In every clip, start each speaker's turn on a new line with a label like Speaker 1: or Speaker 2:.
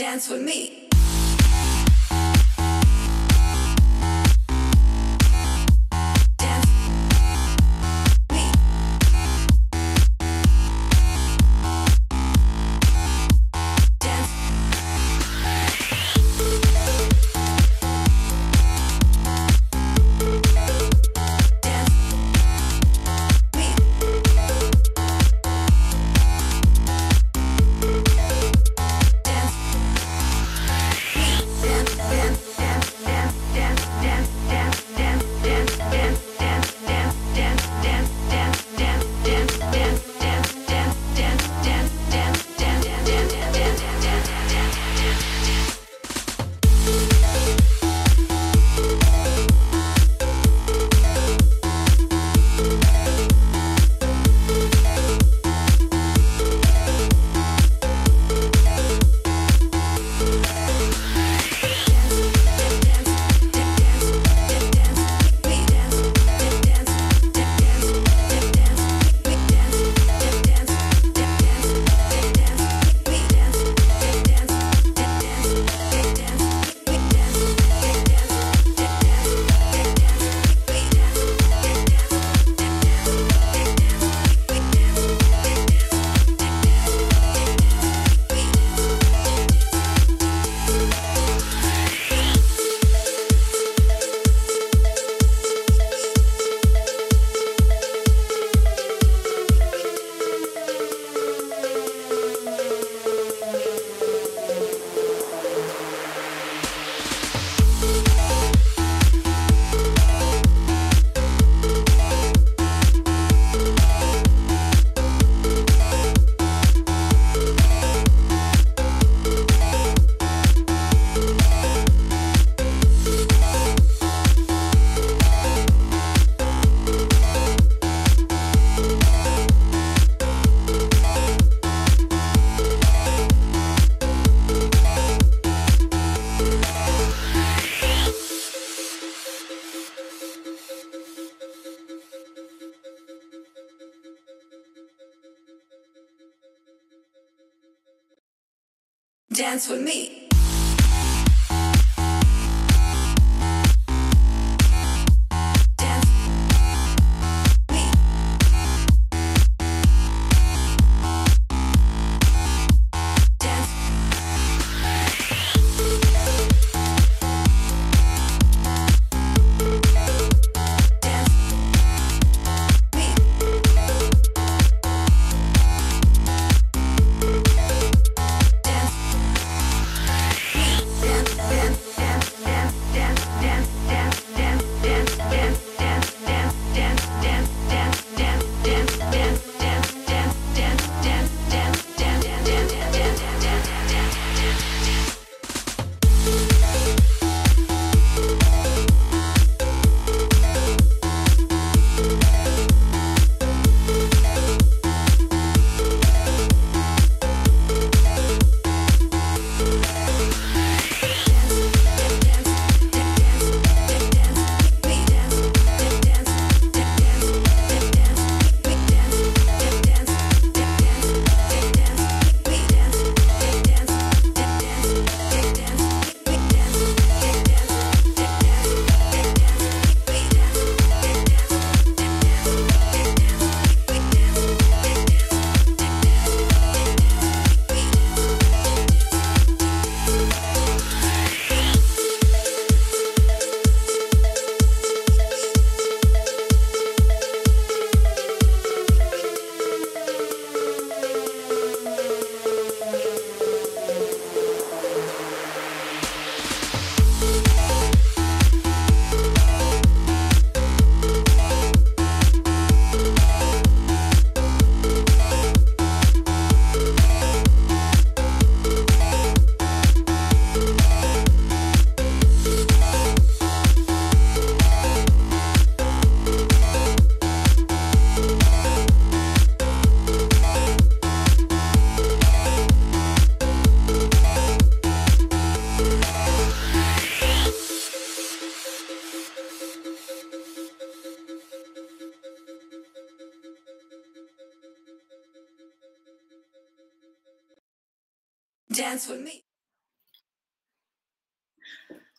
Speaker 1: Dance with me.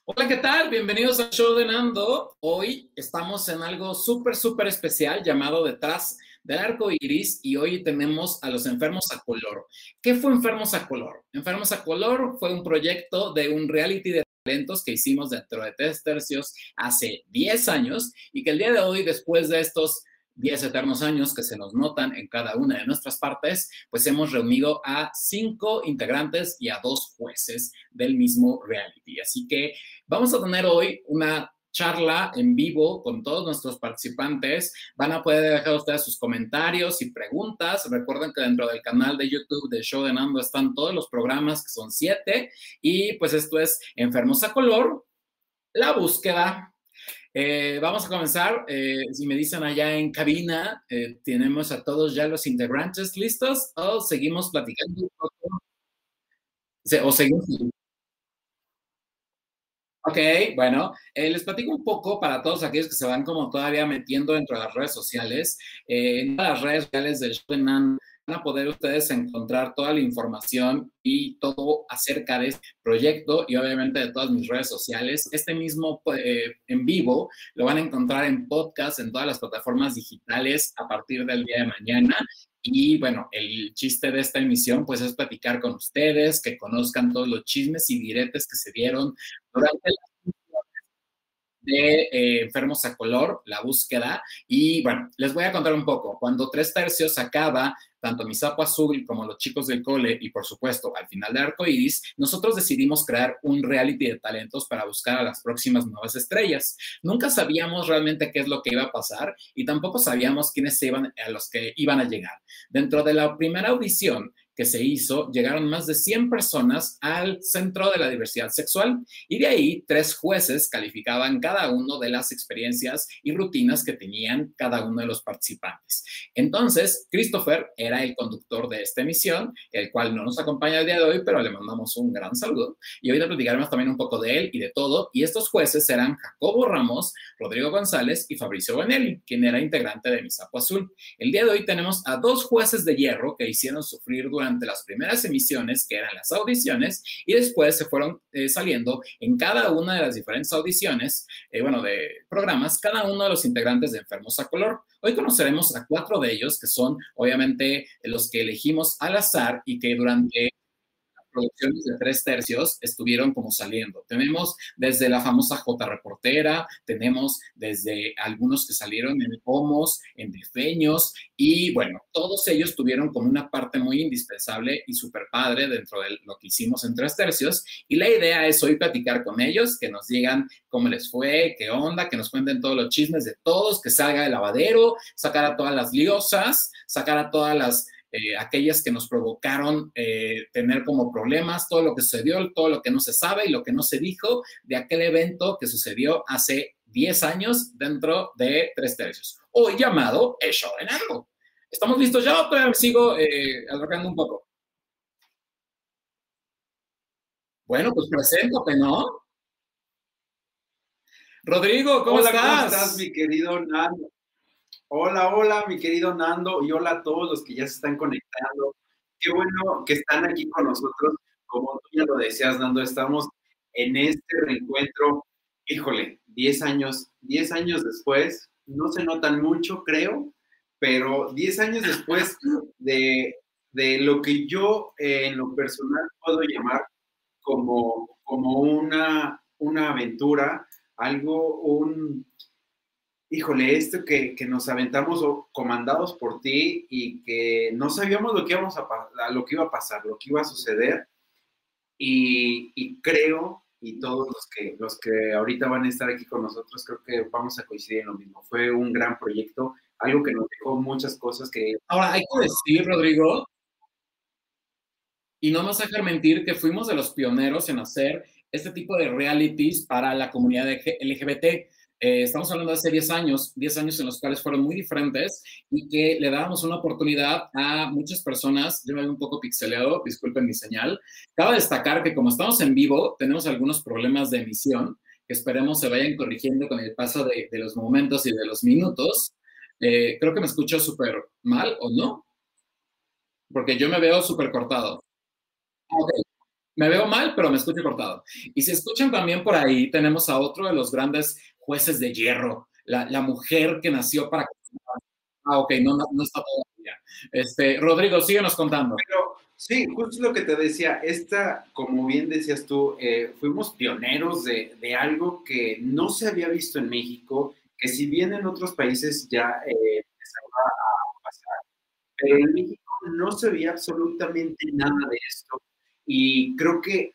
Speaker 2: Hola, ¿qué tal? Bienvenidos al show de Nando. Hoy estamos en algo súper, súper especial llamado Detrás del Arco Iris y hoy tenemos a los enfermos a color. ¿Qué fue Enfermos a Color? Enfermos a Color fue un proyecto de un reality de talentos que hicimos dentro de tres tercios hace 10 años y que el día de hoy, después de estos 10 eternos años que se nos notan en cada una de nuestras partes, pues hemos reunido a cinco integrantes y a dos jueces del mismo reality. Así que vamos a tener hoy una charla en vivo con todos nuestros participantes. Van a poder dejar ustedes sus comentarios y preguntas. Recuerden que dentro del canal de YouTube de Show de Nando están todos los programas, que son siete. Y pues esto es Enfermos a Color, la búsqueda eh, vamos a comenzar. Eh, si me dicen allá en cabina, eh, tenemos a todos ya los integrantes listos o seguimos platicando O seguimos. Ok, bueno, eh, les platico un poco para todos aquellos que se van como todavía metiendo dentro de las redes sociales. Eh, en las redes sociales del show de van a poder ustedes encontrar toda la información y todo acerca de este proyecto y obviamente de todas mis redes sociales. Este mismo eh, en vivo lo van a encontrar en podcast en todas las plataformas digitales a partir del día de mañana. Y bueno, el chiste de esta emisión pues es platicar con ustedes, que conozcan todos los chismes y diretes que se dieron durante la de eh, Enfermos a Color, la búsqueda. Y bueno, les voy a contar un poco. Cuando Tres Tercios acaba, tanto mi sapo azul como los chicos del cole y por supuesto al final de Arco Iris, nosotros decidimos crear un reality de talentos para buscar a las próximas nuevas estrellas. Nunca sabíamos realmente qué es lo que iba a pasar y tampoco sabíamos quiénes iban a los que iban a llegar. Dentro de la primera audición se hizo, llegaron más de 100 personas al Centro de la Diversidad Sexual y de ahí tres jueces calificaban cada uno de las experiencias y rutinas que tenían cada uno de los participantes. Entonces, Christopher era el conductor de esta emisión, el cual no nos acompaña el día de hoy, pero le mandamos un gran saludo. Y hoy le platicaremos también un poco de él y de todo. Y estos jueces eran Jacobo Ramos, Rodrigo González y Fabricio Bonelli, quien era integrante de Misapo Azul. El día de hoy tenemos a dos jueces de hierro que hicieron sufrir durante las primeras emisiones, que eran las audiciones, y después se fueron eh, saliendo en cada una de las diferentes audiciones, eh, bueno, de programas, cada uno de los integrantes de Enfermos a Color. Hoy conoceremos a cuatro de ellos, que son obviamente los que elegimos al azar y que durante producciones de tres tercios estuvieron como saliendo. Tenemos desde la famosa J reportera, tenemos desde algunos que salieron en Homos, en Defeños, y bueno, todos ellos tuvieron como una parte muy indispensable y súper padre dentro de lo que hicimos en tres tercios. Y la idea es hoy platicar con ellos, que nos digan cómo les fue, qué onda, que nos cuenten todos los chismes de todos, que salga el lavadero, sacar a todas las liosas, sacar a todas las eh, aquellas que nos provocaron eh, tener como problemas, todo lo que sucedió, todo lo que no se sabe y lo que no se dijo de aquel evento que sucedió hace 10 años dentro de Tres Tercios, hoy llamado El Show en Algo. ¿Estamos listos ya o todavía me sigo eh, alargando un poco? Bueno, pues preséntate, ¿no? Rodrigo, ¿cómo
Speaker 3: hola,
Speaker 2: estás?
Speaker 3: ¿cómo estás, mi querido Nando? Hola, hola, mi querido Nando, y hola a todos los que ya se están conectando. Qué bueno que están aquí con nosotros. Como tú ya lo decías, Nando, estamos en este reencuentro. Híjole, 10 años, 10 años después, no se notan mucho, creo, pero 10 años después de, de lo que yo eh, en lo personal puedo llamar como, como una, una aventura, algo, un, híjole, esto que, que, nos aventamos comandados por ti y que no sabíamos lo que, íbamos a, lo que iba a pasar, lo que iba a suceder. Y, y, creo, y todos los que, los que ahorita van a estar aquí con nosotros, creo que vamos a coincidir en lo mismo. Fue un gran proyecto, algo que nos dejó muchas cosas que...
Speaker 2: Ahora, hay que decir, Rodrigo, y no nos dejar mentir que fuimos de los pioneros en hacer este tipo de realities para la comunidad LGBT. Eh, estamos hablando de hace 10 años, 10 años en los cuales fueron muy diferentes y que le dábamos una oportunidad a muchas personas. Yo me veo un poco pixeleado, disculpen mi señal. Cabe destacar que como estamos en vivo, tenemos algunos problemas de emisión que esperemos se vayan corrigiendo con el paso de, de los momentos y de los minutos. Eh, creo que me escucho súper mal, ¿o no? Porque yo me veo súper cortado. Okay. Me veo mal, pero me escucho cortado. Y si escuchan también por ahí, tenemos a otro de los grandes jueces de hierro, la, la mujer que nació para... Ah, ok, no, no, no está todavía. Este, Rodrigo, síguenos contando.
Speaker 3: Pero sí, justo lo que te decía, esta, como bien decías tú, eh, fuimos pioneros de, de, algo que no se había visto en México, que si bien en otros países ya eh, empezaba a pasar, pero en México no se veía absolutamente nada de esto. Y creo que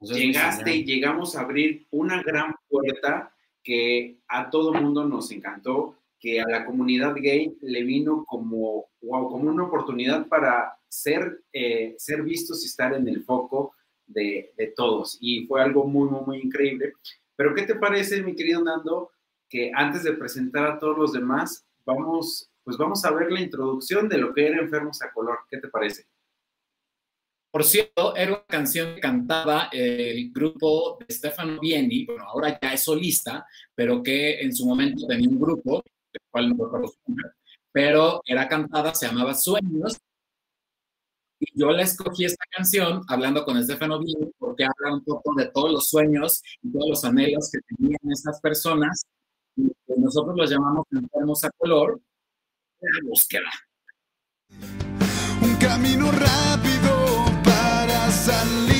Speaker 3: Llegaste y llegamos a abrir una gran puerta que a todo mundo nos encantó, que a la comunidad gay le vino como, wow, como una oportunidad para ser, eh, ser vistos y estar en el foco de, de, todos. Y fue algo muy, muy, muy increíble. Pero ¿qué te parece, mi querido Nando, que antes de presentar a todos los demás, vamos, pues vamos a ver la introducción de lo que era Enfermos a Color? ¿Qué te parece?
Speaker 2: Por cierto, era una canción que cantaba el grupo de Stefano Vieni, bueno, ahora ya es solista, pero que en su momento tenía un grupo, del cual no recuerdo su nombre, pero era cantada, se llamaba Sueños, y yo la escogí esta canción hablando con Stefano Vieni porque habla un poco de todos los sueños y todos los anhelos que tenían estas personas, y nosotros los llamamos enfermos a color, la búsqueda.
Speaker 4: Un camino rápido para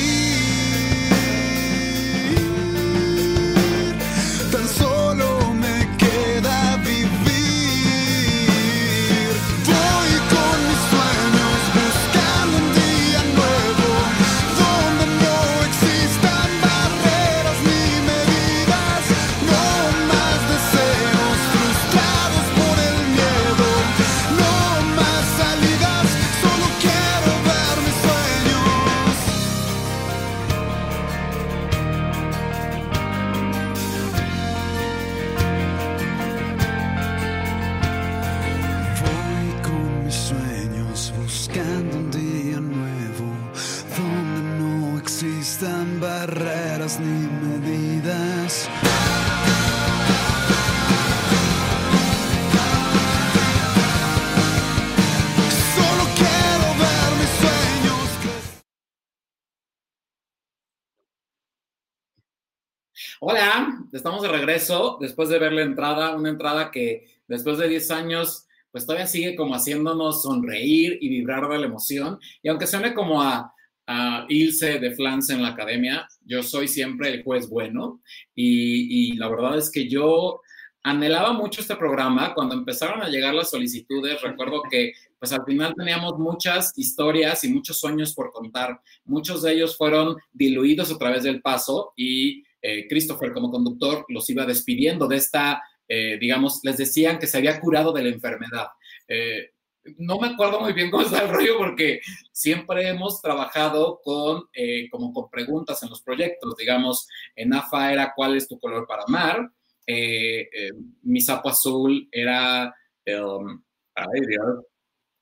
Speaker 2: Hola, estamos de regreso después de ver la entrada, una entrada que después de 10 años, pues todavía sigue como haciéndonos sonreír y vibrar de la emoción. Y aunque suene como a, a Ilse de Flans en la academia, yo soy siempre el juez bueno. Y, y la verdad es que yo anhelaba mucho este programa. Cuando empezaron a llegar las solicitudes, recuerdo que pues al final teníamos muchas historias y muchos sueños por contar. Muchos de ellos fueron diluidos a través del paso y eh, Christopher como conductor los iba despidiendo de esta, eh, digamos, les decían que se había curado de la enfermedad. Eh, no me acuerdo muy bien cómo está el rollo porque siempre hemos trabajado con, eh, como con preguntas en los proyectos. Digamos, en AFA era ¿cuál es tu color para amar? Eh, eh, mi sapo azul era, um, ay Dios,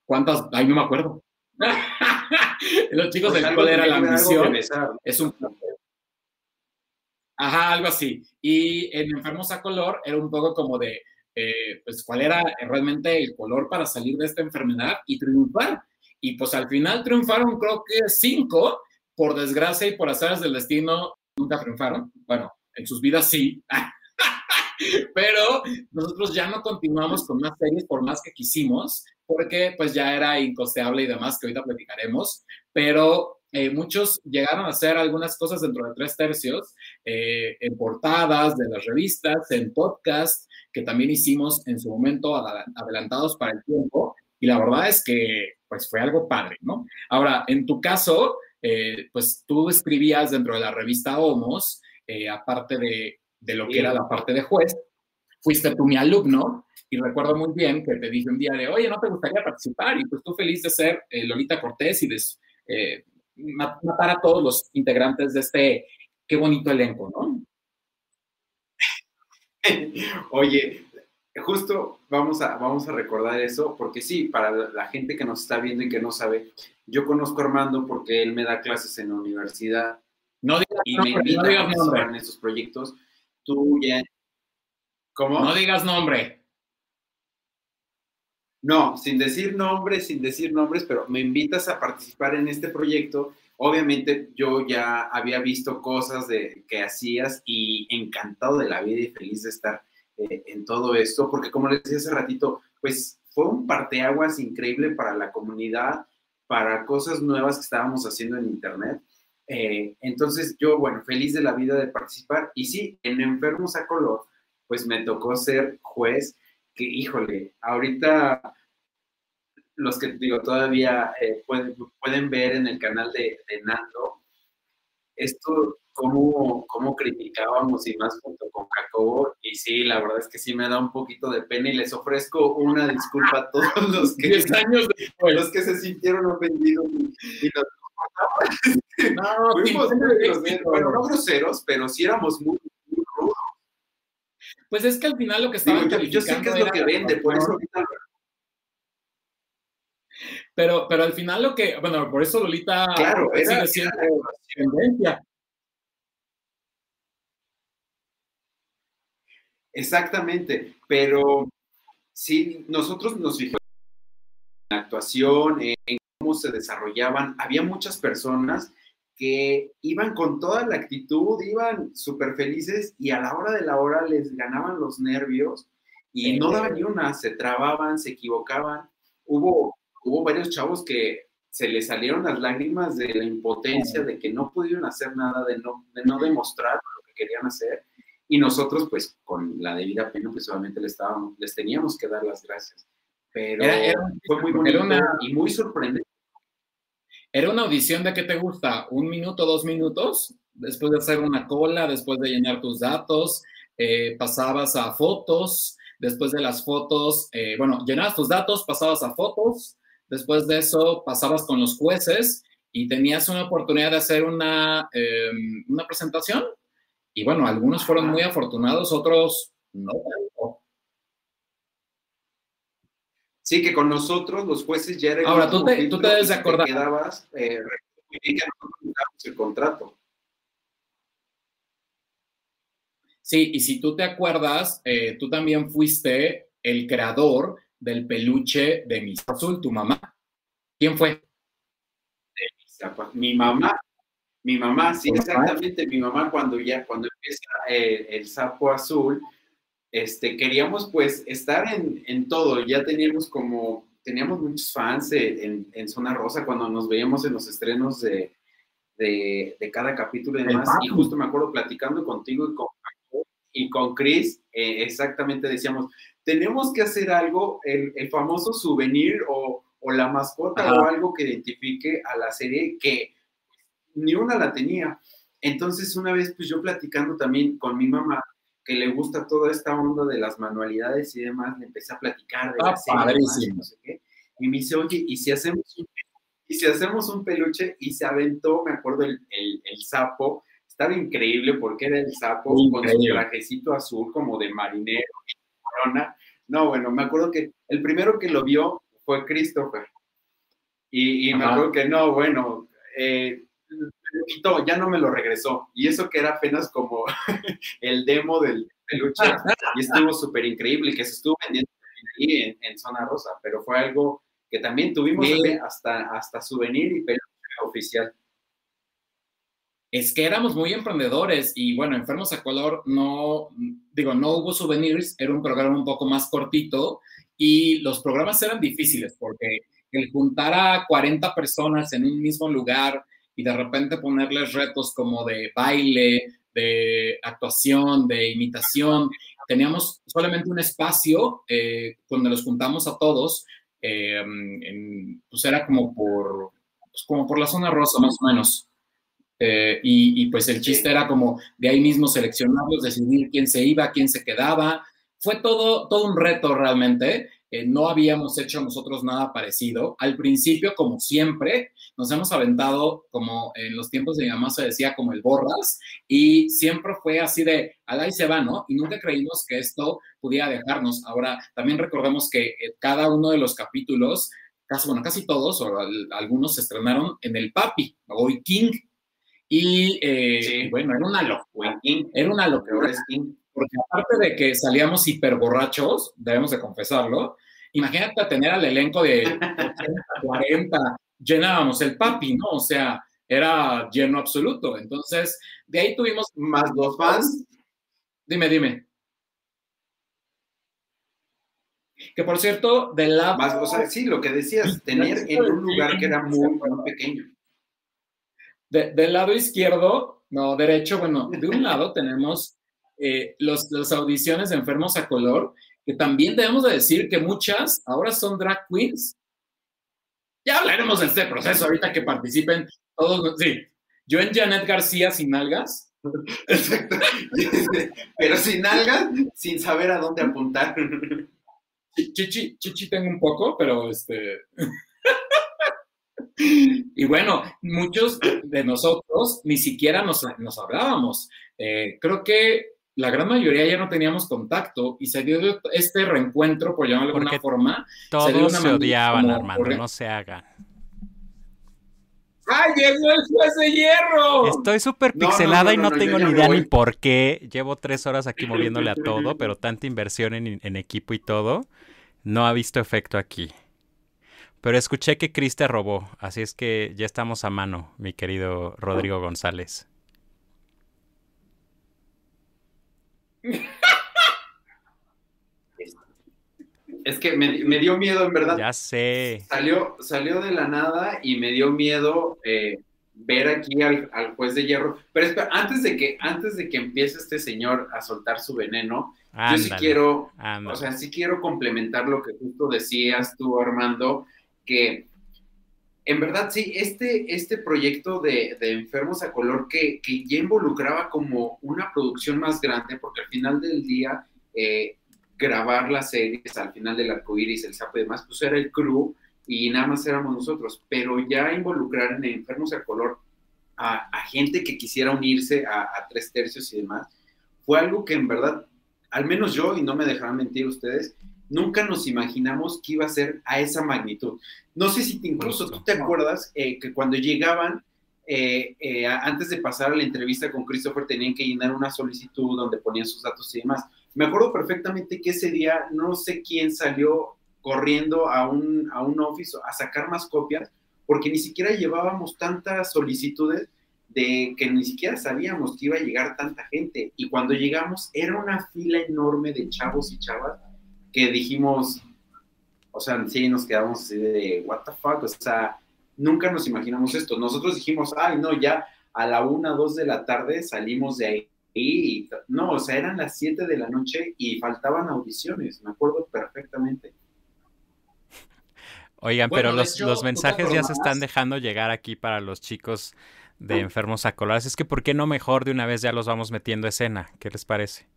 Speaker 2: ¿cuántas? Ay, no me acuerdo. los chicos
Speaker 3: Pues
Speaker 2: del cual era la ambición. Es un Ajá, algo así. Y en Enfermos a Color era un poco como de, eh, pues, cuál era realmente el color para salir de esta enfermedad y triunfar. Y pues al final triunfaron, creo que cinco, por desgracia y por azares del destino, nunca triunfaron. Bueno, en sus vidas sí. Pero nosotros ya no continuamos con más series por más que quisimos, porque pues ya era incosteable y demás, que ahorita platicaremos. Pero eh, muchos llegaron a hacer algunas cosas dentro de tres tercios, eh, en portadas de las revistas, en podcast, que también hicimos en su momento adela- adelantados para el tiempo. Y la verdad es que pues fue algo padre, ¿no? Ahora, en tu caso, eh, pues tú escribías dentro de la revista Homos, eh, aparte de, de lo que
Speaker 3: Sí.
Speaker 2: era la parte de juez, fuiste tú mi alumno y recuerdo muy bien que te dije un día de, oye, ¿no te gustaría participar? Y pues tú feliz de ser eh, Lolita Cortés y de eh, matar a todos los integrantes de este, qué bonito elenco, ¿no?
Speaker 3: Oye, justo vamos a, vamos a recordar eso, porque sí, para la gente que nos está viendo y que no sabe, yo conozco a Armando porque él me da clases en la universidad
Speaker 2: No digas
Speaker 3: y me
Speaker 2: nombre,
Speaker 3: invita
Speaker 2: no digas nombre,
Speaker 3: en estos proyectos. Tú ya... ¿Cómo?
Speaker 2: no digas nombre.
Speaker 3: No, sin decir nombres, sin decir nombres, pero me invitas a participar en este proyecto obviamente yo ya había visto cosas de, que hacías y encantado de la vida y feliz de estar eh, en todo esto, porque como les decía hace ratito, pues fue un parteaguas increíble para la comunidad, para cosas nuevas que estábamos haciendo en Internet. Eh, entonces yo, bueno, feliz de la vida de participar. Y sí, en Enfermos a Color, pues me tocó ser juez, que híjole, ahorita los que digo todavía eh, pueden, pueden ver en el canal de, de Nando, esto, cómo, cómo criticábamos y más junto con Jacobo. Y sí, la verdad es que sí me da un poquito de pena y les ofrezco una disculpa a todos los que,
Speaker 2: 10 años después.
Speaker 3: los que se sintieron ofendidos y, y nos
Speaker 2: No,
Speaker 3: fuimos
Speaker 2: sí, sí,
Speaker 3: groseros, bueno, no groseros, pero sí éramos muy.
Speaker 2: Pues es que al final lo que
Speaker 3: Digo,
Speaker 2: estaban
Speaker 3: yo, yo sé que es lo que vende, por eso
Speaker 2: Pero, pero al final lo que, bueno, por eso Lolita
Speaker 3: Claro,
Speaker 2: sigue
Speaker 3: era,
Speaker 2: siendo
Speaker 3: la actuación.
Speaker 2: tendencia.
Speaker 3: Exactamente, pero sí, nosotros nos fijamos en la actuación, en cómo se desarrollaban. Había muchas personas que iban con toda la actitud, iban súper felices y a la hora de la hora les ganaban los nervios y
Speaker 2: Sí.
Speaker 3: no daban ni una, se trababan, se equivocaban. Hubo, hubo varios chavos que se les salieron las lágrimas de la impotencia, de que no pudieron hacer nada, de no, de no demostrar lo que querían hacer. Y nosotros, pues, con la debida pena, pues obviamente les, estábamos, les teníamos que dar las gracias. Pero
Speaker 2: Era- era-
Speaker 3: fue muy
Speaker 2: era
Speaker 3: bonito
Speaker 2: una-
Speaker 3: y muy sorprendente.
Speaker 2: Era una audición de qué te gusta, un minuto, dos minutos, después de hacer una cola, después de llenar tus datos, eh, pasabas a fotos, después de las fotos, eh, bueno, llenabas tus datos, pasabas a fotos, después de eso pasabas con los jueces y tenías una oportunidad de hacer una, eh, una presentación. Y bueno, algunos fueron muy afortunados, otros no tanto.
Speaker 3: Sí, que con nosotros, los jueces, ya era el
Speaker 2: Ahora, tú te- tú te debes acordar.
Speaker 3: quedabas, eh, el contrato.
Speaker 2: Sí, y si tú te acuerdas, eh, tú también fuiste el creador del peluche de Miss Azul, tu mamá. ¿Quién fue?
Speaker 3: Mi mamá, mi mamá, sí, exactamente, mi mamá cuando ya, cuando empieza eh, el sapo azul, este, queríamos pues estar en, en todo, ya teníamos como, teníamos muchos fans eh, en, en Zona Rosa cuando nos veíamos en los estrenos de, de, de cada capítulo y demás, y justo me acuerdo platicando contigo y con, y con Chris, eh, exactamente decíamos, tenemos que hacer algo, el, el famoso souvenir o, o la mascota
Speaker 2: Ajá.
Speaker 3: o algo que identifique a la serie que ni una la tenía. Entonces, una vez, pues yo platicando también con mi mamá, que le gusta toda esta onda de las manualidades y demás, le empecé a platicar de
Speaker 2: Ah,
Speaker 3: y demás,
Speaker 2: padrísimo.
Speaker 3: no sé qué. Y me dice, oye, ¿y si hacemos un, y si hacemos un peluche? Y se aventó, me acuerdo, el, el, el sapo. Estaba increíble porque era el sapo con su trajecito azul como de marinero corona. No, bueno, me acuerdo que el primero que lo vio fue Christopher. Y, y me acuerdo que no, bueno, eh, quitó, ya no me lo regresó. Y eso que era apenas como el demo del peluche. Y estuvo súper increíble, que se estuvo vendiendo ahí en, en Zona Rosa, pero fue algo que también tuvimos
Speaker 2: Sí.
Speaker 3: hasta, hasta souvenir y peluche oficial.
Speaker 2: Es que éramos muy emprendedores y bueno, Enfermos a Color no, digo, no hubo souvenirs, era un programa un poco más cortito y los programas eran difíciles porque el juntar a 40 personas en un mismo lugar y de repente ponerles retos como de baile, de actuación, de imitación, teníamos solamente un espacio eh, los juntamos a todos, eh, en- pues era como por, pues como por la zona rosa más o menos. Eh, y, pues el chiste era como de ahí mismo seleccionarlos, decidir quién se iba, quién se quedaba. Fue todo, todo un reto realmente. Eh, no habíamos hecho nosotros nada parecido. Al principio, como siempre, nos hemos aventado, como en los tiempos de mi mamá se decía, como el borras, y siempre fue así de, al ahí se va, ¿no? Y nunca creímos que esto pudiera dejarnos. Ahora, también recordemos que eh, cada uno de los capítulos, casi, bueno, casi todos, o al- algunos se estrenaron en el Papi, hoy King, y eh,
Speaker 3: Sí.
Speaker 2: bueno, era una locura.
Speaker 3: King,
Speaker 2: Era una locura. Porque aparte de que salíamos hiper borrachos, debemos de confesarlo, imagínate tener al elenco de 80, 40, llenábamos el papi, ¿no? O sea, era lleno absoluto. Entonces, de ahí tuvimos,
Speaker 3: Más dos fans.
Speaker 2: dime, dime. Que por cierto, del lado,
Speaker 3: Más, o sea, sí, lo que decías, tener en un lugar que era muy, muy pequeño.
Speaker 2: de- del lado izquierdo, no, derecho, bueno, de un lado tenemos eh, los, las audiciones de enfermos a color, que también debemos de decir que muchas ahora son drag queens. Ya hablaremos de este proceso ahorita que participen todos. Sí, yo en Janet García sin algas.
Speaker 3: Exacto. Pero sin algas, sin saber a dónde apuntar.
Speaker 2: Chichi, chichi tengo un poco, pero este. y bueno, muchos de nosotros ni siquiera nos, nos hablábamos. Eh, creo que la gran mayoría ya no teníamos contacto y se dio este reencuentro, por llamarlo de alguna forma.
Speaker 5: Todos
Speaker 2: una
Speaker 5: se odiaban,
Speaker 2: como
Speaker 5: Armando, no se hagan.
Speaker 2: ¡Ay, llegó el juez de hierro!
Speaker 5: Estoy súper
Speaker 3: No, no,
Speaker 5: pixelada
Speaker 3: no,
Speaker 5: y
Speaker 3: no,
Speaker 5: tengo ni idea ni por qué. Llevo tres horas aquí moviéndole a todo, pero tanta inversión en, en equipo y todo, no ha visto efecto aquí. Pero escuché que Chris te robó, así es que ya estamos a mano, mi querido Rodrigo González.
Speaker 3: Es que me, me dio miedo, en verdad.
Speaker 5: Ya sé.
Speaker 3: Salió, salió de la nada y me dio miedo eh, ver aquí al, al juez de hierro. Pero espera, antes de que, antes de que empiece este señor a soltar su veneno, yo sí quiero,
Speaker 5: ándale.
Speaker 3: o sea, sí quiero complementar lo que justo decías tú, Armando, que en verdad sí, este, este proyecto de, de Enfermos a Color que, que ya involucraba como una producción más grande, porque al final del día, eh, grabar las series, al final del arco iris, el sapo y demás, pues era el crew y nada más éramos nosotros, pero ya involucrar en Enfermos a Color a, gente que quisiera unirse a, a tres tercios y demás, fue algo que en verdad, al menos yo, y no me dejarán mentir ustedes, nunca nos imaginamos que iba a ser a esa magnitud. No sé si te, incluso tú te acuerdas eh, que cuando llegaban, eh, eh, antes de pasar a la entrevista con Christopher, tenían que llenar una solicitud donde ponían sus datos y demás. Me acuerdo perfectamente que ese día no sé quién salió corriendo a un, a un office a sacar más copias, porque ni siquiera llevábamos tantas solicitudes de que ni siquiera sabíamos que iba a llegar tanta gente. Y cuando llegamos era una fila enorme de chavos y chavas que dijimos, o sea, sí nos quedamos así de, what the fuck, o sea, nunca nos imaginamos esto. Nosotros dijimos, ay, no, ya a la una, dos de la tarde salimos de ahí. Y no, o sea, eran las 7 de la noche y faltaban audiciones, me acuerdo perfectamente.
Speaker 5: Oigan,
Speaker 2: Bueno,
Speaker 5: pero los,
Speaker 2: hecho,
Speaker 5: los
Speaker 2: ¿tú te
Speaker 5: mensajes ya se están dejando llegar aquí para los chicos de enfermos a colores. Es que, ¿por qué no mejor de una vez ya los vamos metiendo a escena? ¿Qué les parece?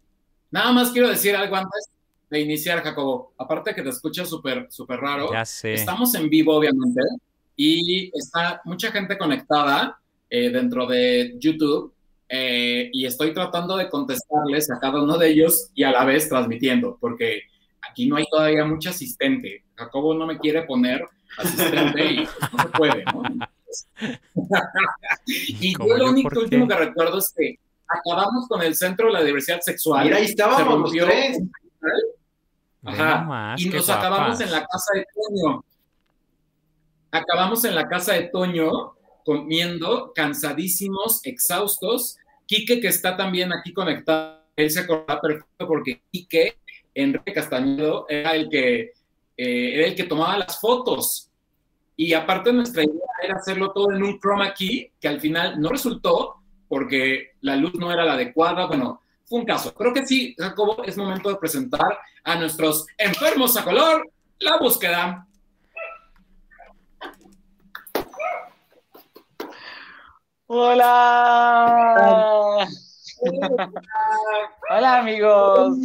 Speaker 2: Nada más quiero decir algo antes de iniciar, Jacobo. Aparte que te escucho súper, súper raro.
Speaker 5: Ya sé.
Speaker 2: Estamos en vivo, obviamente, y está mucha gente conectada eh, dentro de YouTube eh, y estoy tratando de contestarles a cada uno de ellos y a la vez transmitiendo, porque aquí no hay todavía mucho asistente. Jacobo no me quiere poner asistente y pues, no se puede, ¿no? y yo lo único
Speaker 5: ¿por
Speaker 2: último que recuerdo es que acabamos con el Centro de la Diversidad Sexual.
Speaker 3: Mira, ahí
Speaker 2: se
Speaker 3: estábamos los
Speaker 2: rompió
Speaker 3: tres.
Speaker 2: Ajá. y nos acabamos en la casa de Toño. Acabamos en la casa de Toño comiendo, cansadísimos, exhaustos. Quique, que está también aquí conectado, él se acordará perfecto porque Quique, Enrique Castañedo, era el que, eh, era el que tomaba las fotos. Y aparte nuestra idea era hacerlo todo en un chroma key, que al final no resultó porque la luz no era la adecuada. Bueno, fue un caso. Creo que sí, Jacobo, es momento de presentar a nuestros enfermos a color la búsqueda.
Speaker 6: Hola. Hola amigos.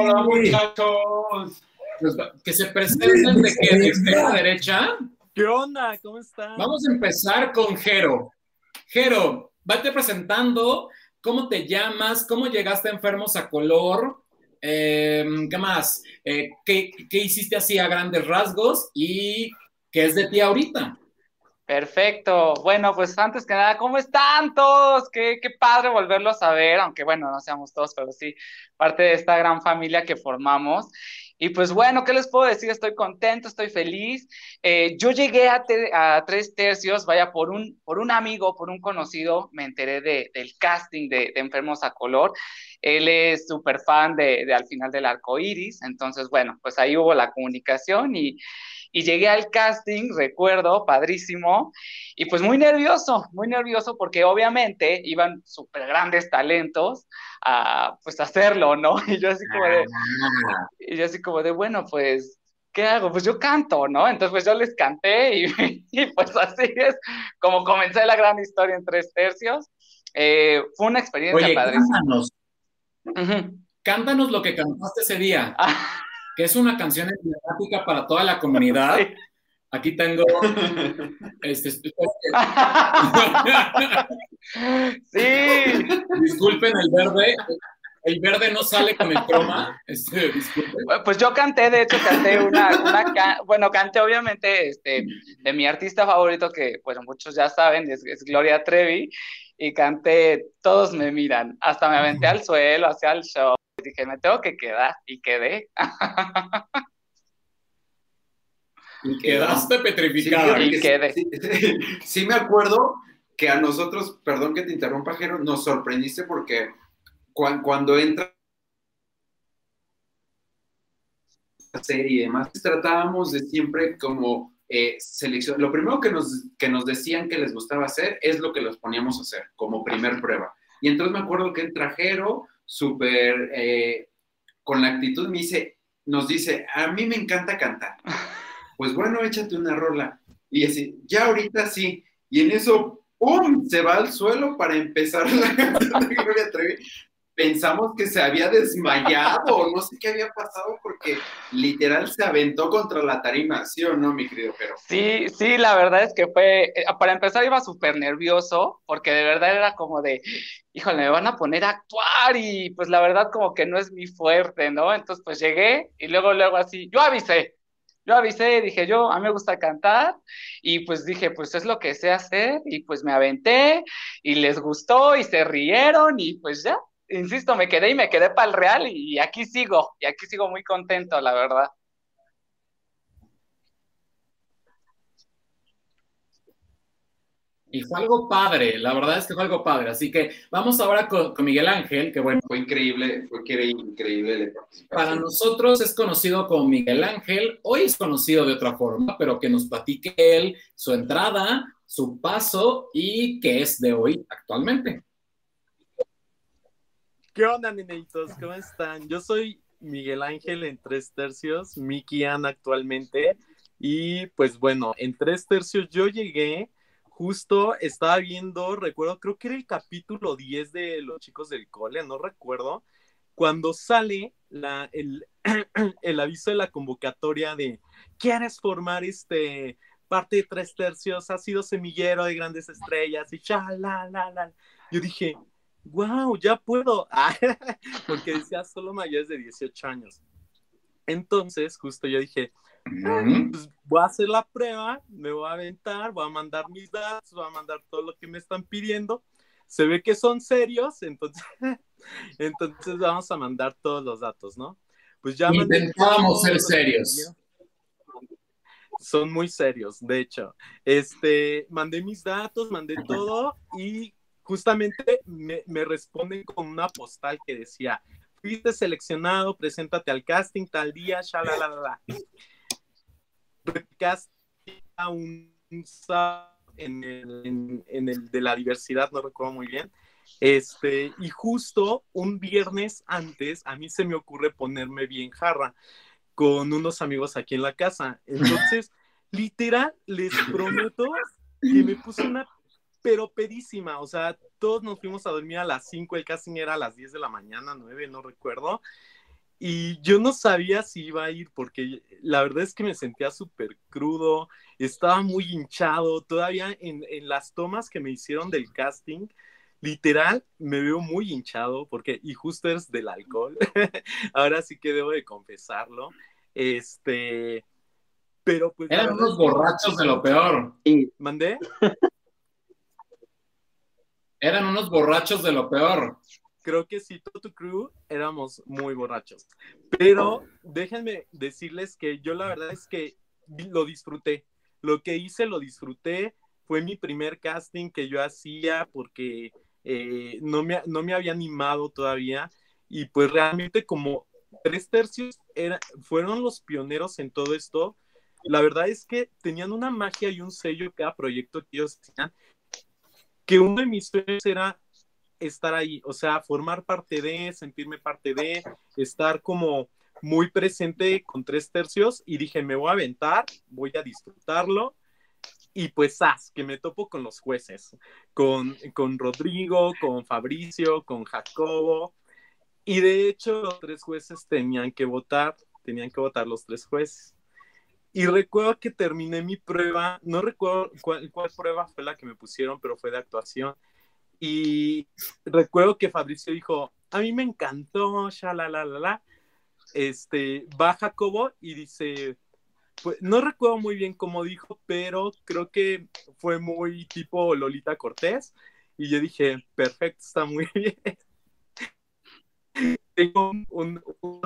Speaker 3: Hola, muchachos.
Speaker 2: Pues, Que se presenten de que de extrema derecha.
Speaker 6: ¿Qué onda? ¿Cómo están?
Speaker 2: Vamos a empezar con Jero. Jero, vete presentando cómo te llamas, cómo llegaste a enfermos a color, eh, ¿qué más? Eh, ¿qué, hiciste así a grandes rasgos y qué es de ti ahorita?
Speaker 6: Perfecto. Bueno, pues antes que nada, ¿cómo están todos? Qué padre volverlos a ver, aunque bueno, no seamos todos, pero sí parte de esta gran familia que formamos. Y pues bueno, ¿qué les puedo decir? Estoy contento, estoy feliz. Eh, yo llegué a, te- a tres tercios, vaya, por un, por un amigo, por un conocido, me enteré de, del casting de, de Enfermos a Color. Él es súper fan de, de Al final del arco iris. Entonces, bueno, pues ahí hubo la comunicación y, y llegué al casting, recuerdo, padrísimo. Y pues muy nervioso, muy nervioso porque obviamente iban súper grandes talentos a pues hacerlo, ¿no? Y yo así como de,
Speaker 2: Ah,
Speaker 6: y yo así como de, bueno, pues, ¿qué hago? Pues yo canto, ¿no? Entonces pues yo les canté y, y pues así es como comencé la gran historia en tres tercios. Eh, fue una experiencia
Speaker 2: Oye,
Speaker 6: padrísima.
Speaker 2: cántanos,
Speaker 6: Ujú.
Speaker 2: cántanos lo que cantaste ese día, que es una canción emblemática para toda la comunidad.
Speaker 6: sí.
Speaker 2: Aquí tengo, este,
Speaker 6: Sí,
Speaker 2: disculpen el verde, el verde no sale con el croma, este, disculpen.
Speaker 6: pues yo canté, de hecho canté una, una bueno, canté obviamente este, de mi artista favorito que, bueno, muchos ya saben, es, es Gloria Trevi, y canté Todos me miran, hasta me aventé al suelo, hacia el show, dije, me tengo que quedar, y quedé.
Speaker 2: Y quedaste
Speaker 3: Sí, fíjate
Speaker 6: Y
Speaker 3: que
Speaker 6: quedé.
Speaker 3: sí, sí, sí me acuerdo que a nosotros, perdón que te interrumpa, Jero, nos sorprendiste porque cuan- cuando entra la serie y demás, tratábamos de siempre como eh, selección. Lo primero que nos, que nos decían que les gustaba hacer es lo que los poníamos a hacer como primer prueba. Y entonces me acuerdo que entra Jero, súper eh, con la actitud, me dice, nos dice, a mí me encanta cantar. Pues bueno, échate una rola. Y así, ya ahorita sí. Y en eso, ¡pum! Se va al suelo para empezar la canción de Gloria Trevi. Pensamos que se había desmayado no sé qué había pasado porque literal se aventó contra la tarima, ¿sí o no, mi querido Pero?
Speaker 6: Sí, sí, la verdad es que fue, eh, para empezar iba súper nervioso, porque de verdad era como de, híjole, me van a poner a actuar y pues la verdad como que no es mi fuerte, ¿no? Entonces pues llegué y luego, luego así, yo avisé, yo avisé, dije yo, a mí me gusta cantar y pues dije, pues es lo que sé hacer y pues me aventé y les gustó y se rieron y pues ya, insisto, me quedé y me quedé para el real y aquí sigo, y aquí sigo muy contento, la verdad.
Speaker 2: Y fue algo padre, la verdad es que fue algo padre. Así que vamos ahora con, con Miguel Ángel, que bueno,
Speaker 3: Fue increíble, fue increíble,
Speaker 2: para nosotros es conocido como Miguel Ángel, hoy es conocido de otra forma, pero que nos platique él su entrada, su paso y qué es de hoy actualmente.
Speaker 7: ¿Qué onda, neneitos? ¿Cómo están? Yo soy Miguel Ángel en tres tercios, Miki Ann actualmente. Y pues bueno, en tres tercios yo llegué, justo estaba viendo, recuerdo, creo que era el capítulo 10 de Los chicos del cole, no recuerdo, cuando sale la, el, el aviso de la convocatoria de ¿quieres formar este parte de tres tercios? Ha sido semillero de grandes estrellas y cha, la, la, la. Yo dije, wow, ya puedo. Ah, porque decía solo mayores de 18 años. Entonces, justo yo dije, pues voy a hacer la prueba, me voy a aventar, voy a mandar mis datos, voy a mandar todo lo que me están pidiendo. Se ve que son serios, entonces, entonces vamos a mandar todos los datos, ¿no? Pues ya todo
Speaker 2: ser serios.
Speaker 7: Son muy serios, de hecho. Este, mandé mis datos, mandé todo y justamente me, me responden con una postal que decía, fuiste seleccionado, preséntate al casting tal día, shalalala. A un en el, en, en el de la diversidad, no recuerdo muy bien. Este, y justo un viernes antes, a mí se me ocurre ponerme bien jarra con unos amigos aquí en la casa. Entonces, literal, les prometo que me puse una pero pedísima, o sea, todos nos fuimos a dormir a las 5, el casting era a las 10 de la mañana, 9, no recuerdo, y yo no sabía si iba a ir porque la verdad es que me sentía súper crudo, estaba muy hinchado, todavía en, en las tomas que me hicieron del casting, literal, me veo muy hinchado porque, y justo es del alcohol, ahora sí que debo de confesarlo, este, pero pues...
Speaker 2: Eran unos borrachos de lo peor.
Speaker 7: ¿Mandé?
Speaker 2: Eran unos borrachos de lo peor.
Speaker 7: creo que sí, todo tu crew éramos muy borrachos. Pero déjenme decirles que yo la verdad es que lo disfruté. Lo que hice lo disfruté. Fue mi primer casting que yo hacía porque eh, no, me, no me había animado todavía. Y pues realmente como tres tercios era, fueron los pioneros en todo esto. La verdad es que tenían una magia y un sello cada proyecto que ellos hacían. Que uno de mis sueños era estar ahí, o sea, formar parte de, sentirme parte de, estar como muy presente con tres tercios y dije, me voy a aventar, voy a disfrutarlo y pues, ¡as! que me topo con los jueces, con, con Rodrigo, con Fabricio, con Jacobo y de hecho los tres jueces tenían que votar, tenían que votar los tres jueces. Y recuerdo que terminé mi prueba, no recuerdo cuál, cuál prueba fue la que me pusieron, pero fue de actuación. Y recuerdo que Fabricio dijo, a mí me encantó, la la la la. Este, va Jacobo y dice, pues, no recuerdo muy bien cómo dijo, pero creo que fue muy tipo Lolita Cortés. Y yo dije, perfecto, está muy bien. Tengo un, un, un.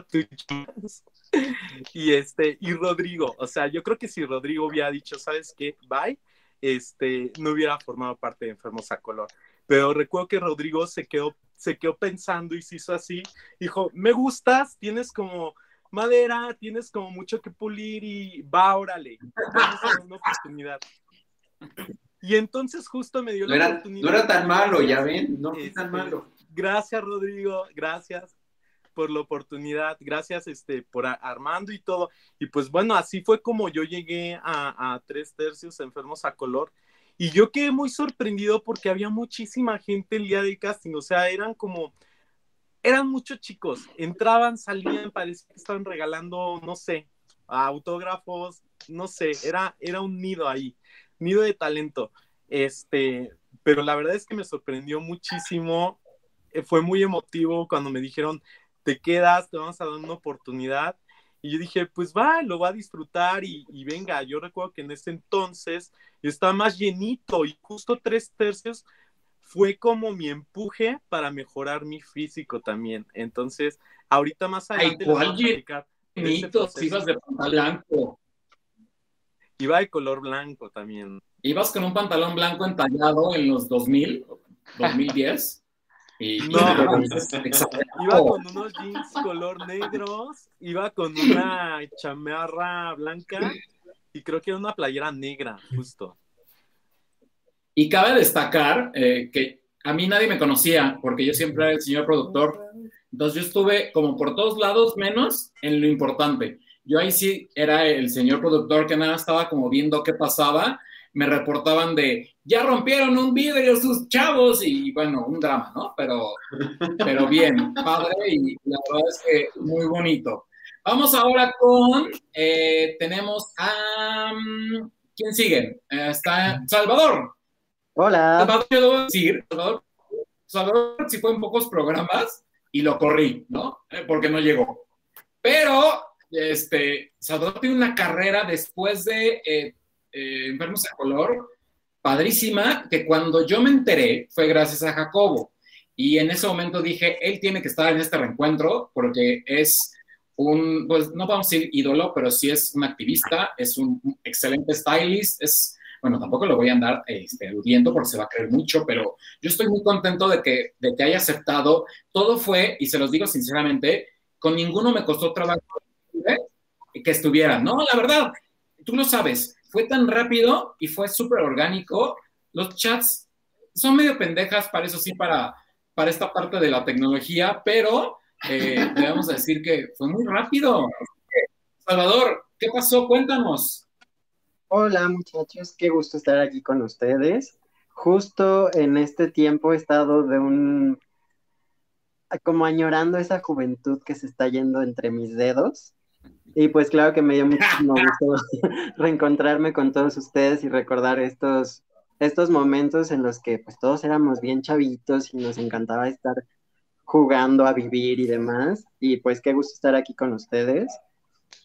Speaker 7: Y este, y Rodrigo, o sea, yo creo que si Rodrigo hubiera dicho, ¿sabes qué? Bye, este, no hubiera formado parte de Enfermos a Color. Pero recuerdo que Rodrigo se quedó, se quedó pensando y se hizo así. Dijo, me gustas, tienes como madera, tienes como mucho que pulir y va, órale, una oportunidad. Y entonces justo me dio
Speaker 3: No
Speaker 7: la
Speaker 3: era,
Speaker 7: oportunidad.
Speaker 3: no era tan malo, ya ven, no fue
Speaker 7: Este,
Speaker 3: tan malo.
Speaker 7: Gracias, Rodrigo, gracias por la oportunidad, gracias este, por Armando y todo. Y pues bueno, así fue como yo llegué a, a tres tercios enfermos a color. Y yo quedé muy sorprendido porque había muchísima gente el día del casting, o sea, eran como, eran muchos chicos, entraban, salían, parecía que estaban regalando, no sé, autógrafos, no sé, era, era un nido ahí, nido de talento. Este, pero la verdad es que me sorprendió muchísimo, eh, fue muy emotivo cuando me dijeron, te quedas, te vamos a dar una oportunidad. Y yo dije, pues va, lo va a disfrutar y, y venga, yo recuerdo que en ese entonces estaba más llenito y justo tres tercios fue como mi empuje para mejorar mi físico también. Entonces, ahorita más
Speaker 2: Ay,
Speaker 7: adelante les
Speaker 2: ¿cuál
Speaker 7: vamos a platicar de ese
Speaker 2: Bonitos,
Speaker 7: proceso.
Speaker 2: ibas de pantalón blanco.
Speaker 7: Iba de color blanco también.
Speaker 2: Ibas con un pantalón blanco entallado en los 2000, 2010. Y,
Speaker 7: No,
Speaker 2: y-
Speaker 7: Iba con unos jeans color negros, iba con una chamarra blanca y creo que era una playera negra, justo.
Speaker 2: Y cabe destacar eh, que a mí nadie me conocía, porque yo siempre era el señor productor. Entonces yo estuve como por todos lados, menos en lo importante. Yo ahí sí era el señor productor que nada estaba como viendo qué pasaba. Me reportaban de, ya rompieron un vidrio sus chavos y bueno, un drama, ¿no? Pero, pero bien, padre y la verdad es que muy bonito. Vamos ahora con, eh, tenemos a, mm, ¿quién sigue? Eh, está Salvador.
Speaker 8: Hola.
Speaker 2: Salvador, yo debo decir, Salvador, Salvador participó en pocos programas y lo corrí, ¿no? Eh, Porque no llegó. Pero, este, Salvador tiene una carrera después de eh, Enfermos a Color, padrísima, que cuando yo me enteré fue gracias a Jacobo. Y en ese momento dije, él tiene que estar en este reencuentro porque es un, pues no vamos a decir ídolo, pero sí es un activista, es un excelente stylist, es bueno, tampoco lo voy a andar este, porque se va a creer mucho, pero yo estoy muy contento de que, de que haya aceptado. Todo fue, y se los digo sinceramente, con ninguno me costó trabajo ¿eh? que estuviera. No, la verdad, tú lo sabes, fue tan rápido y fue súper orgánico. Los chats son medio pendejas para eso sí, para, para esta parte de la tecnología, pero eh, debemos decir que fue muy rápido. Salvador, ¿qué pasó? Cuéntanos.
Speaker 8: Hola muchachos, qué gusto estar aquí con ustedes. Justo en este tiempo he estado de un, como añorando esa juventud que se está yendo entre mis dedos. Y pues claro que me dio muchísimo gusto reencontrarme con todos ustedes y recordar estos, estos momentos en los que pues todos éramos bien chavitos y nos encantaba estar jugando a vivir y demás. Y pues qué gusto estar aquí con ustedes.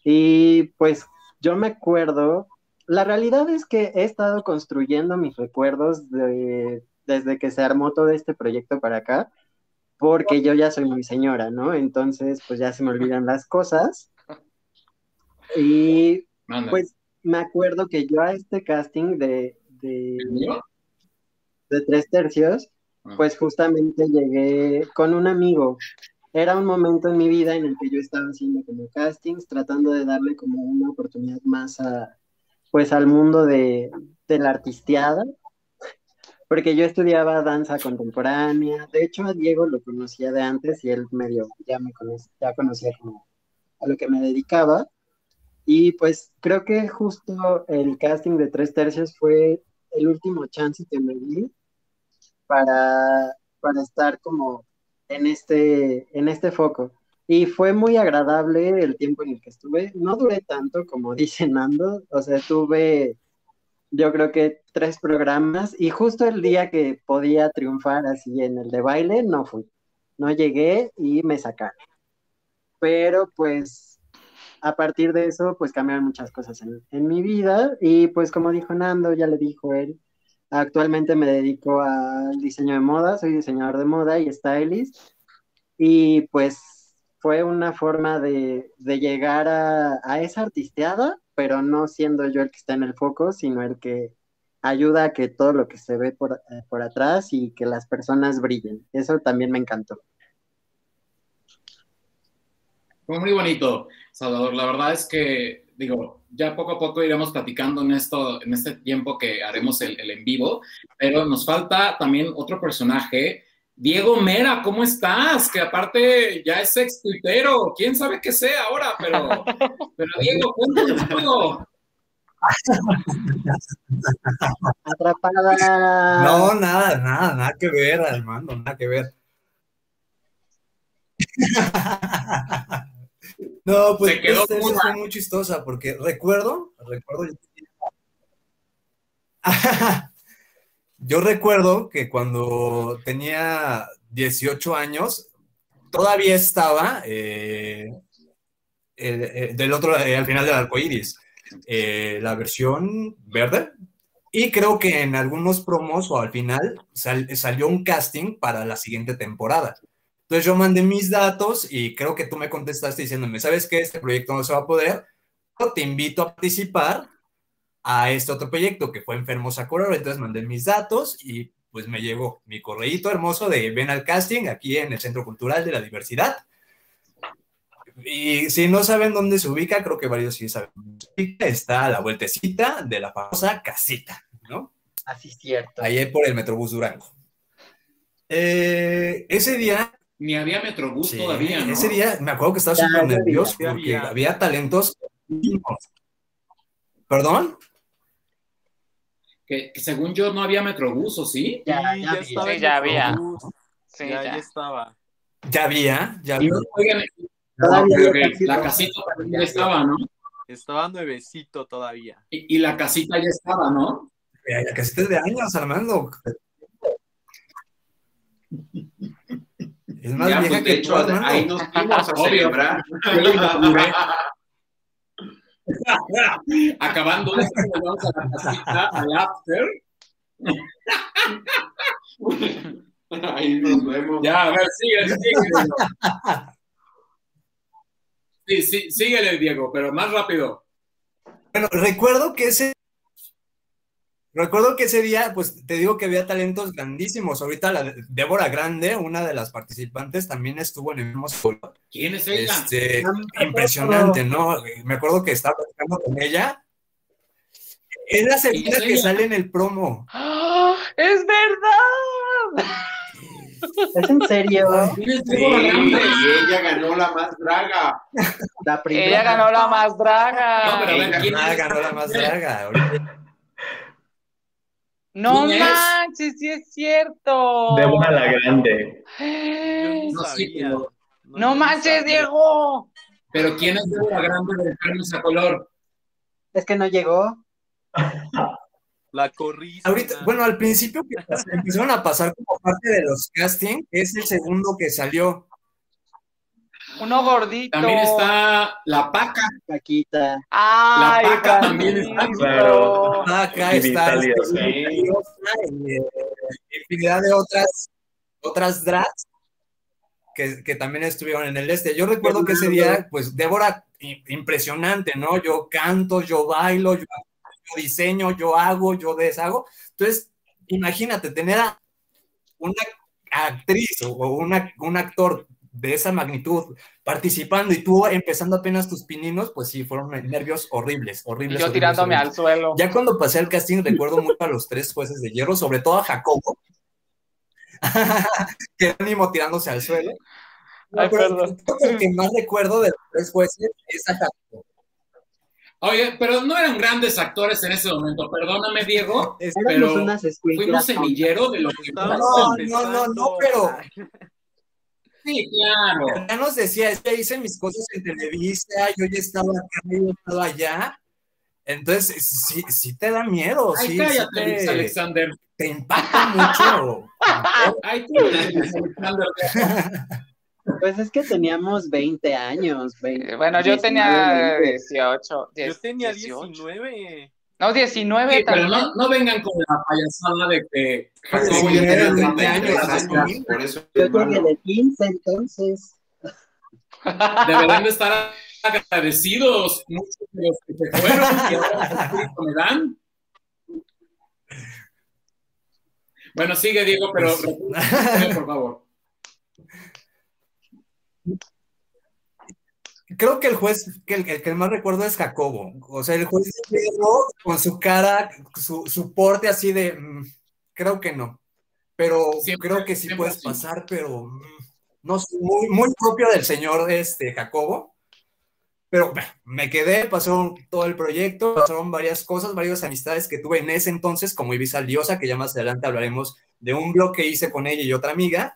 Speaker 8: Y pues yo me acuerdo la realidad es que he estado construyendo mis recuerdos de, desde que se armó todo este proyecto para acá. porque yo ya soy muy señora, ¿no? Entonces, pues ya se me olvidan las cosas. Y pues me acuerdo que yo a este casting de, de, de tres tercios,
Speaker 2: Ah.
Speaker 8: pues justamente llegué con un amigo. Era un momento en mi vida en el que yo estaba haciendo como castings, tratando de darle como una oportunidad más a, pues al mundo de, de la artisteada, porque yo estudiaba danza contemporánea. De hecho, a Diego lo conocía de antes y él medio ya me conocía, ya conocía como a lo que me dedicaba. Y pues creo que justo el casting de tres tercios fue el último chance que me di para, para estar como en este, en este foco. Y fue muy agradable el tiempo en el que estuve. No duré tanto como dice Nando, o sea, tuve yo creo que tres programas y justo el día que podía triunfar así en el de baile, no fui. No llegué y me sacaron. Pero pues a partir de eso, pues cambiaron muchas cosas en, en mi vida y pues como dijo Nando, ya le dijo él, actualmente me dedico al diseño de moda, soy diseñador de moda y stylist y pues fue una forma de, de llegar a, a esa artisteada, pero no siendo yo el que está en el foco, sino el que ayuda a que todo lo que se ve por, eh, por atrás y que las personas brillen. Eso también me encantó.
Speaker 2: Fue muy bonito, Salvador. La verdad es que, digo, ya poco a poco iremos platicando en esto, en este tiempo que haremos el, el en vivo, pero nos falta también otro personaje. Diego Mera, ¿cómo estás? Que aparte ya es ex tuitero, quién sabe qué sea ahora, pero, pero Diego, cuéntanos todo.
Speaker 8: Atrapada.
Speaker 9: No, nada, nada, nada que ver, Armando, nada que ver. No, pues
Speaker 2: Se quedó
Speaker 9: esta esta
Speaker 2: muda.
Speaker 9: fue muy chistosa porque recuerdo, recuerdo, yo recuerdo que cuando tenía 18 años, todavía estaba eh, el- del otro, eh, al final del arco iris, eh, la versión verde. Y creo que en algunos promos o al final sal- salió un casting para la siguiente temporada. Entonces yo mandé mis datos y creo que tú me contestaste diciéndome, ¿sabes qué? Este proyecto no se va a poder, pero te invito a participar a este otro proyecto que fue Enfermos a. Entonces mandé mis datos y pues me llegó mi correíto hermoso de ven al casting aquí en el Centro Cultural de la Diversidad. Y si no saben dónde se ubica, creo que varios sí saben. dónde se ubica. Está a la vueltecita de la famosa casita, ¿no?
Speaker 8: Así es cierto.
Speaker 9: Ahí por el Metrobús Durango. Eh, ese día
Speaker 2: Ni había Metrobús
Speaker 9: Sí,
Speaker 2: todavía, ¿no?
Speaker 9: Ese día me acuerdo que estaba súper nervioso
Speaker 7: había.
Speaker 9: porque
Speaker 7: había.
Speaker 9: había talentos. ¿Perdón?
Speaker 2: Que, que según yo no había Metrobús, ¿o sí?
Speaker 8: Ya,
Speaker 7: Sí,
Speaker 8: ya
Speaker 7: estaba
Speaker 6: Sí, ya
Speaker 7: el
Speaker 6: había. Sí,
Speaker 7: ya,
Speaker 6: ya.
Speaker 7: ya estaba.
Speaker 9: Ya había, ya había.
Speaker 2: Oigan,
Speaker 8: Todavía
Speaker 2: ok,
Speaker 8: había
Speaker 2: ok,
Speaker 8: casi
Speaker 2: la casita también ya estaba, ¿no?
Speaker 7: Estaba nuevecito todavía.
Speaker 2: Y, y la casita ya estaba, ¿no?
Speaker 9: La casita es de años, Armando. Es más
Speaker 3: Ya,
Speaker 9: vieja
Speaker 3: pues,
Speaker 9: que
Speaker 3: de
Speaker 9: tú,
Speaker 3: hecho,
Speaker 9: Armando.
Speaker 3: ahí nos fuimos a celebrar.
Speaker 2: Yo lo inauguré. Acabando esto, vamos a la casita, al after.
Speaker 3: Ahí nos vemos.
Speaker 2: Ya, a ver, síguele, síguele. Sí, sí, síguele, Diego, pero más rápido.
Speaker 9: Bueno, recuerdo que ese. Recuerdo que ese día, pues te digo que había talentos grandísimos. Ahorita la de- Débora Grande, una de las participantes, también estuvo en el mismo solo.
Speaker 2: ¿Quién es ella?
Speaker 9: Este,
Speaker 8: acuerdo.
Speaker 9: impresionante, ¿no? Me acuerdo que estaba platicando con ella. Es la segunda
Speaker 2: ¿Quién es
Speaker 9: que
Speaker 2: ella?
Speaker 9: sale en el promo.
Speaker 6: ¡Ah! ¡Es verdad!
Speaker 8: ¿Es en serio?
Speaker 3: Ella ganó la más draga.
Speaker 8: La primera.
Speaker 6: Ella ganó la más draga.
Speaker 2: No, pero a ver, ¿quién
Speaker 9: Ah, ganó la más draga.
Speaker 6: No
Speaker 2: ¿Quién es?
Speaker 6: manches, sí es cierto.
Speaker 10: Débora la Grande.
Speaker 7: Yo
Speaker 2: No,
Speaker 7: sabía.
Speaker 2: pero-
Speaker 6: No manches,
Speaker 7: sabía.
Speaker 6: Diego.
Speaker 2: Pero ¿quién es Débora Grande de Enfermos a Color?
Speaker 8: Es que no llegó.
Speaker 7: La corrí.
Speaker 9: Ahorita, bueno, al principio que empezaron a pasar como parte de los castings, es el segundo que salió.
Speaker 6: Uno gordito.
Speaker 2: También está La Paca.
Speaker 8: Paquita.
Speaker 6: Ay,
Speaker 2: La Paca también está,
Speaker 10: claro.
Speaker 9: Acá
Speaker 10: Y
Speaker 9: está
Speaker 10: Vitalia,
Speaker 9: este,
Speaker 10: sí.
Speaker 9: y, infinidad de otras, otras drags. que, que también estuvieron en el este. Yo recuerdo que ese día, pues Débora, impresionante, ¿no? Yo canto, yo bailo, yo, yo diseño, yo hago, yo deshago. Entonces, imagínate tener a una actriz o una, un actor de esa magnitud participando y tú empezando apenas tus pininos, pues sí, fueron nervios horribles,
Speaker 6: Y
Speaker 9: horribles.
Speaker 6: yo
Speaker 9: horribles,
Speaker 6: tirándome
Speaker 9: horribles.
Speaker 6: al suelo.
Speaker 9: Ya cuando pasé el casting, recuerdo mucho a los tres jueces de hierro, sobre todo a Jacobo, que ánimo tirándose al suelo. No,
Speaker 6: Ay,
Speaker 9: pero
Speaker 6: perdón.
Speaker 9: creo que el que más recuerdo de los tres jueces es a Jacobo.
Speaker 2: Oye, pero no eran grandes actores en ese momento. Perdóname, Diego, pero fuimos semillero de lo que
Speaker 9: No, no, no, no, pero-
Speaker 2: Sí, claro.
Speaker 9: Ya nos decía, es que hice mis cosas en Televisa, yo ya estaba acá, yo ya estaba allá. Entonces, sí, sí te da miedo,
Speaker 2: Ay,
Speaker 9: sí, sí
Speaker 2: cállate, Luis
Speaker 9: te,
Speaker 2: Alexander.
Speaker 9: te impacta mucho.
Speaker 2: Ay, Luis Alexander.
Speaker 8: Pues es que teníamos 20 años. 20,
Speaker 6: Bueno, yo
Speaker 8: 19,
Speaker 6: tenía
Speaker 8: 20.
Speaker 6: 18.
Speaker 7: Yo
Speaker 6: 10,
Speaker 7: tenía
Speaker 6: 18.
Speaker 7: 19.
Speaker 6: No, 19
Speaker 2: Sí, pero
Speaker 6: también.
Speaker 2: no, no vengan con la payasada de que
Speaker 3: Jacobo
Speaker 9: Sí,
Speaker 3: ya tenía
Speaker 9: 20
Speaker 3: 33
Speaker 9: años, sí.
Speaker 3: por eso
Speaker 8: Yo llegué
Speaker 3: malo.
Speaker 8: de 15, entonces.
Speaker 2: deberán de estar agradecidos muchos de los que se fueron y ahora me dan. Bueno, sigue Diego, pero
Speaker 9: Pues-
Speaker 2: por favor.
Speaker 9: Creo que el juez, que el, el que más recuerdo es Jacobo. O sea, el juez de hierro con su cara, su, su porte así de, mm, creo que no. Pero
Speaker 2: Siempre-
Speaker 9: creo que sí puedes pasar, pero mm, no sé, muy, muy propio del señor este, Jacobo. Pero bueno, me quedé, pasó todo el proyecto, pasaron varias cosas, varias amistades que tuve en ese entonces, como Ibiza Liosa, que ya más adelante hablaremos de un blog que hice con ella y otra amiga.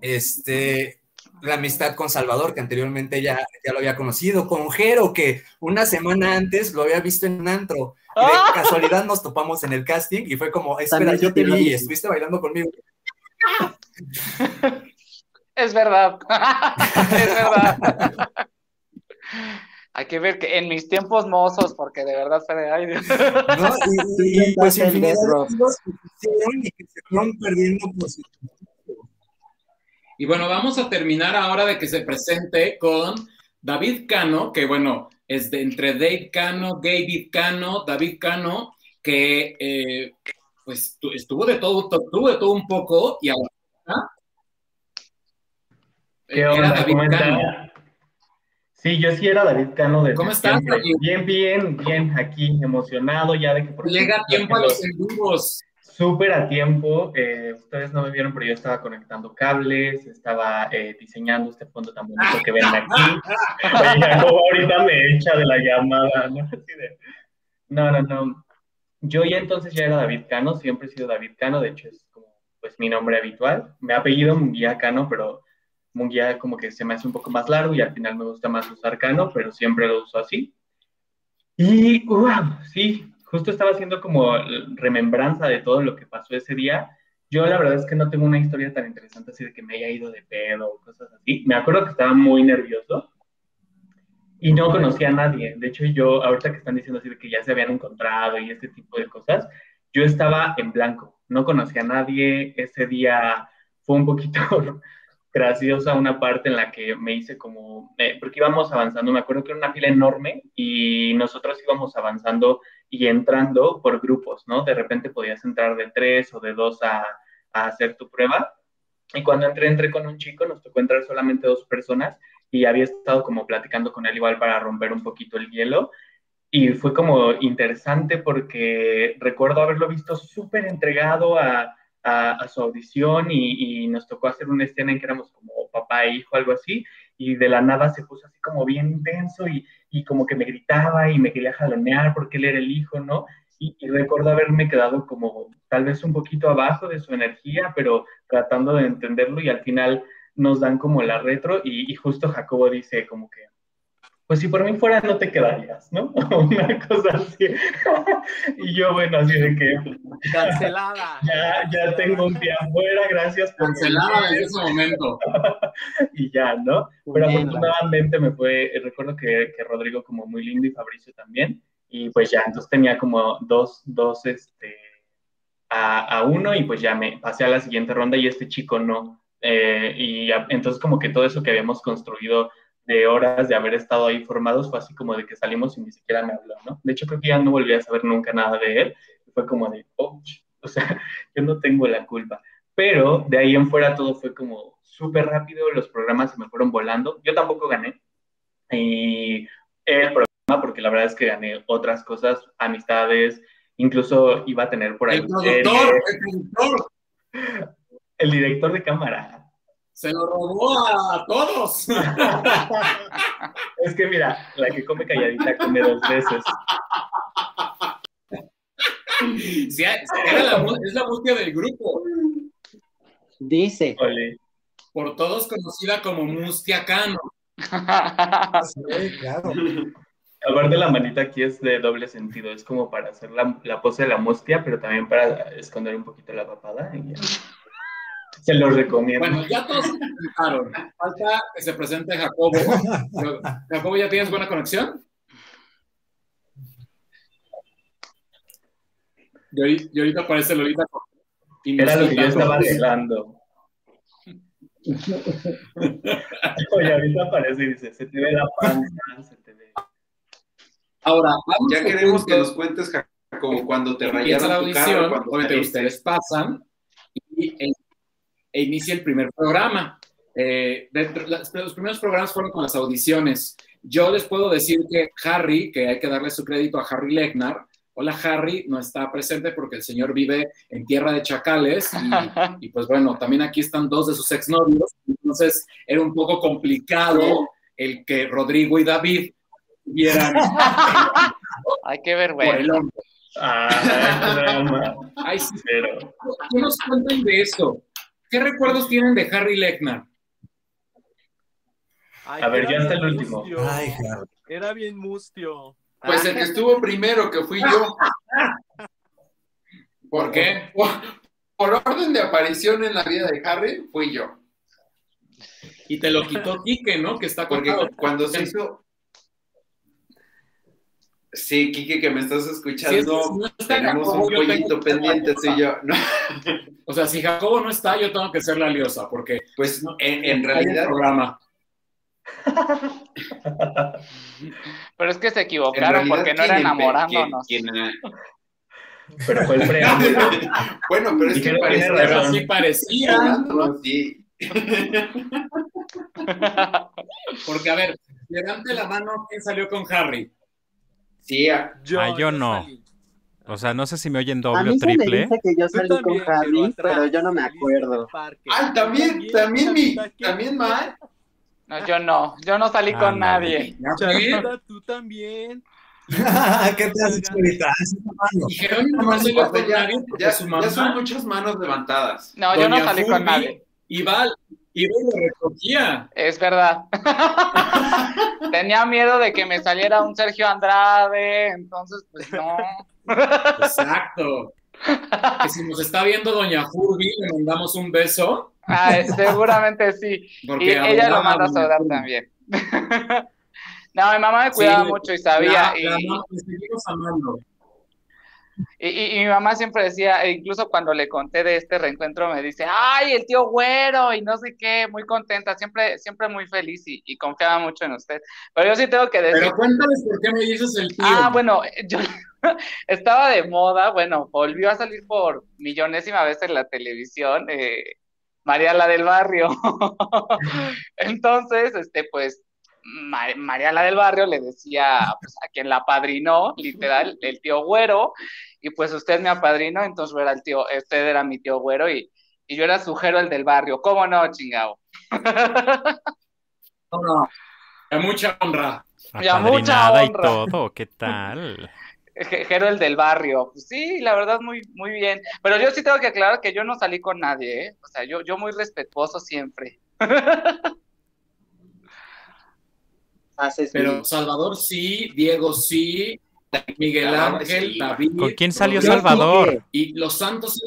Speaker 9: Este, la amistad con Salvador, que anteriormente ya, ya lo había conocido, con Jero, que una semana antes lo había visto en un antro. Y de
Speaker 6: ¡Ah!
Speaker 9: casualidad nos topamos en el casting y fue como, espera,
Speaker 8: También
Speaker 9: yo te vi y estuviste bailando conmigo.
Speaker 6: Es verdad. es verdad. Hay que ver que en mis tiempos mozos, porque de verdad fue de ay, Dios.
Speaker 9: ¿no? Y, y- y, pues infinidad de amigos que hicieron y que se fueron perdiendo su
Speaker 2: Y bueno, vamos a terminar ahora de que se presente con David Cano, que bueno, es de entre Dave Cano, David Cano, David Cano, que eh, pues tu- estuvo de todo, tu- tuvo de todo un poco y ahora
Speaker 10: ¿Qué
Speaker 2: era
Speaker 10: onda?
Speaker 2: David
Speaker 10: ¿Cómo
Speaker 2: Cano.
Speaker 10: están? Sí, yo sí era David Cano desde
Speaker 2: ¿Cómo estás?
Speaker 10: Bien, bien, bien, aquí emocionado ya de que por
Speaker 2: Llega tiempo a
Speaker 10: los-
Speaker 2: los en vivos.
Speaker 10: Súper a tiempo. eh, ustedes no me vieron, pero yo estaba conectando cables, estaba eh, diseñando este fondo tan bonito que ven aquí. Jacobo ahorita me echa de la llamada, ¿no? No, no, no. Yo ya entonces ya era David Cano, siempre he sido David Cano, de hecho es como pues mi nombre habitual. Me ha apellido Munguía Cano, pero Munguía como que se me hace un poco más largo y al final me gusta más usar Cano, pero siempre lo uso así. Y, wow, sí, justo estaba haciendo como remembranza de todo lo que pasó ese día. Yo la verdad es que no tengo una historia tan interesante así de que me haya ido de pedo o cosas así. Me acuerdo que estaba muy nervioso y no conocía a nadie. De hecho, yo, ahorita que están diciendo así de que ya se habían encontrado y este tipo de cosas, yo estaba en blanco, no conocía a nadie. Ese día fue un poquito graciosa una parte en la que me hice como, eh, porque íbamos avanzando, me acuerdo que era una fila enorme y nosotros íbamos avanzando y entrando por grupos, ¿no? De repente podías entrar de tres o de dos a, a hacer tu prueba. Y cuando entré, entré con un chico, nos tocó entrar solamente dos personas y había estado como platicando con él igual para romper un poquito el hielo. Y fue como interesante porque recuerdo haberlo visto súper entregado a, a, a, su audición y, y, nos tocó hacer una escena en que éramos como papá e hijo, algo así, y de la nada se puso así como bien intenso y, y como que me gritaba y me quería jalonear porque él era el hijo, ¿no? Y, y, recuerdo haberme quedado como tal vez un poquito abajo de su energía, pero tratando de entenderlo y al final nos dan como la retro y, y justo Jacobo dice como que, pues si por mí fuera no te quedarías, ¿no? Una cosa así. y yo, bueno, así de que...
Speaker 7: Cancelada.
Speaker 10: Ya, ya tengo un día afuera, gracias.
Speaker 2: Por Cancelada desde ese momento.
Speaker 10: y ya, ¿no? Pero afortunadamente me fue, recuerdo que, que Rodrigo como muy lindo y Fabricio también, y pues ya, entonces tenía como dos, dos, este, a, a uno y pues ya me pasé a la siguiente ronda y este chico no, Eh, y ya- entonces como que todo eso que habíamos construido de horas de haber estado ahí formados fue así como de que salimos y ni siquiera me habló, ¿no? De hecho creo que ya no volví a saber nunca nada de él. Fue como de, oh, o sea, yo no tengo la culpa. Pero de ahí en fuera todo fue como súper rápido, los programas se me fueron volando. Yo tampoco gané. Y el programa, porque la verdad es que gané otras cosas, amistades, incluso iba a tener por ahí
Speaker 2: El productor, el productor,
Speaker 10: el director de cámara.
Speaker 2: Se lo robó a todos.
Speaker 10: Es que mira, la que come calladita come dos veces.
Speaker 2: Sí, era la mu- es la música del grupo,
Speaker 8: Dice.
Speaker 10: Ole.
Speaker 2: por todos conocida como Mustia Cano.
Speaker 9: Sí, claro.
Speaker 10: Aparte la manita aquí es de doble sentido, es como para hacer la, la pose de la mustia, pero también para esconder un poquito la papada. y ya. Se los recomiendo.
Speaker 2: Bueno, ya todos se presentaron. Falta que se presente Jacobo. Jacobo, ¿ya tienes buena conexión? Y ahorita, y ahorita aparece Lolita. con-
Speaker 10: Era lo que yo estaba arreglando. Oye, ahorita aparece y dice, se te ve la panza, se te ve.
Speaker 2: Ahora, vamos
Speaker 3: Ya queremos que nos cuentes, como cuando te
Speaker 2: empieza la
Speaker 3: rayaron tu carro,
Speaker 2: audición,
Speaker 3: cuando
Speaker 2: ustedes pasan y e, e inicia el primer programa. Eh, dentro- las- los primeros programas fueron con las audiciones. Yo les puedo decir que Harry, que hay que darle su crédito a Harry Lechner, hola Harry, no está presente porque el señor vive en tierra de chacales y, y, pues bueno, también aquí están dos de sus exnovios, entonces era un poco complicado el que Rodrigo y David vieran
Speaker 6: Ay, qué
Speaker 2: por el
Speaker 6: vergüenza.
Speaker 2: hombre.
Speaker 10: Ah.
Speaker 2: Ay, sí,
Speaker 10: Pero
Speaker 2: ¿Qué nos cuentan de eso? ¿Qué recuerdos tienen de Harry Lechner?
Speaker 7: Ay,
Speaker 10: A ver, ya está el último.
Speaker 7: mustio.
Speaker 9: Ay, Harry.
Speaker 7: Era bien mustio.
Speaker 3: Pues el que estuvo primero, que fui yo.
Speaker 2: ¿Por qué?
Speaker 3: Por, por orden de aparición en la vida de Harry, fui yo.
Speaker 2: Y te lo quitó Quique, ¿no? Que está
Speaker 3: Porque cuando se hizo. Sí, Kike, que me estás
Speaker 2: Si es que
Speaker 3: escuchando.
Speaker 2: si no está
Speaker 3: tenemos
Speaker 2: Jacobo,
Speaker 3: un pollito pendiente, y yo. No.
Speaker 2: O sea, si Jacobo no está, yo tengo que ser la liosa, porque
Speaker 3: pues en, realidad.
Speaker 2: programa.
Speaker 6: Pero es que se equivocaron
Speaker 3: realidad,
Speaker 6: porque no era enamorándonos.
Speaker 3: quien-
Speaker 10: Pero fue el preámbulo.
Speaker 3: bueno, pero es que parece.
Speaker 2: Pero así parecía.
Speaker 3: Sí.
Speaker 2: Porque, a ver, levante la mano quién salió con Harry.
Speaker 3: Sí, a-
Speaker 7: Yo,
Speaker 5: Ah, yo no.
Speaker 7: salí.
Speaker 5: O sea, no sé si me oyen
Speaker 8: A
Speaker 5: doble o
Speaker 8: mí se me
Speaker 5: triple.
Speaker 8: dice que yo salí
Speaker 7: también,
Speaker 8: con
Speaker 7: atrás,
Speaker 8: pero yo no me acuerdo.
Speaker 3: Ay, también, también mi, también mal.
Speaker 6: No, yo no, yo no salí con
Speaker 5: Ándale.
Speaker 6: nadie.
Speaker 7: Chavita, tú también.
Speaker 9: ¿Qué te haces?
Speaker 2: Y no con
Speaker 3: ya, son muchas manos levantadas.
Speaker 6: No, yo no salí con nadie.
Speaker 2: Iba, iba y lo recogía.
Speaker 6: Es verdad. Tenía miedo de que me saliera un Sergio Andrade, entonces pues no.
Speaker 2: Exacto. Que si nos está viendo Doña Furby, le mandamos un beso.
Speaker 6: Ay, seguramente sí.
Speaker 2: Porque
Speaker 6: Y ella lo manda a saludar también. No, mi mamá me cuidaba
Speaker 2: Sí,
Speaker 6: mucho y sabía.
Speaker 2: La-
Speaker 6: y,
Speaker 2: la seguimos amando.
Speaker 6: Y- y- y mi mamá siempre decía, e incluso cuando le conté de este reencuentro, me dice, ay, el tío güero y no sé qué, muy contenta, siempre, siempre muy feliz y, y confiaba mucho en usted. Pero yo sí tengo que decir
Speaker 2: Pero cuéntales por qué me dices el tío.
Speaker 6: Ah, bueno, yo estaba de moda, bueno, volvió a salir por millonésima vez en la televisión, eh, María la del Barrio. Entonces, este, pues, Ma- María la del Barrio le decía pues, a quien la apadrinó, literal, el tío Güero, y pues usted me apadrinó, entonces yo era el tío, usted era mi tío Güero y, y yo era su Jero el del barrio. ¿Cómo no, chingado?
Speaker 2: No, no. De mucha honra.
Speaker 6: Ya, mucha
Speaker 5: Apadrinada y
Speaker 6: honra.
Speaker 5: todo, ¿qué tal?
Speaker 6: Je- Jero el del barrio. Pues sí, la verdad, muy, muy bien. Pero yo sí tengo que aclarar que yo no salí con nadie, ¿eh? O sea, yo, yo muy respetuoso siempre.
Speaker 8: Haces
Speaker 2: Pero. Salvador sí, Diego sí, Miguel
Speaker 3: Claro,
Speaker 2: Ángel,
Speaker 3: sí.
Speaker 2: David.
Speaker 5: ¿Con quién salió Salvador?
Speaker 8: dije,
Speaker 2: Y los Santos.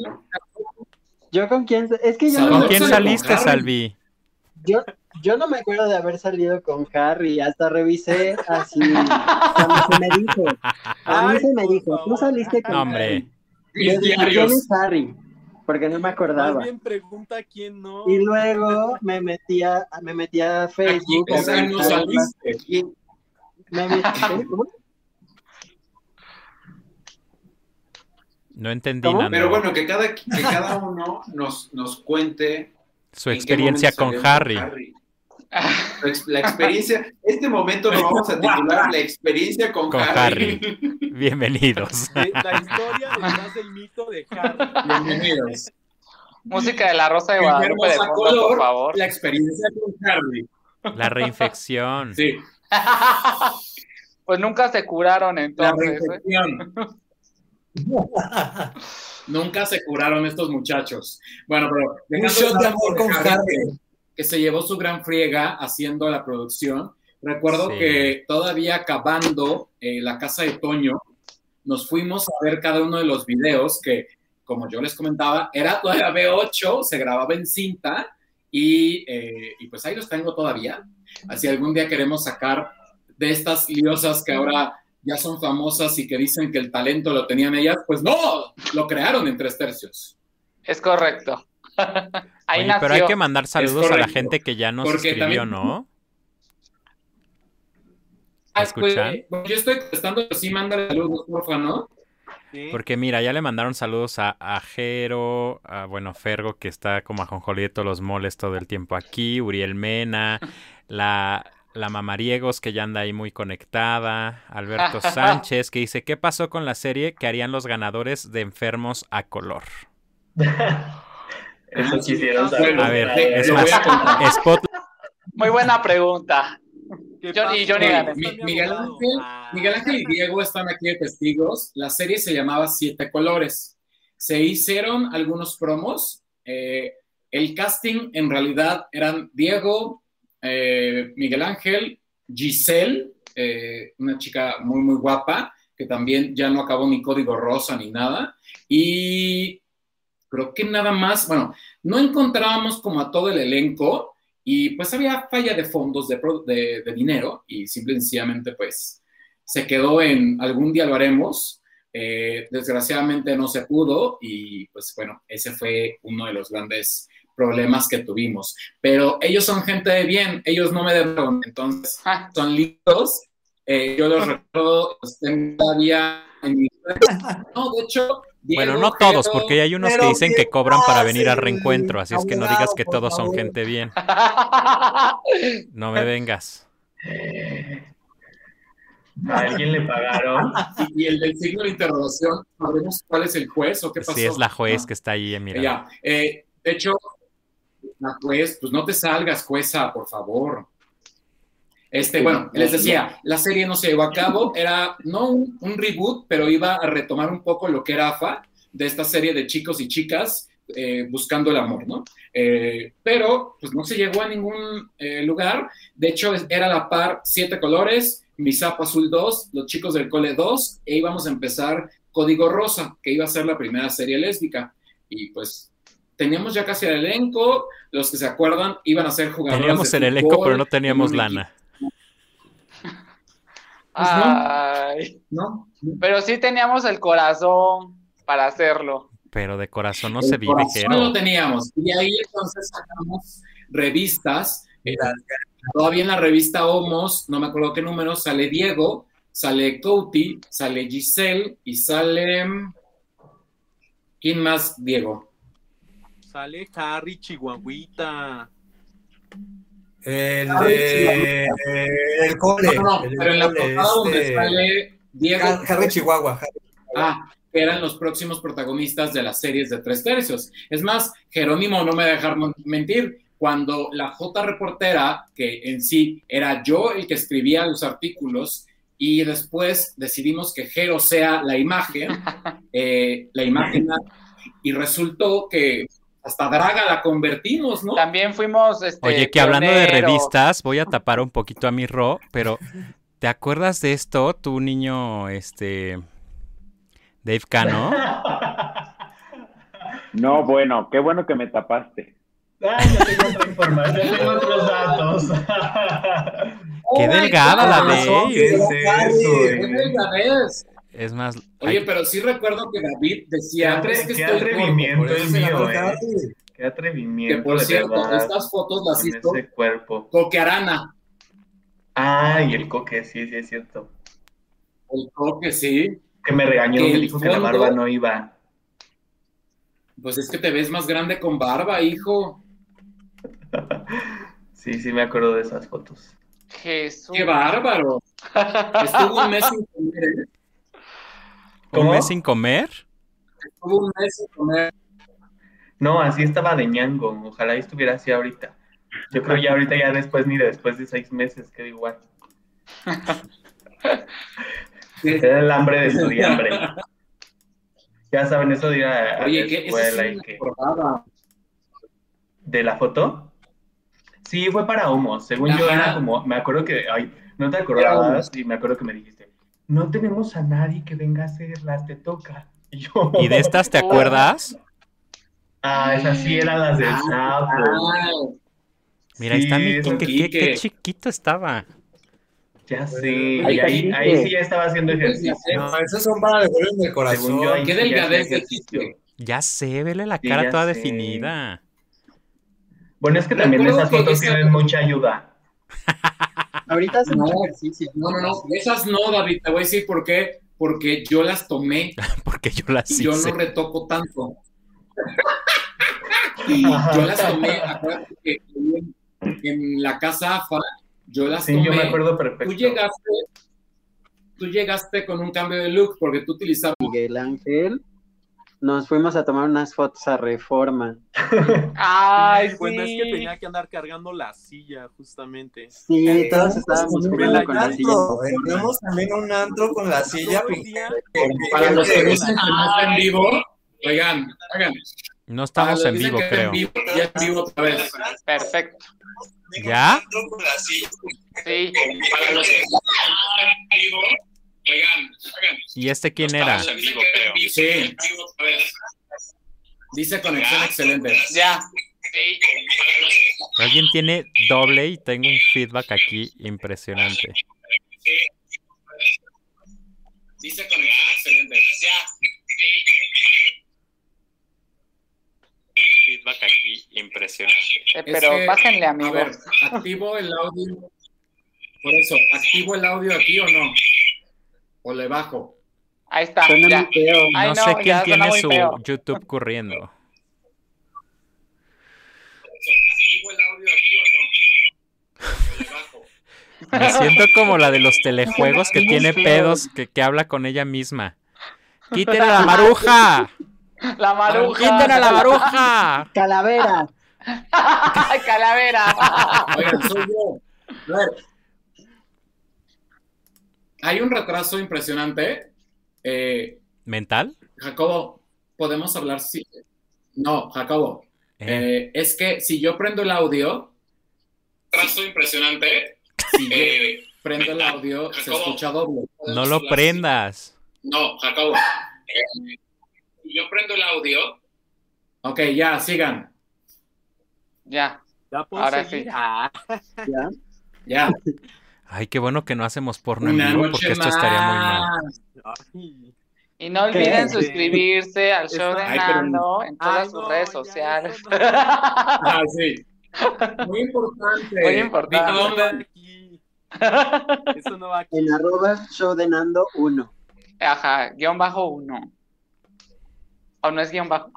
Speaker 8: Yo con quién, es que yo no,
Speaker 5: ¿Con quién saliste. Salvi?
Speaker 8: yo, yo no me acuerdo de haber salido con Harry, hasta revisé así, cuando se me dijo, a mí
Speaker 7: Ay,
Speaker 8: se me dijo, tú saliste con
Speaker 5: No, hombre.
Speaker 8: Harry. Yo
Speaker 2: Mis
Speaker 8: dije, ¿quién
Speaker 2: diarios.
Speaker 8: es Harry? Porque no me
Speaker 7: Más
Speaker 8: acordaba.
Speaker 7: bien pregunta quién no.
Speaker 8: Y luego me metía, me metía a Facebook. A
Speaker 2: no saliste.
Speaker 3: Y-
Speaker 8: me metí- ¿cómo?
Speaker 5: No entendí
Speaker 8: ¿Cómo?
Speaker 5: nada.
Speaker 3: Pero bueno, que cada, que cada uno nos, nos cuente
Speaker 5: Su experiencia con
Speaker 3: salió
Speaker 5: Harry.
Speaker 3: La experiencia, este momento lo vamos a titular La experiencia con,
Speaker 5: Con
Speaker 3: Harry.
Speaker 5: Bienvenidos.
Speaker 7: Eh, La historia detrás del mito de Harry.
Speaker 2: Bienvenidos.
Speaker 6: Música de la Rosa de Guadalupe de fondo, por
Speaker 2: color,
Speaker 6: favor.
Speaker 2: la experiencia con Harry.
Speaker 5: La reinfección.
Speaker 2: Sí,
Speaker 6: Pues nunca se curaron
Speaker 2: la
Speaker 6: entonces. ¿eh?
Speaker 2: reinfección. Nunca se curaron estos muchachos. Bueno, pero
Speaker 9: Un shot de amor
Speaker 2: por
Speaker 9: con Harry.
Speaker 2: que, que se llevó su gran friega haciendo la producción. Recuerdo
Speaker 5: Sí.
Speaker 2: que todavía acabando eh, la casa de Toño, nos fuimos a ver cada uno de los videos que, como yo les comentaba, era todavía B8, se grababa en cinta y, eh, y pues ahí los tengo todavía. Así algún día queremos sacar de estas liosas que ahora ya son famosas y que dicen que el talento lo tenían ellas, pues no, lo crearon en tres tercios.
Speaker 6: Es correcto. Ahí
Speaker 5: Oye,
Speaker 6: nació.
Speaker 5: pero hay que mandar saludos a la gente que ya nos
Speaker 2: Porque
Speaker 5: escribió,
Speaker 2: también-
Speaker 5: ¿no?
Speaker 2: Ah,
Speaker 5: escuchan?
Speaker 2: pues, yo estoy contestando, pero sí, mándale saludos, porfa, ¿no?
Speaker 7: Sí.
Speaker 5: Porque mira, ya le mandaron saludos a, a Jero, a bueno, Fergo, que está como ajonjolí de todos los moles todo el tiempo aquí, Uriel Mena, la, la Mamariegos, que ya anda ahí muy conectada, Alberto Sánchez, que dice, ¿qué pasó con la serie que harían los ganadores de Enfermos a Color?
Speaker 10: Eso quisieron saber.
Speaker 2: Bueno,
Speaker 5: A ver,
Speaker 2: te-
Speaker 5: es
Speaker 2: lo
Speaker 5: más,
Speaker 2: voy a contar.
Speaker 5: Spot,
Speaker 6: Muy buena pregunta.
Speaker 2: Miguel Ángel y Diego están aquí de testigos. La serie se llamaba Siete Colores. Se hicieron algunos promos. Eh, el casting en realidad eran Diego, eh, Miguel Ángel, Giselle, eh, una chica muy, muy guapa, que también ya no acabó ni código rosa ni nada. Y creo que nada más, bueno, no encontrábamos como a todo el elenco y pues había falla de fondos de, pro- de- de dinero y simple y sencillamente pues se quedó en algún día lo haremos. Eh, desgraciadamente no se pudo y pues bueno, ese fue uno de los grandes problemas que tuvimos. Pero ellos son gente de bien, ellos no me debieron, entonces
Speaker 6: Ah,
Speaker 2: son lindos. Eh, yo los recuerdo, los tengo todavía en mi... No, de hecho...
Speaker 5: bueno, no todos, porque hay unos que dicen que
Speaker 9: ¿qué
Speaker 5: cobran para venir al reencuentro, así es que no digas que todos son gente bien. No me vengas.
Speaker 10: A alguien le pagaron.
Speaker 2: Y, el del signo de interrogación, ¿sabremos cuál es el juez o qué pasó?
Speaker 5: Si es la juez
Speaker 2: Ah,
Speaker 5: que está ahí, mira.
Speaker 2: Ya, eh, de hecho, la juez, pues no te salgas, jueza, por favor. Este, bueno, les decía, la serie no se llevó a cabo, era no un, un reboot, pero iba a retomar un poco lo que era AFA, de esta serie de chicos y chicas eh, buscando el amor, ¿no? Eh, pero, pues no se llegó a ningún eh, lugar, de hecho, era la par Siete Colores, Mi Sapo Azul 2, Los Chicos del Cole 2, e íbamos a empezar Código Rosa, que iba a ser la primera serie lésbica, y pues teníamos ya casi el elenco, los que se acuerdan iban a ser jugadores
Speaker 5: Teníamos
Speaker 2: de
Speaker 5: el elenco, pero no teníamos lana.
Speaker 2: Pues no.
Speaker 6: Ay,
Speaker 2: ¿no?
Speaker 6: pero sí teníamos el corazón para hacerlo.
Speaker 5: Pero de corazón no
Speaker 2: El
Speaker 5: se vive,
Speaker 2: corazón
Speaker 5: Jero.
Speaker 2: lo teníamos. Y ahí entonces sacamos revistas. eh, todavía en la revista Homos, no me acuerdo qué número, sale Diego, sale Couti, sale Giselle y sale. ¿Quién más, Diego?
Speaker 7: Sale Harry Chihuahuita.
Speaker 9: El de. El cole.
Speaker 2: No, no, no,
Speaker 9: el
Speaker 2: pero en la portada donde
Speaker 9: este,
Speaker 2: sale Diego.
Speaker 9: Har- Harry Chihuahua. Harry.
Speaker 2: Ah, que eran los próximos protagonistas de las series de tres tercios. Es más, Jerónimo no me dejar mentir, cuando la J reportera, que en sí era yo el que escribía los artículos, y después decidimos que Jero sea la imagen, eh, la imagen, y resultó que hasta Draga la convertimos, ¿no?
Speaker 6: También fuimos. Este,
Speaker 5: Oye, que hablando de revistas, voy a tapar un poquito a mi Ro, pero ¿te acuerdas de esto, tu niño, este, Dave Cano?
Speaker 11: No, bueno, qué bueno que me tapaste.
Speaker 10: Ay, ya tengo otra información, ya tengo otros datos.
Speaker 5: Qué
Speaker 2: Oh
Speaker 5: delgada la Dave.
Speaker 9: ¿Qué es
Speaker 2: Dave,
Speaker 9: eso,
Speaker 2: qué
Speaker 9: eh?
Speaker 2: delgadez.
Speaker 5: Es más,
Speaker 2: Oye,
Speaker 5: hay-
Speaker 2: pero sí recuerdo que David decía,
Speaker 10: Qué atre-
Speaker 2: es que
Speaker 10: qué
Speaker 2: estoy
Speaker 10: atrevimiento
Speaker 2: se
Speaker 10: mío, eh. Qué atrevimiento.
Speaker 2: Que por
Speaker 10: de
Speaker 2: cierto,
Speaker 10: verdad,
Speaker 2: estas fotos las hizo
Speaker 10: ese cuerpo.
Speaker 2: Coquearana.
Speaker 10: Ay, el coque, sí, sí, es cierto.
Speaker 2: El coque, sí.
Speaker 10: Que me regañó,
Speaker 2: Que
Speaker 10: dijo que la barba no iba.
Speaker 2: Pues es que te ves más grande con barba, hijo.
Speaker 10: Sí, sí, me acuerdo de esas fotos.
Speaker 6: Jesús.
Speaker 2: ¡Qué bárbaro! Estuvo un mes sin comer, ¿eh?
Speaker 5: ¿Un mes sin comer?
Speaker 2: Estuvo un mes sin comer.
Speaker 10: No, así estaba de ñango. Ojalá estuviera así ahorita. Yo creo ya ahorita, ya después, ni después de seis meses, queda igual. Era el hambre de estudiambre. Ya saben, eso de ir a, a
Speaker 2: Oye,
Speaker 10: la escuela y que... ¿De la foto? Sí, fue para Homos. Según yo era como, me acuerdo que, ay, no te acordabas y me acuerdo que me dijiste, no tenemos a nadie que venga a hacerlas, te toca. Y yo,
Speaker 5: ¿Y de estas te acuerdas?
Speaker 10: Ah, esas sí eran las del sapo.
Speaker 2: Ay,
Speaker 5: Mira, ahí está mi
Speaker 10: eso,
Speaker 5: Quique, qué, qué
Speaker 2: Quique.
Speaker 5: chiquito estaba.
Speaker 10: Ya sé,
Speaker 8: Ahí
Speaker 10: ahí,
Speaker 8: Quique.
Speaker 10: ahí sí ya estaba haciendo ejercicio.
Speaker 9: No, esos son para devolver del corazón.
Speaker 10: Yo,
Speaker 2: qué delgadez de
Speaker 10: ejercicio.
Speaker 2: Quique.
Speaker 5: Ya sé, vele la cara toda
Speaker 10: sé.
Speaker 5: definida.
Speaker 10: Bueno, es que también esas fotos
Speaker 2: esa-
Speaker 10: tienen mucha ayuda.
Speaker 8: Ahorita hace
Speaker 2: No.
Speaker 8: mucho ejercicio.
Speaker 2: No, no, no. Esas no, David. Te voy a decir por qué. Porque yo las tomé.
Speaker 5: Porque yo las
Speaker 2: y yo
Speaker 5: hice.
Speaker 2: no retoco tanto. y yo las tomé. Acuérdate que en, la casa AFA, yo las
Speaker 10: Sí,
Speaker 2: tomé.
Speaker 10: yo me acuerdo
Speaker 2: Tú
Speaker 10: perfecto.
Speaker 2: llegaste, tú llegaste con un cambio de look porque tú utilizabas.
Speaker 8: Miguel Ángel. Nos fuimos a tomar unas fotos a Reforma.
Speaker 6: Ay,
Speaker 7: Bueno, es que
Speaker 6: sí.
Speaker 7: tenía que andar cargando la silla, justamente.
Speaker 8: Sí, todos estábamos con la silla.
Speaker 9: Entramos también un antro con la silla.
Speaker 2: Para los que dicen que no está en vivo, oigan, oigan.
Speaker 5: No estamos
Speaker 2: que
Speaker 5: en
Speaker 2: dicen
Speaker 5: vivo,
Speaker 2: que
Speaker 5: creo.
Speaker 2: en vivo, ya en vivo otra vez.
Speaker 6: Perfecto.
Speaker 5: ¿Ya?
Speaker 6: Sí.
Speaker 2: Para los que están en vivo, oigan, oigan.
Speaker 5: ¿Y este quién era?
Speaker 2: En vivo, Sí. Dice conexión excelente.
Speaker 6: Ya.
Speaker 5: Alguien tiene doble y tengo un feedback aquí impresionante.
Speaker 2: Dice conexión excelente.
Speaker 5: Feedback aquí impresionante.
Speaker 6: Eh,
Speaker 2: Es
Speaker 6: pero
Speaker 2: que,
Speaker 6: bájenle,
Speaker 2: A ver, activo el audio. Por eso, ¿activo el audio aquí o no? ¿O le bajo?
Speaker 6: Ahí está. Ay,
Speaker 5: No
Speaker 6: no,
Speaker 5: sé quién tiene su
Speaker 6: feo.
Speaker 5: YouTube corriendo.
Speaker 2: ¿Activo el audio aquí o no? ¿O le bajo?
Speaker 5: Me siento como la de los telejuegos que tiene pedos que, que habla con ella misma. ¡Quiten a la maruja!
Speaker 6: La maruja.
Speaker 5: ¡Quiten a la maruja!
Speaker 8: Calavera.
Speaker 6: Calavera.
Speaker 2: Oigan, soy yo. A ver. Hay un retraso impresionante. Eh,
Speaker 5: ¿Mental?
Speaker 2: Jacobo, ¿podemos hablar? Si... No, Jacobo.
Speaker 5: Eh,
Speaker 2: eh, es que si yo prendo el audio, retraso impresionante. Si yo prendo el audio, se escucha doble.
Speaker 5: no lo prendas.
Speaker 2: No, Jacobo. Eh, si yo prendo el audio. Ok, ya, sigan.
Speaker 6: Ya.
Speaker 7: ¿Ya puedo
Speaker 6: Ahora
Speaker 7: seguir?
Speaker 6: sí.
Speaker 7: Ah,
Speaker 8: ¿Ya?
Speaker 2: Ya.
Speaker 5: Ay, qué bueno que no hacemos porno en vivo porque esto estaría muy mal.
Speaker 7: ay.
Speaker 6: Y no olviden
Speaker 8: ¿Qué?
Speaker 6: suscribirse al show de
Speaker 2: Ay, pero-
Speaker 6: Nando en todas
Speaker 7: Ay,
Speaker 6: sus
Speaker 7: no,
Speaker 6: redes sociales.
Speaker 7: no.
Speaker 2: Ah, sí. Muy importante.
Speaker 6: Muy importante.
Speaker 7: Eso no va
Speaker 2: dónde-
Speaker 7: aquí. Eso no va aquí.
Speaker 8: En arroba show de Nando 1.
Speaker 6: Ajá, guion bajo uno. ¿O no es guion bajo?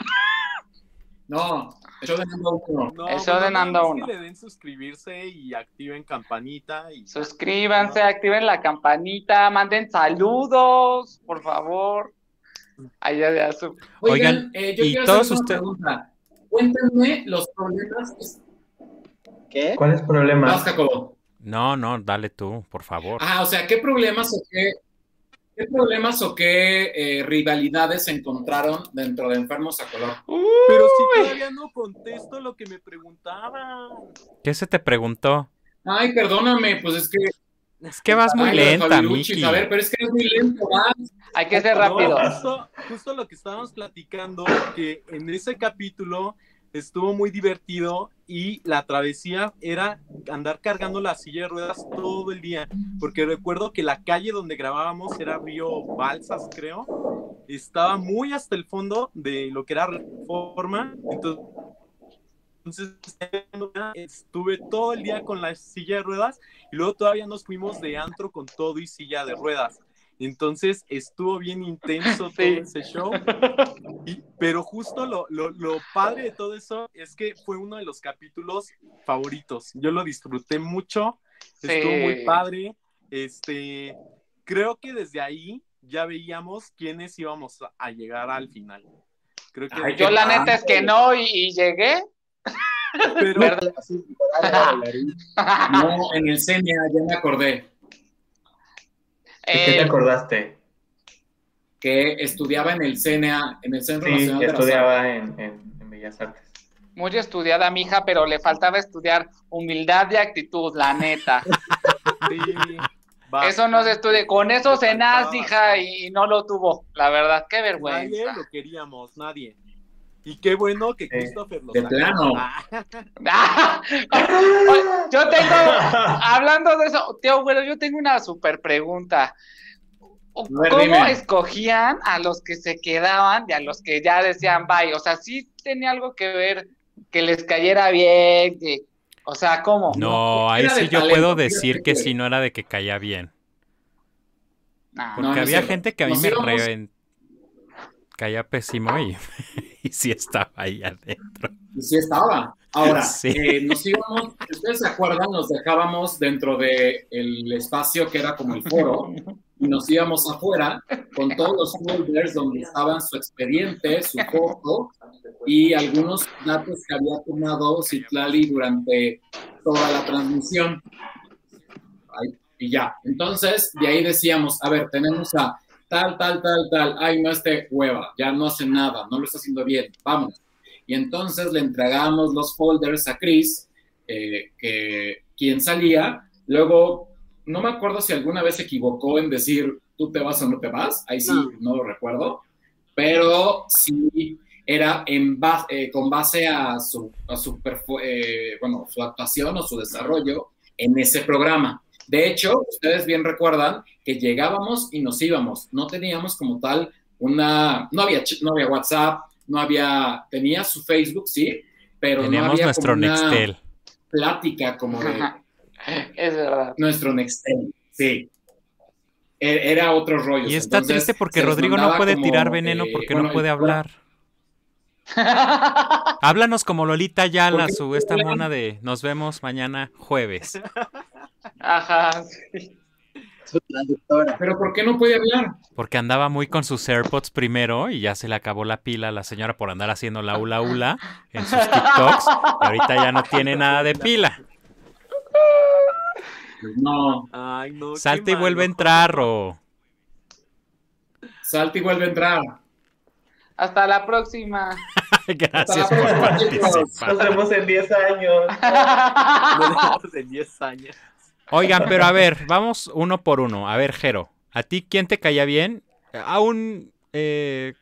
Speaker 2: No, yo de Nando uno.
Speaker 7: No,
Speaker 6: El show de
Speaker 7: nada
Speaker 6: Nando
Speaker 7: más
Speaker 6: uno.
Speaker 7: que le den suscribirse y activen campanita. Y...
Speaker 6: Suscríbanse, activen la campanita, manden saludos, por favor. Ay, ya, ya, su-
Speaker 2: Oigan,
Speaker 5: Oigan,
Speaker 2: eh, yo
Speaker 5: y
Speaker 2: quiero
Speaker 5: todos
Speaker 2: hacer una
Speaker 5: ustedes-
Speaker 2: pregunta. Cuéntenme los problemas.
Speaker 8: ¿Qué?
Speaker 10: ¿Cuál es el problema?
Speaker 2: Vas, Jacobo.
Speaker 5: No, no, dale tú, por favor.
Speaker 2: Ah, o sea, ¿qué problemas o qué, qué problemas o qué eh, rivalidades se encontraron dentro de Enfermos a Color?
Speaker 7: Pero si todavía no contesto lo que me preguntaban.
Speaker 5: ¿Qué se te preguntó?
Speaker 2: Ay, perdóname, pues es que.
Speaker 5: Es que vas muy
Speaker 2: Ay,
Speaker 5: lenta, Miki.
Speaker 2: A ver, pero es que es muy lento, vas.
Speaker 6: Hay que ser
Speaker 7: No,
Speaker 6: rápido.
Speaker 7: justo, justo lo que estábamos platicando, que en ese capítulo estuvo muy divertido y la travesía era andar cargando la silla de ruedas todo el día, porque recuerdo que la calle donde grabábamos era Río Balsas, creo, estaba muy hasta el fondo de lo que era Reforma, entonces estuve todo el día con la silla de ruedas y luego todavía nos fuimos de antro con todo y silla de ruedas. Entonces estuvo bien intenso todo ese show. Y- pero justo lo, lo, lo padre de todo eso es que fue uno de los capítulos favoritos. Yo lo disfruté mucho. Estuvo muy padre. Este, creo que desde ahí ya veíamos quiénes íbamos a- llegar al final. Creo que
Speaker 2: Ay,
Speaker 6: Yo la neta es que no y, y llegué.
Speaker 7: pero
Speaker 6: ¿Verdad?
Speaker 2: No, en el CENIA, ya me acordé
Speaker 10: ¿De qué te
Speaker 6: Eh,
Speaker 10: acordaste?
Speaker 2: que estudiaba en el CENIA, en el Centro
Speaker 10: Sí,
Speaker 2: Nacional de
Speaker 10: estudiaba en, en- en Bellas Artes.
Speaker 6: muy estudiada, mija, pero le faltaba estudiar humildad y actitud, la neta.
Speaker 7: sí,
Speaker 6: Eso no se estudia. Con eso
Speaker 7: faltaba
Speaker 6: hija, y, no lo tuvo. La verdad, qué
Speaker 7: Nadie
Speaker 6: vergüenza.
Speaker 7: lo queríamos, nadie. Y qué bueno que Christopher lo
Speaker 2: de
Speaker 7: sacó.
Speaker 2: plano.
Speaker 7: Ah,
Speaker 6: yo tengo, hablando de eso, tío, bueno, yo tengo una super pregunta.
Speaker 2: ver,
Speaker 6: ¿Cómo
Speaker 2: dime.
Speaker 6: escogían a los que se quedaban y a los que ya decían bye? O sea, sí tenía algo que ver que les cayera bien, que, o sea, ¿cómo?
Speaker 5: No, ahí
Speaker 2: de
Speaker 5: sí yo
Speaker 2: talento,
Speaker 5: puedo decir que sí no era de que caía bien.
Speaker 6: Nah.
Speaker 5: Porque
Speaker 2: No, no es
Speaker 5: había gente que a mí
Speaker 2: Nos
Speaker 5: me
Speaker 2: íbamos-
Speaker 5: reven- caía pésimo y, y sí estaba ahí adentro.
Speaker 2: Y sí estaba. Ahora,
Speaker 5: Sí.
Speaker 2: eh, nos íbamos, si ustedes se acuerdan, nos dejábamos dentro del el espacio que era como el foro y nos íbamos afuera con todos los folders donde estaban su expediente, su foto y algunos datos que había tomado Citlali durante toda la transmisión. Y ya. Entonces, de ahí decíamos, a ver, tenemos a tal, tal, tal, tal, ay, no, este hueva, ya no hace nada, no lo está haciendo bien, vamos. Y entonces le entregamos los folders a Chris, eh, que quien salía, luego, no me acuerdo si alguna vez se equivocó en decir, tú te vas o no te vas, ahí sí,
Speaker 8: No.
Speaker 2: no lo recuerdo, pero sí era en ba- eh, con base a su, a su, eh, bueno, su actuación o su desarrollo en ese programa. De hecho, ustedes bien recuerdan que llegábamos y nos íbamos. No teníamos como tal una, no había, no había WhatsApp, no había, tenía su Facebook, sí, pero no
Speaker 5: Teníamos
Speaker 2: había
Speaker 5: nuestro
Speaker 2: como una
Speaker 5: Nextel.
Speaker 2: plática como de
Speaker 6: Es verdad.
Speaker 2: nuestro Nextel, sí. E- Era otro rollo.
Speaker 5: Y está
Speaker 2: Entonces,
Speaker 5: triste porque Rodrigo no puede
Speaker 2: como,
Speaker 5: tirar veneno
Speaker 2: eh,
Speaker 5: porque
Speaker 2: bueno,
Speaker 5: no puede hablar. Háblanos como Lolita Yala,
Speaker 2: ¿Por qué
Speaker 5: su
Speaker 2: no
Speaker 5: esta mona de nos vemos mañana jueves.
Speaker 6: Ajá. sí.
Speaker 8: Su traductora.
Speaker 2: Pero ¿por qué no puede hablar?
Speaker 5: Porque andaba muy con sus AirPods primero y ya se le acabó la pila a la señora por andar haciendo la ula ula en sus TikToks. Y ahorita ya no tiene nada de pila.
Speaker 2: Pues no,
Speaker 7: Ay, no.
Speaker 5: Salta y vuelve a entrar, Ro.
Speaker 2: salta y vuelve a entrar.
Speaker 6: Hasta la próxima.
Speaker 5: Gracias
Speaker 2: Hasta
Speaker 5: por
Speaker 2: la próxima, chicos.
Speaker 5: participar.
Speaker 10: Nos vemos en 10 años.
Speaker 7: Nos vemos en 10 años.
Speaker 5: Oigan, pero a ver, vamos uno por uno. A ver, Jero, ¿a ti quién te caía bien? Aún, eh,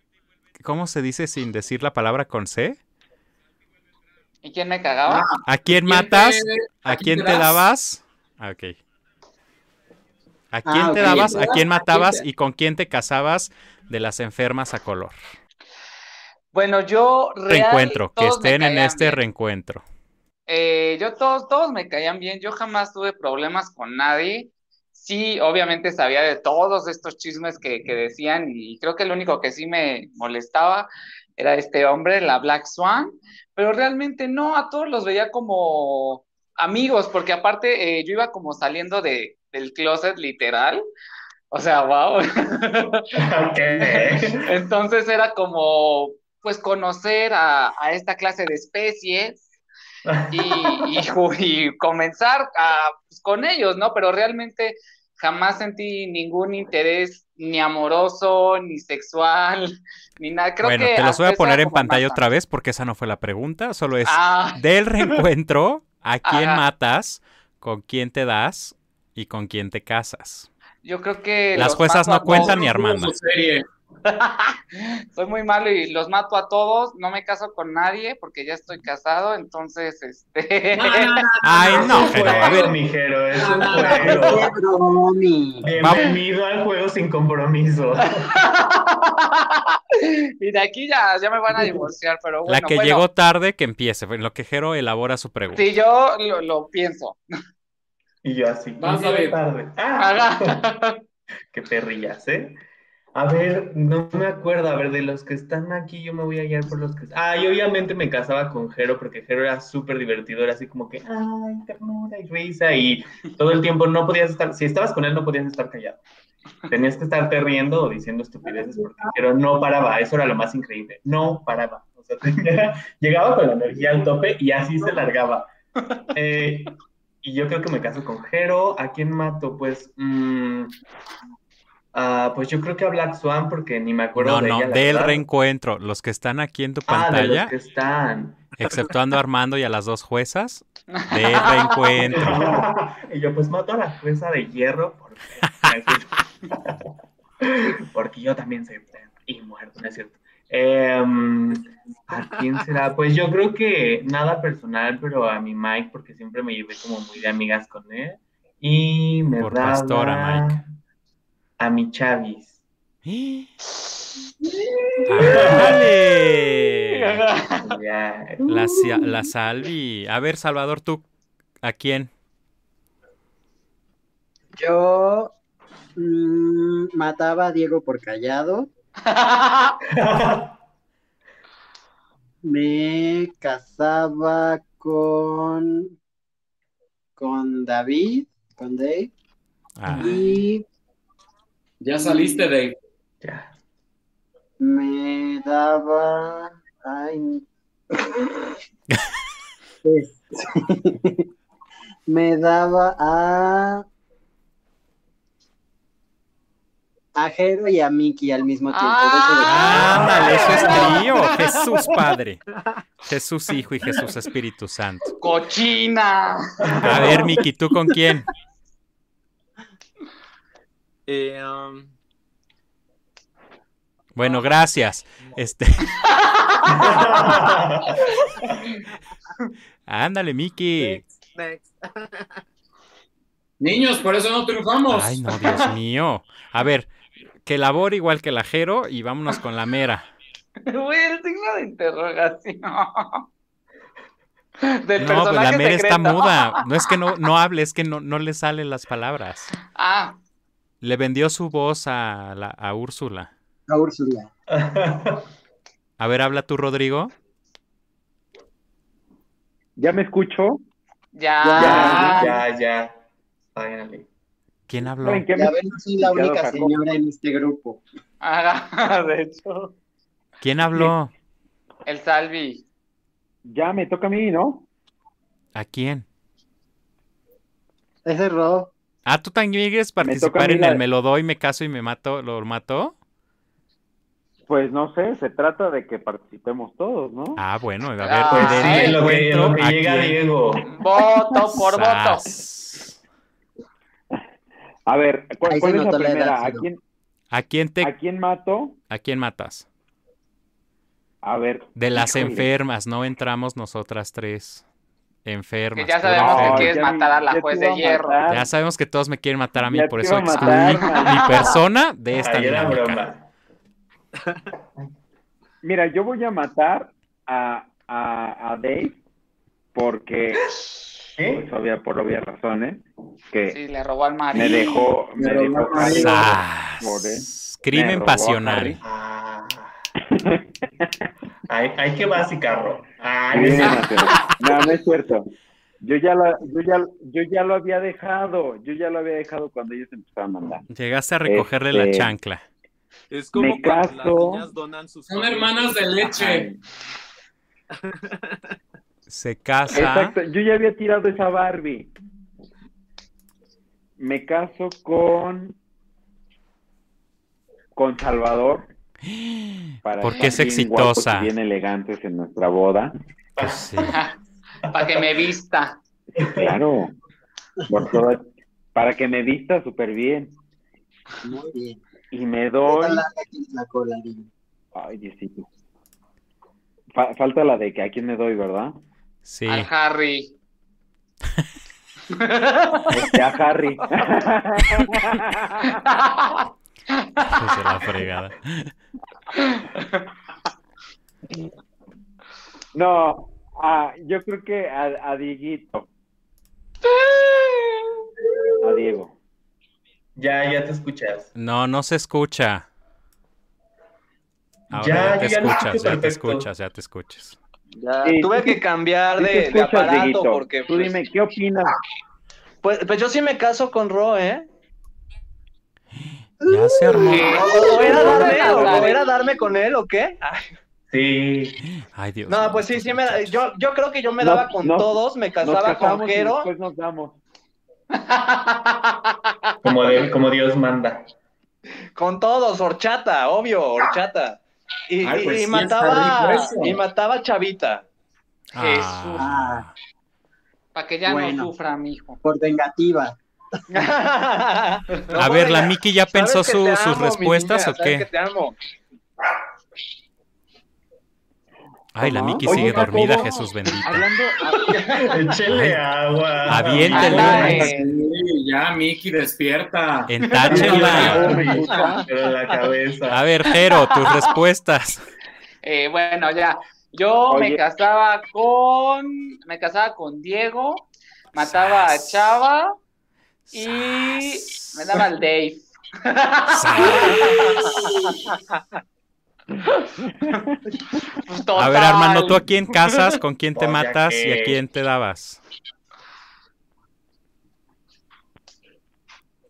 Speaker 5: ¿cómo se dice sin decir la palabra con C?
Speaker 6: ¿Y quién me cagaba?
Speaker 2: Ah,
Speaker 5: ¿A quién
Speaker 2: ¿quién
Speaker 5: matas?
Speaker 2: te-
Speaker 5: ¿A quién te dabas? Ah, Ok. ¿A quién
Speaker 8: Ah,
Speaker 5: te
Speaker 8: ok.
Speaker 5: dabas? ¿A quién
Speaker 2: ¿A
Speaker 5: matabas?
Speaker 2: quién te-
Speaker 5: ¿Y con quién te casabas de las enfermas a color?
Speaker 6: Bueno, yo real,
Speaker 5: Reencuentro, que estén en este
Speaker 6: bien.
Speaker 5: reencuentro.
Speaker 6: Eh, yo todos, todos me caían bien, yo jamás tuve problemas con nadie. Sí, obviamente sabía de todos estos chismes que, que decían y creo que el único que sí me molestaba era este hombre, la Black Swan, pero realmente no, a todos los veía como amigos, porque aparte eh, yo iba como saliendo de, del closet literal, o sea, wow. Entonces era como, pues, conocer a, a esta clase de especies y, y y comenzar a, pues, con ellos, ¿no? Pero realmente jamás sentí ningún interés ni amoroso, ni sexual, ni nada. Creo
Speaker 5: bueno,
Speaker 6: que
Speaker 5: te los
Speaker 6: hasta
Speaker 5: voy a poner en pantalla otra vez porque esa no fue la pregunta, solo es
Speaker 6: Ah,
Speaker 5: del reencuentro, ¿a quién
Speaker 6: Ajá.
Speaker 5: matas? ¿Con quién te das? ¿Y con quién te casas?
Speaker 6: yo creo que
Speaker 5: Las juezas no cuentan ni Armando.
Speaker 2: Serie.
Speaker 6: Soy muy malo y los mato a todos. No me caso con nadie porque ya estoy casado, entonces, este.
Speaker 5: Ay, no,
Speaker 10: Es un
Speaker 5: pero a ver,
Speaker 10: mijero, es un
Speaker 8: ¡Qué
Speaker 10: juego. Bienvenido al juego sin compromiso.
Speaker 6: y de aquí ya, ya me van a divorciar, pero bueno.
Speaker 5: la que
Speaker 6: bueno,
Speaker 5: llegó tarde, que empiece. En lo que Jero elabora su pregunta.
Speaker 6: Sí, yo lo, lo pienso.
Speaker 10: Y yo así. "Ya
Speaker 2: a ver.
Speaker 10: tarde". ¡Ah! Qué perrillas, ¿eh? A ver, no me acuerdo, a ver, de los que están aquí, yo me voy a guiar por los que... Ah, y obviamente me casaba con Jero, porque Jero era súper divertido, era así como que, ay, ternura y risa, y todo el tiempo no podías estar, si estabas con él no podías estar callado. Tenías que estarte riendo o diciendo estupideces, porque Jero no paraba, eso era lo más increíble, no paraba. O sea, llegaba con la energía al tope y así se largaba. Eh, y yo creo que me caso con Jero. ¿A quién mato? Pues... mm, Ah, pues yo creo que a Black Swan porque ni me acuerdo
Speaker 5: No,
Speaker 10: de
Speaker 5: no,
Speaker 10: ella,
Speaker 5: del
Speaker 10: verdad.
Speaker 5: reencuentro. Los que están aquí en tu
Speaker 10: Ah, de los
Speaker 5: pantalla,
Speaker 10: que están.
Speaker 5: exceptuando a Armando y a las dos juezas, del reencuentro.
Speaker 10: y yo pues mato a la jueza de hierro porque, porque yo también soy y muerto, ¿no es cierto? Em, ¿a quién será? Pues yo creo que nada personal, pero a mi Mike porque siempre me llevé como muy de amigas con él. Y me
Speaker 5: Por
Speaker 10: daba
Speaker 5: pastora, Mike.
Speaker 10: A mi Chavis.
Speaker 5: ¡Ándale!
Speaker 10: Ya.
Speaker 5: La, la Salvi. A ver, Salvador, ¿tú a quién?
Speaker 8: Yo mm, mataba a Diego por callado. Me casaba con con David, con Dave.
Speaker 5: Ah,
Speaker 8: Y
Speaker 2: Ya saliste, Dave.
Speaker 10: Ya.
Speaker 8: me daba. Ay. Me daba a. A Jero y a Mickey al mismo tiempo.
Speaker 6: Ah.
Speaker 5: Ándale, eso es trío. Jesús Padre. Jesús Hijo y Jesús Espíritu Santo.
Speaker 6: ¡Cochina!
Speaker 5: A ver, Miki, ¿tú con quién?
Speaker 7: Eh, um,
Speaker 5: Bueno, gracias. Este. Ándale, Miki.
Speaker 7: next, next.
Speaker 2: Niños, por eso no triunfamos.
Speaker 5: Ay, no, Dios mío. A ver, que labore igual que la Jero y vámonos con la mera.
Speaker 6: Güey, el signo de interrogación. Del
Speaker 5: No, pues la mera está muda. No es que no, no hable, es que no, no le salen las palabras.
Speaker 6: Ah,
Speaker 5: Le vendió su voz a, la, a Úrsula.
Speaker 8: A Úrsula.
Speaker 5: A ver, habla tú, Rodrigo.
Speaker 11: ¿Ya me escucho?
Speaker 6: ya.
Speaker 10: Ya, ya, ya. Váyanle.
Speaker 5: ¿Quién habló?
Speaker 8: Ya ven, no soy la única señora en este grupo.
Speaker 6: Ah, de hecho.
Speaker 5: ¿Quién habló?
Speaker 6: El Salvi.
Speaker 11: Ya me toca a mí, ¿no?
Speaker 5: ¿A quién?
Speaker 8: Ese es Rob.
Speaker 5: Ah, ¿tú también quieres participar en
Speaker 11: la-
Speaker 5: el Me lo doy, me caso y me mato? ¿Lo mató?
Speaker 11: Pues no sé, se trata de que participemos todos, ¿no?
Speaker 5: Ah, bueno, a ver,
Speaker 6: Ah,
Speaker 10: Pues sí, lo que, lo que
Speaker 5: ¿a
Speaker 10: llega? Diego.
Speaker 6: Voto por voto.
Speaker 11: A ver, ¿cuál, cuál es la
Speaker 8: notó la edad,
Speaker 11: primera? ¿A quién,
Speaker 5: ¿A quién te,
Speaker 11: ¿A quién mato?
Speaker 5: a quién matas?
Speaker 11: A ver.
Speaker 5: De las
Speaker 11: híjole.
Speaker 5: enfermas, no entramos nosotras tres. Enfermas.
Speaker 6: Que ya sabemos que quieres matar a la juez de hierro.
Speaker 11: matar.
Speaker 5: Ya sabemos que todos me quieren matar a mí,
Speaker 11: Ya
Speaker 5: por eso excluí
Speaker 11: matar,
Speaker 5: mi persona de esta dinámica.
Speaker 10: broma.
Speaker 11: Mira, yo voy a matar a, a, a Dave porque,
Speaker 10: ¿Eh?
Speaker 11: pues, obvia, por obvias razones, que
Speaker 6: Sí, le robó al
Speaker 11: me
Speaker 6: marido.
Speaker 11: dejó, me dejó. Me
Speaker 5: Crimen
Speaker 11: robó a
Speaker 5: pasional.
Speaker 10: Ay, ay, qué básica, Ro. Ay,
Speaker 11: Bien,
Speaker 10: esa-
Speaker 11: Mateo. No, no es cierto. Yo ya, lo, yo, ya, yo ya lo había dejado. Yo ya lo había dejado cuando ellos empezaron a mandar.
Speaker 5: Llegaste a recogerle la
Speaker 11: Este,
Speaker 5: chancla.
Speaker 7: Es como
Speaker 11: Me
Speaker 7: cuando las
Speaker 11: caso.
Speaker 7: niñas donan sus
Speaker 2: Son hermanas de leche.
Speaker 5: Se casa.
Speaker 11: Exacto, yo ya había tirado esa Barbie. Me caso con con Salvador para
Speaker 5: Porque es
Speaker 11: bien
Speaker 5: exitosa.
Speaker 11: y bien elegantes en nuestra boda.
Speaker 5: Pues sí.
Speaker 6: Para que me vista.
Speaker 11: Claro. Por todo- para que me vista súper bien.
Speaker 8: Muy bien.
Speaker 11: y me
Speaker 8: ¿Qué
Speaker 11: doy.
Speaker 8: la cola?
Speaker 11: Ay, Diosito. Fa- falta la de que a quién me doy, ¿verdad?
Speaker 5: Sí.
Speaker 6: Al Harry.
Speaker 11: Este, a Harry.
Speaker 5: Hijos de la fregada.
Speaker 11: No, ah, yo creo que a, a Dieguito. A Diego.
Speaker 10: Ya, ya te escuchas.
Speaker 5: No, no se escucha. Ahora
Speaker 10: Ya,
Speaker 5: ya, te
Speaker 10: ya
Speaker 5: escuchas, ya te escuchas, ya te escuchas.
Speaker 12: Ya,
Speaker 11: Sí,
Speaker 12: tuve que cambiar de, aparato
Speaker 11: Dieguito.
Speaker 12: porque
Speaker 11: Tú
Speaker 12: pues,
Speaker 11: dime, ¿qué opinas?
Speaker 12: pues, pues yo sí me caso con Ro, ¿eh?
Speaker 5: Ya se armó.
Speaker 12: ¿O, era darme, o, era darme con él o qué? Ay,
Speaker 10: Sí.
Speaker 5: Ay, Dios.
Speaker 12: no, pues sí, sí me yo, yo creo que yo me
Speaker 11: No,
Speaker 12: daba con
Speaker 11: no,
Speaker 12: todos, me
Speaker 11: Nos
Speaker 12: casaba con Jero.
Speaker 11: después nos damos.
Speaker 10: Como, de, como Dios manda.
Speaker 12: Con todos, horchata, obvio, horchata. Y,
Speaker 2: Ay, pues
Speaker 12: y
Speaker 2: sí,
Speaker 12: mataba, y mataba a Chavita.
Speaker 5: Ah,
Speaker 6: Para que ya
Speaker 8: Bueno.
Speaker 6: no sufra, mijo.
Speaker 8: Por vengativa.
Speaker 5: A ver, la Miki ya pensó su- sus respuestas
Speaker 12: niña,
Speaker 5: o qué?
Speaker 12: que te amo.
Speaker 5: Ay, la. Miki sigue dormida, Jesús bendito.
Speaker 11: Hablando,
Speaker 10: Échele agua.
Speaker 5: Aviéntele.
Speaker 2: Sí, ya, Miki, despierta.
Speaker 5: Entáchenla.
Speaker 11: ¿me escucha?
Speaker 10: Pero en la cabeza.
Speaker 5: A ver, Jero, tus respuestas.
Speaker 6: Eh, bueno, ya. Yo
Speaker 11: Oye.
Speaker 6: me casaba con. Me casaba con Diego, mataba a. Chava y me daba al Dave. Pues,
Speaker 5: A ver. Armando, ¿tú a quién casas? ¿Con quién te matas y a quién te dabas?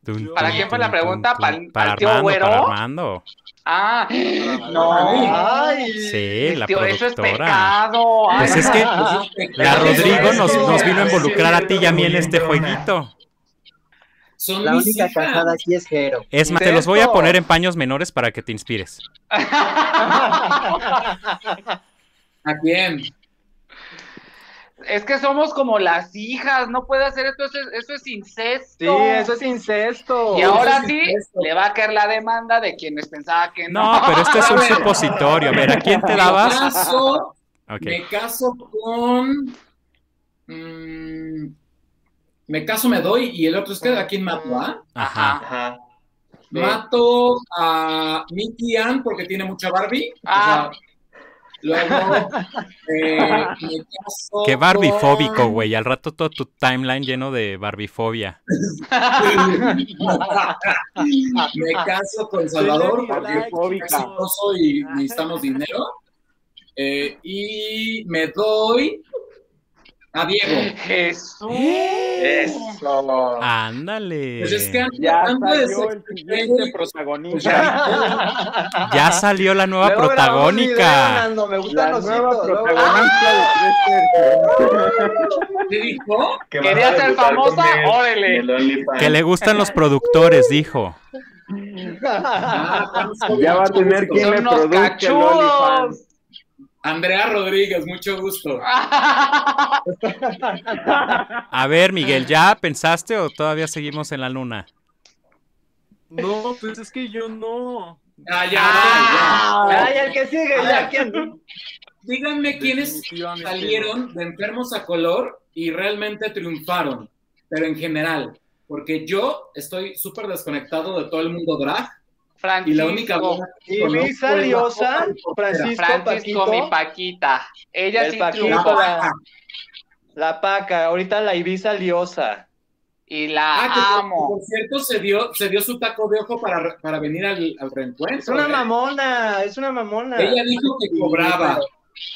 Speaker 5: Dun,
Speaker 6: ¿Para quién fue la pregunta?
Speaker 5: tun,
Speaker 6: ¿Pa'l-
Speaker 5: tun. Para
Speaker 6: tío
Speaker 5: Armando,
Speaker 6: Güero?
Speaker 5: para Armando.
Speaker 6: Ah, no.
Speaker 12: Ay,
Speaker 5: Sí, la
Speaker 6: Tío, eso es
Speaker 5: productora.
Speaker 6: pecado. Ay,
Speaker 5: Pues es que
Speaker 6: no.
Speaker 5: la Rodrigo nos, nos vino a involucrar a ti y a mí en este jueguito.
Speaker 2: Son
Speaker 8: La
Speaker 2: mis
Speaker 8: única
Speaker 2: hijas.
Speaker 8: casada aquí es Jero.
Speaker 5: Es más, te los voy a poner en paños menores para que te inspires.
Speaker 2: ¿A quién?
Speaker 6: Es que somos como las hijas, no puede hacer esto, eso es, eso es incesto.
Speaker 12: Sí, eso es incesto.
Speaker 6: Y ahora
Speaker 2: es
Speaker 6: sí,
Speaker 2: incesto.
Speaker 6: le va a caer la demanda de quienes pensaba que no.
Speaker 5: No, pero este es un supositorio. A ver, ¿a quién te
Speaker 2: Me
Speaker 5: dabas?
Speaker 2: caso,
Speaker 5: Ok.
Speaker 2: me caso con. mm, me caso, me doy, y el otro es que a quién mato, ¿ah?
Speaker 5: Ajá.
Speaker 10: Ajá.
Speaker 6: Sí.
Speaker 2: Mato a Mickey Ann porque tiene mucha Barbie. o
Speaker 6: Ah.
Speaker 2: sea, luego eh, me caso.
Speaker 5: Qué barbifóbico,
Speaker 2: con-
Speaker 5: güey. Al rato todo tu timeline lleno de barbifobia.
Speaker 2: me caso con Salvador porque exitoso y necesitamos dinero. Eh, y me doy a Diego.
Speaker 6: Jesús.
Speaker 12: Eso.
Speaker 5: Ándale.
Speaker 2: Pues es que
Speaker 11: Ya salió el siguiente protagonista.
Speaker 5: Ya salió la nueva
Speaker 12: Luego video,
Speaker 5: protagónica.
Speaker 12: Nando, me gustan
Speaker 11: La
Speaker 12: los
Speaker 11: nueva
Speaker 12: hitos,
Speaker 11: protagonista de.
Speaker 2: ¿Qué dijo?
Speaker 10: Que
Speaker 6: Quería ser famosa, órale.
Speaker 5: Que le gustan los productores, dijo.
Speaker 2: Ah,
Speaker 11: Ya va a tener quien
Speaker 6: unos
Speaker 11: produzca.
Speaker 2: Andrea Rodríguez, mucho gusto.
Speaker 5: A ver, Miguel, ¿ya pensaste o todavía seguimos en la luna?
Speaker 7: No, pues es que yo no.
Speaker 2: Ah, ya,
Speaker 6: Ah.
Speaker 2: ya.
Speaker 12: Ay, el que sigue, ya, ¿quién?
Speaker 2: Díganme quiénes salieron de enfermos a color y realmente triunfaron, pero en general, porque yo estoy súper desconectado de todo el mundo drag y la única
Speaker 6: Francisco.
Speaker 2: es la
Speaker 12: Liosa. Francisco,
Speaker 6: Francisco,
Speaker 12: Paquito.
Speaker 6: mi Paquita. Ella
Speaker 12: El
Speaker 6: sí
Speaker 12: Paquito,
Speaker 2: La
Speaker 6: triunfó.
Speaker 12: la-
Speaker 2: Paca.
Speaker 12: La paca, ahorita la Ibiza liosa.
Speaker 6: Y la
Speaker 2: Ah, que por-
Speaker 6: amo.
Speaker 2: por cierto se dio, se dio su taco de ojo para, para venir al, al reencuentro.
Speaker 12: Es una
Speaker 2: ¿eh?
Speaker 12: mamona, es una mamona.
Speaker 2: Ella dijo que cobraba.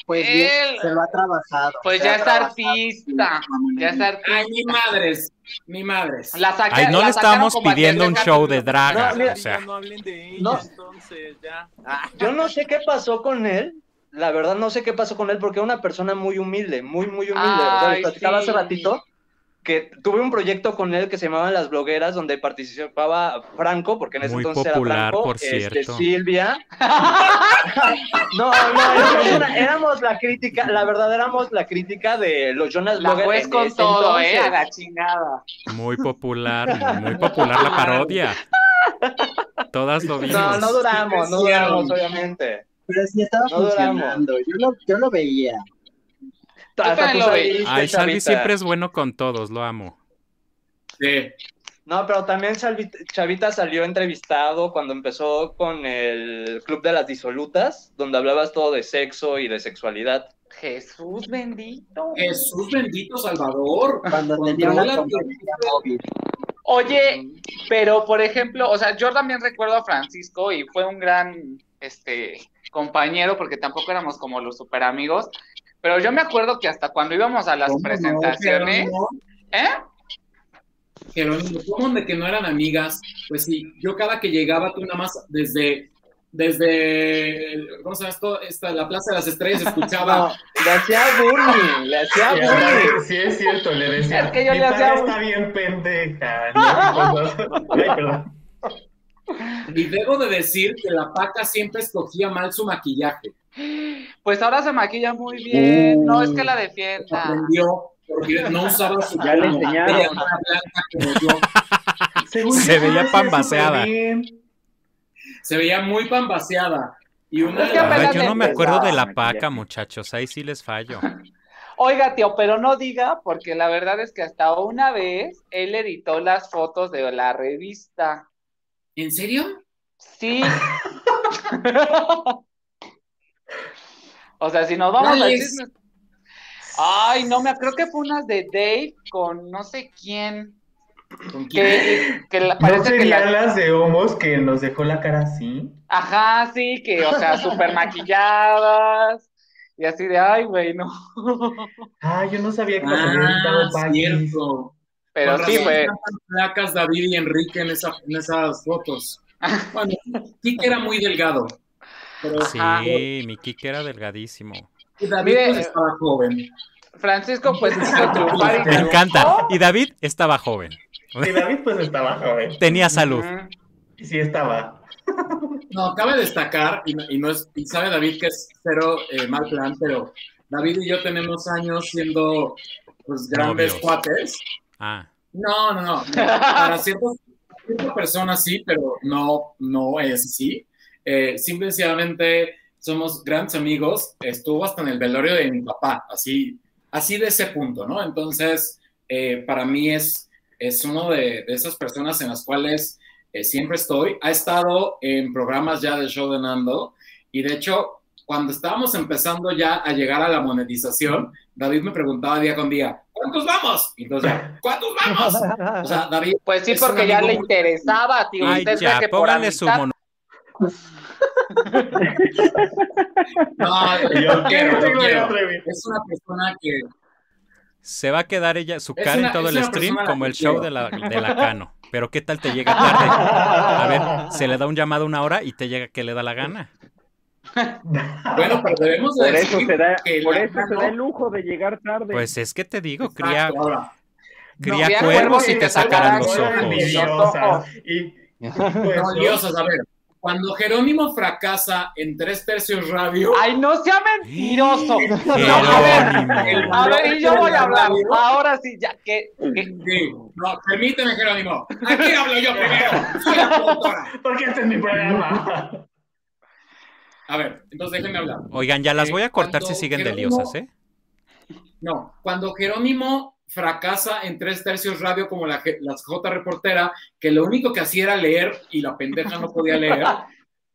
Speaker 8: Pues bien,
Speaker 6: Él-
Speaker 8: se lo ha trabajado.
Speaker 6: Pues ya es artista. Ya es artista.
Speaker 2: Ay, mi madres, mi madres.
Speaker 6: La saca-
Speaker 5: Ay, no
Speaker 6: la
Speaker 5: le
Speaker 6: a
Speaker 5: pidiendo un show de draga,
Speaker 12: No,
Speaker 5: o sea.
Speaker 7: No hablen de ella,
Speaker 12: No.
Speaker 7: entonces ya.
Speaker 12: Yo no sé qué pasó con él. La verdad no sé qué pasó con él porque era una persona muy humilde, muy, muy humilde. o sea, les
Speaker 6: Ay,
Speaker 12: platicaba
Speaker 6: sí.
Speaker 12: hace ratito que tuve un proyecto con él que se llamaba Las Blogueras, donde participaba Franco, porque en ese
Speaker 5: Muy
Speaker 12: entonces
Speaker 5: popular,
Speaker 12: era Franco,
Speaker 5: por
Speaker 12: este. Silvia. no, no, éramos, la crítica, la verdad éramos la crítica de los Jonas
Speaker 6: La
Speaker 12: Bloggers en
Speaker 6: con ¿eh?
Speaker 12: entonces.
Speaker 6: A la chingada.
Speaker 5: Muy popular, muy popular la parodia. Todas lo vimos.
Speaker 12: No, no duramos, no duramos, obviamente.
Speaker 8: Pero sí estaba
Speaker 12: No duramos.
Speaker 8: funcionando. Yo lo, yo lo veía.
Speaker 12: Hasta tú saliste.
Speaker 5: Ay, Salvi siempre es bueno con todos, lo amo.
Speaker 2: Sí.
Speaker 12: No, pero también Chavita, Chavita salió entrevistado cuando empezó con el Club de las Disolutas, donde hablabas todo de sexo y de sexualidad.
Speaker 6: Jesús bendito.
Speaker 2: Jesús bendito Salvador.
Speaker 8: Cuando tenía una móvil.
Speaker 6: Oye, pero por ejemplo, o sea, yo también recuerdo a Francisco y fue un gran este compañero porque tampoco éramos como los super amigos, pero yo me acuerdo que hasta cuando íbamos a las
Speaker 2: ¿Cómo no,
Speaker 6: presentaciones? ¿eh?
Speaker 2: Jerónimo, ¿cómo de que no eran amigas? Pues sí, yo cada que llegaba, tú nada más desde, desde, ¿cómo se llama esto? Esta, la Plaza de las Estrellas escuchaba.
Speaker 12: No, le hacía bullying, le hacía
Speaker 10: Sí,
Speaker 12: bullying.
Speaker 10: sí, es cierto, le decía.
Speaker 6: Es que yo
Speaker 10: "Mi
Speaker 6: le hacía
Speaker 10: está bien pendeja. ¿no? Ay, perdón.
Speaker 2: Y debo de decir que la Paca siempre escogía mal su maquillaje.
Speaker 6: Pues ahora se maquilla muy bien, no es que la defienda.
Speaker 2: aprendió porque no usaba su
Speaker 11: Ya le enseñaron.
Speaker 10: Según
Speaker 5: Se
Speaker 10: yo,
Speaker 5: veía pambaseada.
Speaker 2: Se veía muy pambaseada. Y una
Speaker 6: Es que
Speaker 5: Ay, yo no me acuerdo de la
Speaker 11: Maquillaje.
Speaker 5: paca, muchachos. Ahí sí les fallo.
Speaker 6: Oiga, tío, pero no diga, porque la verdad es que hasta una vez él editó las fotos de la revista.
Speaker 2: ¿En serio?
Speaker 6: Sí. O sea, si nos vamos al
Speaker 2: ¿Cuáles?
Speaker 6: chisme. Ay, no me creo que fue unas de Dave con no sé quién.
Speaker 2: ¿Con quién?
Speaker 6: Que, que la-
Speaker 10: ¿No
Speaker 6: parece que
Speaker 10: serían
Speaker 6: la-
Speaker 10: las de homos que nos dejó la cara así?
Speaker 6: Ajá, sí, que, o sea, súper maquilladas. Y así de, ay, güey, no.
Speaker 10: Ah, yo no sabía que había
Speaker 2: Ah,
Speaker 10: Paquis.
Speaker 2: cierto.
Speaker 6: Pero
Speaker 2: Con
Speaker 6: sí, fue.
Speaker 2: flacas David y Enrique en, esa, en esas fotos. Bueno, Kike era muy delgado. Pero
Speaker 5: Sí, mi Kike era delgadísimo.
Speaker 2: y David
Speaker 6: Mire,
Speaker 2: pues, estaba joven.
Speaker 6: Francisco, pues triunfar y
Speaker 5: Me encanta. Y David estaba joven.
Speaker 10: Y David pues estaba joven.
Speaker 5: Tenía salud.
Speaker 10: Y sí estaba.
Speaker 2: No, cabe destacar, y, no- y no es, y sabe David que es cero eh, mal plan, pero David y yo tenemos años siendo pues grandes
Speaker 5: Novios.
Speaker 2: cuates.
Speaker 5: Ah,
Speaker 2: No, no, no. Para ciertas, ciertas personas sí, pero no, no es así. Eh, simplemente somos grandes amigos. Estuvo hasta en el velorio de mi papá, así, así de ese punto, ¿no? Entonces, eh, para mí es, es uno de, de esas personas en las cuales eh, siempre estoy. Ha estado en programas ya del show de Nando y de hecho, cuando estábamos empezando ya a llegar a la monetización, David me preguntaba día con día, ¿cuántos vamos? Y entonces ¿cuántos vamos? O sea, David
Speaker 6: Pues sí, porque ya le interesaba, tío.
Speaker 5: Ay, ya,
Speaker 6: que por
Speaker 5: su
Speaker 6: amistad-
Speaker 5: mono.
Speaker 2: No,
Speaker 10: Yo
Speaker 2: quiero, quiero. Es una persona que
Speaker 5: Se va a quedar ella, su cara
Speaker 2: una-
Speaker 5: en todo el stream como el show
Speaker 2: quiero.
Speaker 5: de la, de la Cano. Pero ¿qué tal te llega tarde? A ver, se le da un llamado una hora y te llega que le da la gana.
Speaker 2: Bueno, pero debemos de
Speaker 11: Por eso se da,
Speaker 2: que
Speaker 11: por eso se da el lujo de llegar tarde.
Speaker 5: Pues es que te digo,
Speaker 2: Exacto,
Speaker 5: cría, cría cuervos y te sacarán los ojos.
Speaker 10: Y pues,
Speaker 2: no, diosas, a ver, cuando Jerónimo fracasa en tres tercios radio,
Speaker 6: Ay, no sea mentiroso. No, a ver, a ver, y yo voy a hablar. Ahora sí, ya que, que-
Speaker 2: sí, no, permíteme, Jerónimo, aquí hablo yo primero, soy la productora.
Speaker 10: porque este es mi programa.
Speaker 2: A ver, entonces déjenme hablar.
Speaker 5: Oigan, ya las
Speaker 2: Eh,
Speaker 5: voy a cortar si siguen de
Speaker 2: Jerónimo-
Speaker 5: liosas, ¿eh?
Speaker 2: No, cuando Jerónimo fracasa en tres tercios radio como la, la J reportera, que lo único que hacía era leer y la pendeja no podía leer,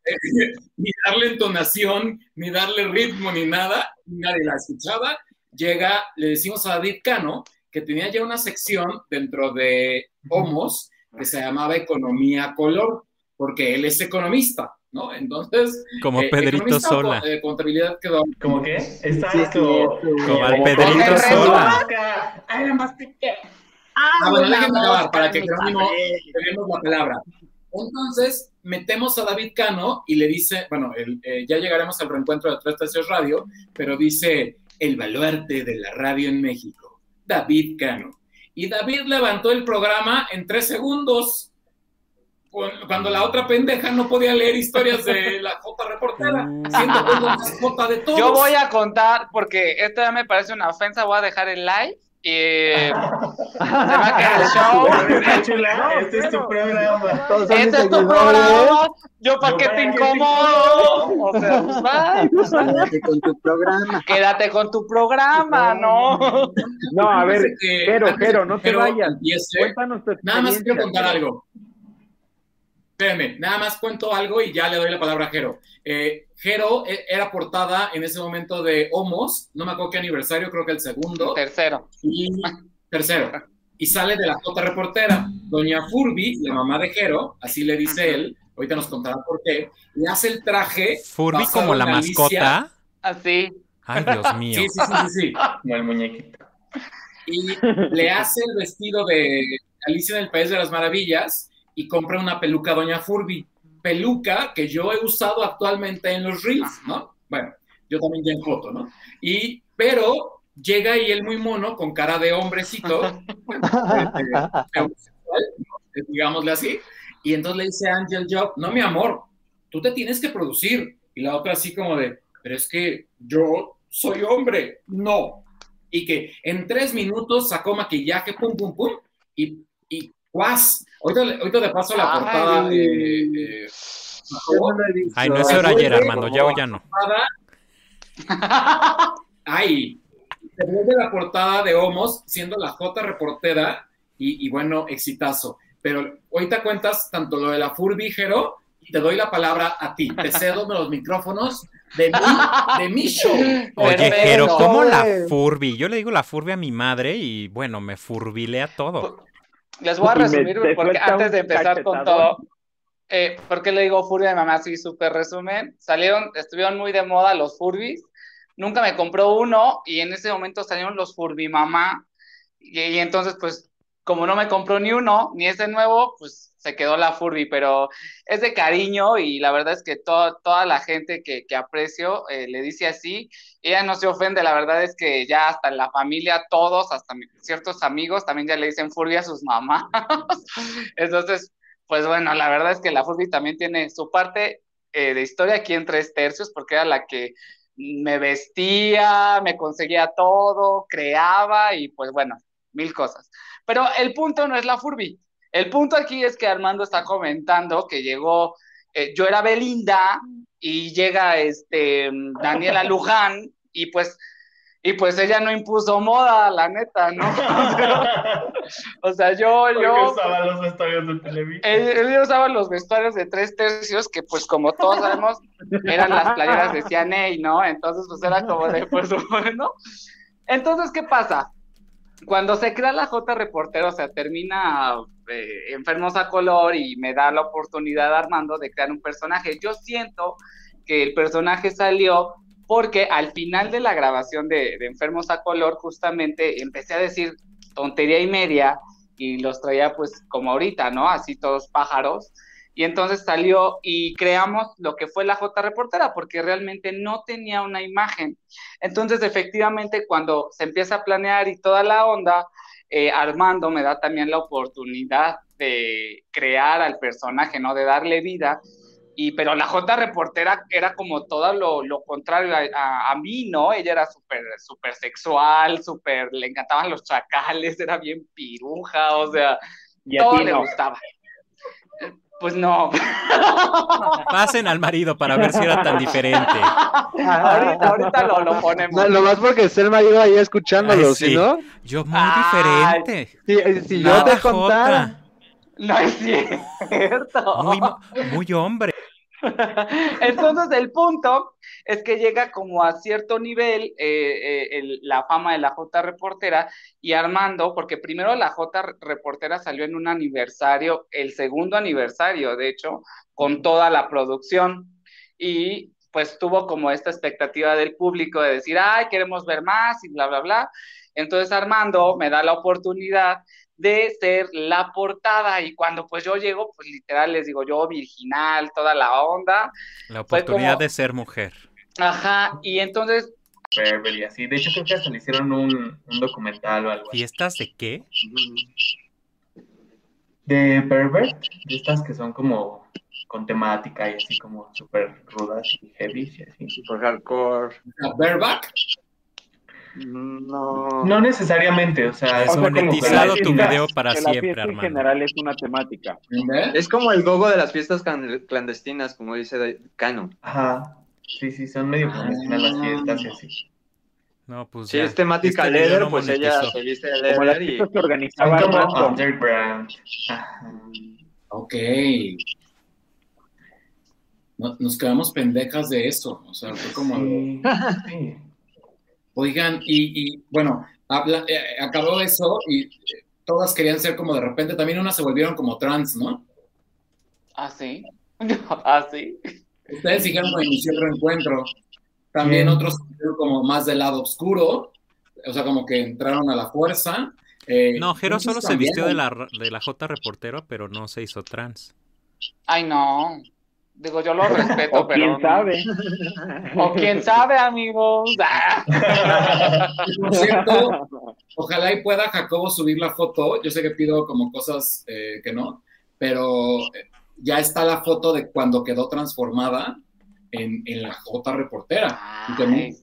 Speaker 2: ni darle entonación, ni darle ritmo, ni nada, nadie la escuchaba, llega, le decimos a David Cano, que tenía ya una sección dentro de Homos que se llamaba Economía Color, porque él es economista, ¿no? Entonces,
Speaker 5: Como
Speaker 2: eh,
Speaker 5: Pedrito Sola.
Speaker 2: co- eh, contabilidad quedó
Speaker 10: ¿Cómo qué?
Speaker 8: Sí,
Speaker 10: Exacto.
Speaker 8: sí, sí.
Speaker 5: Como al Pedrito Sola.
Speaker 10: Ay, la mastica.
Speaker 2: Ah, bueno, déjenme acabar para que Jerónimo tenemos la palabra. Entonces, metemos a David Cano y le dice, bueno, el- eh, ya llegaremos al reencuentro de Tres Tercios Radio, pero dice, el baluarte de la radio en México, David Cano. Y David levantó el programa en tres segundos, cuando la otra pendeja no podía leer historias de la J reportera, siendo pues la más J de todos.
Speaker 6: yo voy a contar, porque esto ya me parece una ofensa, voy a dejar el live Y se va a quedar el show.
Speaker 10: Este es tu programa.
Speaker 6: Este es tu programa. Yo para qué te incomodo. O sea, pues va.
Speaker 8: Quédate con tu programa.
Speaker 6: Quédate con tu programa, ¿no?
Speaker 11: No, a ver, Jero,
Speaker 2: que
Speaker 11: no te vayas. Cuéntanos tu
Speaker 2: Nada más quiero contar algo. Espérenme, nada más cuento algo y ya le doy la palabra a Jero. Eh, Jero eh, era portada en ese momento de Homos, no me acuerdo qué aniversario, creo que el segundo.
Speaker 6: Tercero.
Speaker 2: Y tercero. Y sale de la J reportera. Doña Furby, la mamá de Jero, así le dice él, ahorita nos contará por qué, le hace el traje.
Speaker 5: Furby como la
Speaker 2: Alicia.
Speaker 5: mascota.
Speaker 6: Así.
Speaker 5: Ay, Dios mío.
Speaker 2: Sí, sí, sí, sí, sí.
Speaker 10: Como el muñequito.
Speaker 2: y le hace el vestido de Alicia en el País de las Maravillas y compra una peluca Doña Furby. Peluca que yo he usado actualmente en los Reels, ¿no? Bueno, yo también ya en foto, ¿no? Y, pero llega ahí él muy mono, con cara de hombrecito, este, digámosle así, y entonces le dice a Angel Job, no, mi amor, tú te tienes que producir. Y la otra así como de, pero es que yo soy hombre, no. Y que en tres minutos sacó maquillaje, pum, pum, pum, y ¡guas! Ahorita, le- ahorita te paso la
Speaker 6: Ay.
Speaker 2: portada. eh, eh,
Speaker 8: no.
Speaker 5: Ay, no es hora ayer, Armando. Ya o ya no.
Speaker 2: Ay, se vuelve la portada de Homos siendo la J reportera y, y bueno, exitazo. Pero ahorita cuentas tanto lo de la Furby, Jero, y te doy la palabra a ti. Te cedo los micrófonos de mi, de mi show.
Speaker 5: Oye. Jero, ¿cómo la. Furby? Yo le digo la Furby a mi madre y bueno, me furbilea todo.
Speaker 6: Les voy a
Speaker 11: me-
Speaker 6: resumir porque antes de empezar con todo, eh, ¿por qué le digo Furbia de mamá? Así súper resumen. Salieron, estuvieron muy de moda los Furbis. Nunca me compró uno y en ese momento salieron los Furby mamá. Y, y entonces, pues, como no me compró ni uno, ni ese nuevo, pues se quedó la Furby, pero es de cariño y la verdad es que to- toda la gente que, que aprecio eh, le dice así, ella no se ofende, la verdad es que ya hasta la familia, todos, hasta ciertos amigos también ya le dicen Furby a sus mamás. Entonces, pues bueno, la verdad es que la Furby también tiene su parte eh, de historia aquí en tres tercios, porque era la que me vestía, me conseguía todo, creaba y pues bueno, mil cosas. Pero el punto no es la Furby. El punto aquí es que Armando está comentando que llegó, eh, yo era Belinda y llega este Daniela Luján y pues y pues ella no impuso moda, la neta, ¿no? O sea, yo, yo,
Speaker 10: usaba los vestuarios de Televisa.
Speaker 6: él usaba los vestuarios de tres tercios, que pues como todos sabemos, eran las playeras de CNA, ¿no? Entonces, pues era como de, pues bueno. Entonces, ¿qué pasa? Cuando se crea la J Reportero, o sea, termina eh, Enfermos a Color y me da la oportunidad Armando de crear un personaje. Yo siento que el personaje salió porque al final de la grabación de, de Enfermos a Color, justamente empecé a decir tontería y media y los traía pues como ahorita, ¿no? Así todos pájaros. Y entonces salió y creamos lo que fue la J Reportera, porque realmente no tenía una imagen. Entonces, efectivamente, cuando se empieza a planear y toda la onda, eh, Armando me da también la oportunidad de crear al personaje, ¿no? De darle vida. Y, pero la J reportera era como todo lo, lo contrario a, a, a, mí, ¿no? Ella era súper súper sexual, súper, le encantaban los chacales, era bien piruja, o sea,
Speaker 11: Y a
Speaker 6: todo
Speaker 11: ti
Speaker 6: le
Speaker 11: no.
Speaker 6: gustaba. Pues no.
Speaker 5: Pasen al marido para ver si era tan diferente.
Speaker 6: ahorita, ahorita lo, lo ponemos.
Speaker 13: No, lo más porque está el marido ahí escuchándolo,
Speaker 5: Ay,
Speaker 13: ¿sí,
Speaker 5: sí.
Speaker 13: no?
Speaker 5: Yo muy
Speaker 6: Ay.
Speaker 5: diferente.
Speaker 13: Si, eh, si yo te contara.
Speaker 5: jota.
Speaker 6: No es cierto.
Speaker 5: Muy, muy hombre.
Speaker 6: Entonces, el punto es que llega como a cierto nivel eh, eh, el- la fama de la J reportera y Armando, porque primero la J reportera salió en un aniversario, el segundo aniversario, de hecho, con toda la producción y pues tuvo como esta expectativa del público de decir, ay, queremos ver más y bla, bla, bla. Entonces Armando me da la oportunidad de ser la portada y cuando pues yo llego, pues literal les digo yo, virginal, toda la onda,
Speaker 5: La oportunidad
Speaker 6: como-
Speaker 5: de ser mujer.
Speaker 6: ajá, y entonces,
Speaker 10: Beverly, así. De hecho, creo que hasta le hicieron un, un documental o algo así.
Speaker 5: ¿Fiestas de qué?
Speaker 10: De Pervert, de estas que son como con temática y así como súper rudas y heavy y así.
Speaker 13: Super hardcore.
Speaker 2: Bareback.
Speaker 12: No.
Speaker 10: No necesariamente, o sea, es
Speaker 5: monetizado tu
Speaker 10: fiesta-
Speaker 5: video para
Speaker 11: que la
Speaker 5: siempre,
Speaker 11: en general es una temática.
Speaker 12: Es como el gogo de las fiestas clandestinas, como dice Cano.
Speaker 10: Ajá. Sí, sí, son medio clandestinas las fiestas y así.
Speaker 5: No, pues
Speaker 12: Si
Speaker 5: ya.
Speaker 12: es temática
Speaker 5: Este video
Speaker 12: leather,
Speaker 5: no
Speaker 12: pues ella se viste de
Speaker 11: Como las
Speaker 12: leather y...
Speaker 10: Son
Speaker 11: organizaba
Speaker 10: como underground. Ajá.
Speaker 2: Ok. No- nos quedamos pendejas de eso. O sea, fue como.
Speaker 10: Sí, sí.
Speaker 2: Oigan, y, y, bueno, habla- eh, acabó eso y eh, todas querían ser como de repente, también unas se volvieron como trans, ¿no?
Speaker 6: ¿Ah, sí? ¿Ah, sí?
Speaker 2: Ustedes dijeron cuando inició el reencuentro. También
Speaker 10: Bien.
Speaker 2: otros como más del lado oscuro, o sea, como que entraron a la fuerza. Eh,
Speaker 5: No, Jero solo se vistió de la, de la J reportero, pero no se hizo trans.
Speaker 6: Ay, no. Digo, yo lo respeto,
Speaker 11: O
Speaker 6: pero...
Speaker 11: quién sabe.
Speaker 6: O quién sabe, amigos.
Speaker 2: Por cierto, ojalá y pueda Jacobo subir la foto. Yo sé que pido como cosas eh, que no, pero eh, ya está la foto de cuando quedó transformada en, en la J reportera.
Speaker 6: Ay,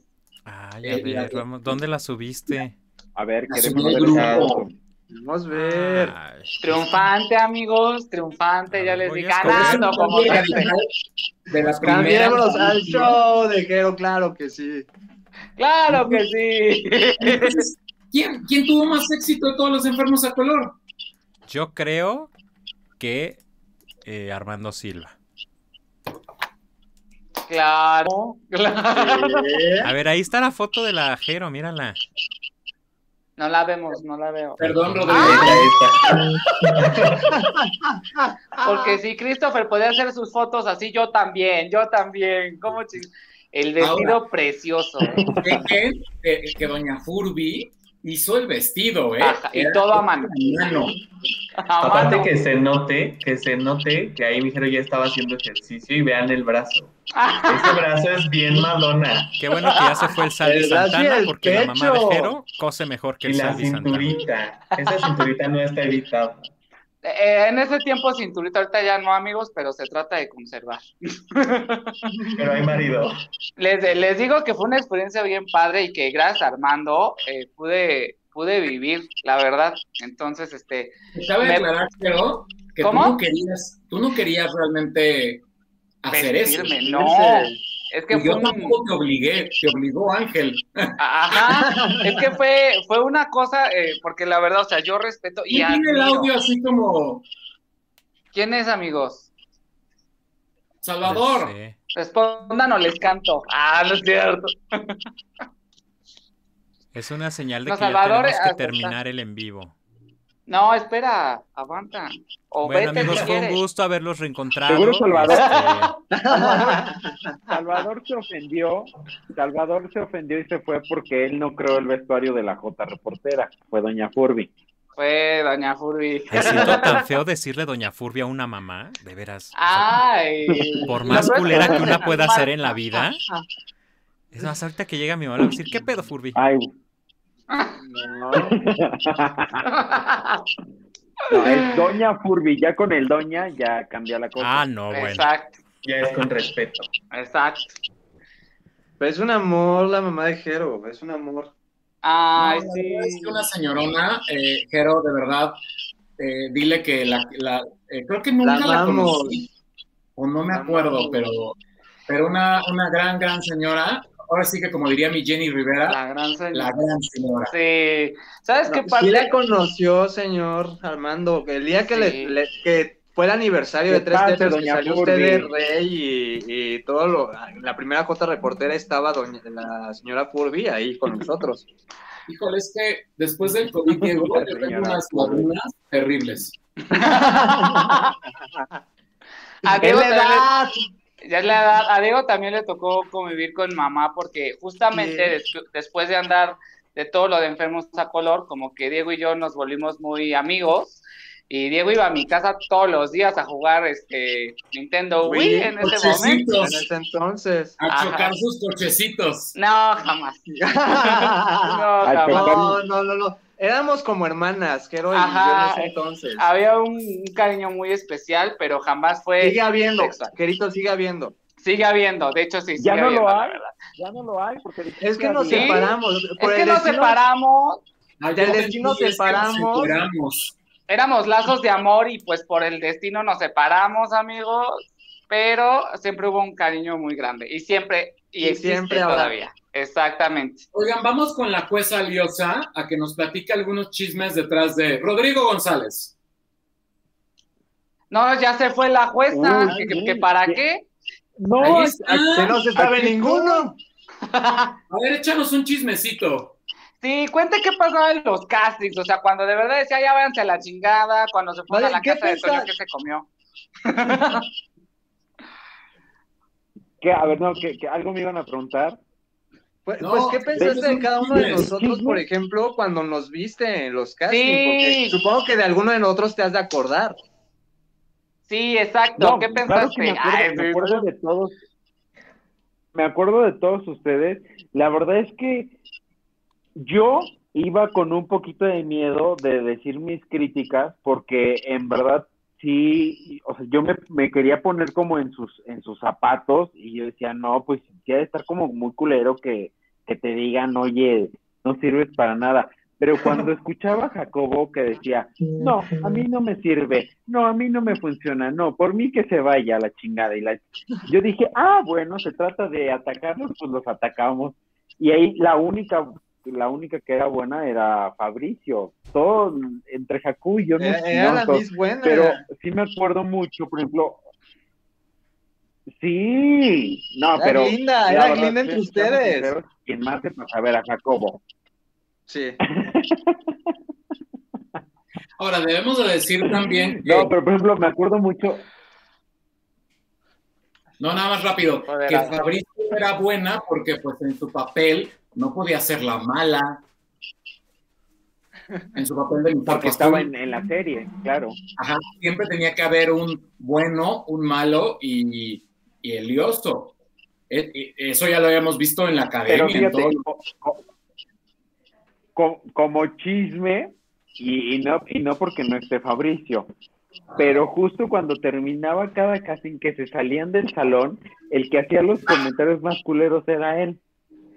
Speaker 5: Ay, a
Speaker 2: Eh,
Speaker 5: ver, vamos, ¿dónde la subiste?
Speaker 11: A ver, queremos ver
Speaker 2: grupo.
Speaker 12: Vamos a ver.
Speaker 5: Ay,
Speaker 6: triunfante, amigos, triunfante, ya les
Speaker 5: Voy
Speaker 6: di
Speaker 5: a
Speaker 2: Pero es un
Speaker 6: ganando como
Speaker 2: de la primera.
Speaker 12: Cambiémonos al show de Jero, claro que sí.
Speaker 6: Claro que sí.
Speaker 2: Entonces, ¿quién, ¿quién tuvo más éxito de todos los enfermos a color?
Speaker 5: Yo creo que eh, Armando Silva.
Speaker 6: Claro, claro.
Speaker 5: A ver, ahí está la foto de la Jero, mírala.
Speaker 6: No la vemos, no la veo.
Speaker 2: Perdón, Rodrigo.
Speaker 10: Esta, esta.
Speaker 6: Porque si Christopher podía hacer sus fotos así, yo también, yo también. ¿Cómo ching- El vestido
Speaker 2: Ahora.
Speaker 6: precioso.
Speaker 2: que, que- que Doña Furby hizo el vestido, ¿eh?
Speaker 6: Ajá, y
Speaker 2: Era
Speaker 6: todo a mano.
Speaker 2: mano.
Speaker 10: Aparte que se note, que se note que ahí mi Jero ya estaba haciendo ejercicio y vean el brazo. Ese brazo es bien Madonna.
Speaker 5: Qué bueno que ya se fue el Salvi
Speaker 12: El brazo y
Speaker 5: Santana, porque la mamá de. Jero cose mejor que
Speaker 10: Y
Speaker 5: el
Speaker 10: la
Speaker 5: Salvi Santana.
Speaker 10: cinturita. Esa cinturita no está editada.
Speaker 6: Eh, en ese tiempo cinturita, ahorita ya no, amigos, pero se trata de conservar.
Speaker 10: Pero hay marido.
Speaker 6: Les, les digo que fue una experiencia bien padre y que gracias a Armando eh, pude, pude vivir, la verdad. Entonces, este,
Speaker 2: Cabe
Speaker 6: Me-
Speaker 2: aclarar, pero que
Speaker 6: ¿Cómo?
Speaker 2: tú no querías, tú no querías realmente hacer eso.
Speaker 6: vestirme, no. Es que
Speaker 2: Y yo
Speaker 6: fue un,
Speaker 2: tampoco te obligué, te obligó Ángel.
Speaker 6: Ajá, es que fue, fue una cosa, eh, porque la verdad, o sea, yo respeto y
Speaker 2: Y tiene el audio así como
Speaker 6: ¿Quién es, amigos?
Speaker 2: Salvador.
Speaker 5: Sé.
Speaker 6: Respondan o les canto. Ah, no es cierto.
Speaker 5: Es una señal de
Speaker 6: No,
Speaker 5: que ya
Speaker 6: Salvador,
Speaker 5: tenemos que
Speaker 6: hasta-
Speaker 5: terminar el en vivo.
Speaker 6: No, espera, aguanta. O
Speaker 5: Bueno,
Speaker 6: vete
Speaker 5: amigos,
Speaker 6: si
Speaker 5: fue un gusto haberlos reencontrado.
Speaker 11: Seguro Salvador.
Speaker 5: Este,
Speaker 11: Salvador se ofendió, Salvador se ofendió y se fue porque él no creó el vestuario de la J reportera, fue Doña Furby.
Speaker 6: Fue Doña Furby.
Speaker 5: Me siento tan feo decirle Doña Furby a una mamá, de veras. o sea,
Speaker 6: Ay.
Speaker 5: por más culera que una pueda hacer en la vida. Es más, ahorita que llega mi mamá, le voy a decir, ¿qué pedo, Furby?
Speaker 11: Ay, no, es Doña Furby, ya con el Doña ya cambia la cosa.
Speaker 5: Ah, no, bueno.
Speaker 6: Exacto,
Speaker 10: Ya es con respeto.
Speaker 6: exacto.
Speaker 12: Pero es un amor la mamá de Jero, es un amor.
Speaker 6: Ay,
Speaker 2: No,
Speaker 6: sí.
Speaker 2: es que una señorona, eh, Jero, de verdad, eh, dile que la, la- eh, creo que nunca
Speaker 12: La
Speaker 2: la, conocí, o no me acuerdo, pero, pero una, una gran, gran señora. Ahora sí que como diría mi Jenny Rivera,
Speaker 6: La gran señora.
Speaker 2: la gran señora.
Speaker 6: Sí. ¿Sabes qué parte?
Speaker 12: sí la conoció, señor Armando, que el día que,
Speaker 6: Sí.
Speaker 12: le, le- que fue el aniversario de
Speaker 11: ¿Qué
Speaker 12: tres que
Speaker 11: doña
Speaker 12: salió usted de rey y, y todo lo, la primera J reportera estaba doña, la señora Furby ahí con nosotros.
Speaker 2: Híjole, es que después del COVID, Diego, tengo unas lagunas terribles.
Speaker 6: A también le-
Speaker 12: edad.
Speaker 6: Ya es la edad. A Diego también le tocó convivir con mamá porque justamente des- después de andar de todo lo de enfermos a color, como que Diego y yo nos volvimos muy amigos y Diego iba a mi casa todos los días a jugar este Nintendo Wii
Speaker 12: Wii,
Speaker 6: en ese
Speaker 2: cochecitos.
Speaker 6: momento.
Speaker 12: En ese entonces.
Speaker 2: A
Speaker 6: Ajá.
Speaker 2: chocar sus cochecitos.
Speaker 6: No, jamás. No, jamás.
Speaker 12: No, no, no, no. Éramos como hermanas,
Speaker 6: Ajá.
Speaker 12: en ese entonces.
Speaker 6: Había un, un cariño muy especial, pero jamás fue
Speaker 12: Sigue habiendo,
Speaker 6: sexual.
Speaker 12: Jerito, sigue habiendo.
Speaker 6: Sigue habiendo, de hecho sí,
Speaker 11: ¿Ya
Speaker 6: sigue
Speaker 11: no
Speaker 6: habiendo,
Speaker 11: lo hay?
Speaker 6: verdad.
Speaker 14: Ya no lo hay porque
Speaker 12: Es que nos
Speaker 6: Sí.
Speaker 12: separamos.
Speaker 6: Es que nos separamos,
Speaker 12: Del destino
Speaker 2: que nos
Speaker 12: separamos.
Speaker 2: separamos.
Speaker 6: éramos lazos de amor y pues por el destino nos separamos, amigos, pero siempre hubo un cariño muy grande y siempre, y,
Speaker 12: Y
Speaker 6: existe
Speaker 12: siempre
Speaker 6: todavía. Exactamente.
Speaker 2: Oigan, vamos con la jueza Liosa a que nos platique algunos chismes detrás de Rodrigo González.
Speaker 6: No, ya se fue la jueza,
Speaker 14: Uy,
Speaker 6: que, para qué.
Speaker 14: No.
Speaker 12: Que no se sabe
Speaker 14: Aquí
Speaker 12: ninguno.
Speaker 2: A ver, échanos un chismecito.
Speaker 6: Sí, cuente qué pasó en los castings, o sea, cuando de verdad decía, ya váyanse a la chingada, cuando se
Speaker 12: Vale,
Speaker 6: a la
Speaker 12: ¿qué
Speaker 6: casa de Toño, que se comió?
Speaker 14: ¿Qué? A ver, no, que, que algo me iban a preguntar.
Speaker 12: Pues,
Speaker 2: No,
Speaker 12: pues, ¿qué pensaste de cada uno de nosotros, por ejemplo, cuando nos viste en los castings?
Speaker 6: Sí.
Speaker 12: Porque supongo que de alguno de nosotros te has de acordar.
Speaker 6: Sí, exacto,
Speaker 14: No,
Speaker 6: ¿qué
Speaker 14: claro que
Speaker 6: pensaste?
Speaker 14: me acuerdo,
Speaker 6: Ay,
Speaker 14: me
Speaker 6: sí,
Speaker 14: acuerdo de todos. Me acuerdo de todos ustedes. La verdad es que yo iba con un poquito de miedo de decir mis críticas porque en verdad sí, o sea, yo me, me quería poner como en sus en sus zapatos y yo decía, no, pues ya de estar como muy culero que, que te digan, oye, no sirves para nada. Pero cuando escuchaba a Jacobo que decía, no, a mí no me sirve, no, a mí no me funciona, no, por mí que se vaya a la chingada. Y la... yo dije, ah, bueno, se trata de atacarlos, pues los atacamos. Y ahí la única, la única que era buena era Fabricio. Todo entre Jacobo y yo no,
Speaker 12: Era, era
Speaker 14: no,
Speaker 12: la
Speaker 14: todo.
Speaker 12: Miss buena.
Speaker 14: Pero sí me acuerdo mucho, por ejemplo. Sí, no,
Speaker 12: Era
Speaker 14: pero.
Speaker 12: linda, era
Speaker 14: verdad,
Speaker 12: linda entre ustedes.
Speaker 14: Quien más se pasa a ver a Jacobo.
Speaker 12: Sí.
Speaker 2: Ahora, debemos de decir también que,
Speaker 14: No, pero por ejemplo, me acuerdo mucho.
Speaker 2: no, nada más rápido, que. Fabricio era buena porque pues en su papel no podía ser la mala. En su papel de
Speaker 14: Porque estaba en, en la serie, claro.
Speaker 2: Ajá, siempre tenía que haber un bueno, un malo y, y el lioso. E- e- Eso ya lo habíamos visto en la
Speaker 14: Pero
Speaker 2: academia. en todo-
Speaker 14: co- co- co- como chisme, y, y no, y no porque no esté Fabricio, pero justo cuando terminaba cada casting que se salían del salón, el que hacía los comentarios más culeros era él,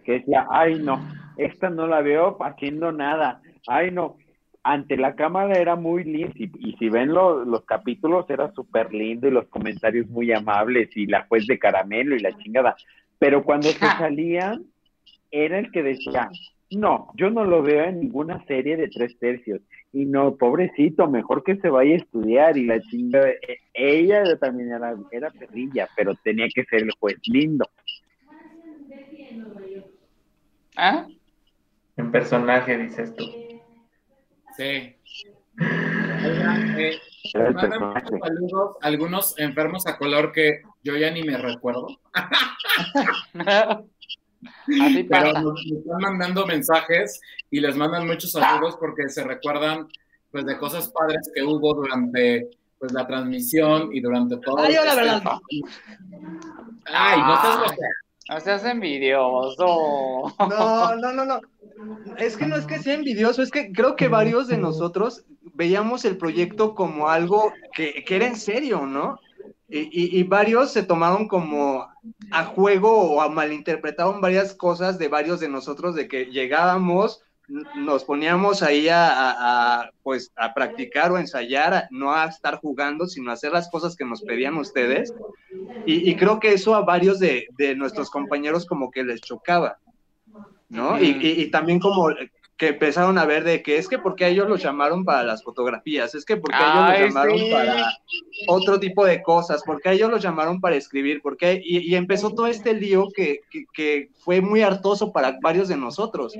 Speaker 14: que decía, ay no, esta no la veo haciendo nada, ay no, ante la cámara era muy lindo, y, y si ven lo- los capítulos era súper lindo y los comentarios muy amables y la juez de caramelo y la chingada, pero cuando se salían, era el que decía, no, yo no lo veo en ninguna serie de tres tercios. Y no, pobrecito, mejor que se vaya a estudiar. Y la chingada, e- ella también era, era perrilla, pero tenía que ser el juez lindo.
Speaker 6: ¿Ah?
Speaker 10: En personaje, dices tú.
Speaker 2: Sí. Oigan, eh, saludos a algunos enfermos a color que yo ya ni me recuerdo. Pero nos, están mandando mensajes y les mandan muchos saludos porque se recuerdan pues de cosas padres que hubo durante pues la transmisión y durante todo.
Speaker 12: Ay, yo la
Speaker 2: este-
Speaker 12: verdad no.
Speaker 2: Ay, no grosera.
Speaker 6: No envidioso.
Speaker 12: No, no, no, no. Es que no es que sea envidioso, es que creo que varios de nosotros veíamos el proyecto como algo que, que era en serio, ¿no? Y, y- y varios se tomaron como a juego o a malinterpretaron varias cosas de varios de nosotros, de que llegábamos, nos poníamos ahí a, a- a, pues, a practicar o ensayar, a- no a estar jugando, sino a hacer las cosas que nos pedían ustedes. Y, y creo que eso a varios de, de nuestros compañeros como que les chocaba, ¿no? Y, y- y también como que empezaron a ver de que es que porque a ellos los llamaron para las fotografías, es que porque a ellos los llamaron
Speaker 6: sí.
Speaker 12: para otro tipo de cosas, porque a ellos los llamaron para escribir, porque y, y empezó todo este lío que, que, que fue muy hartoso para varios de nosotros,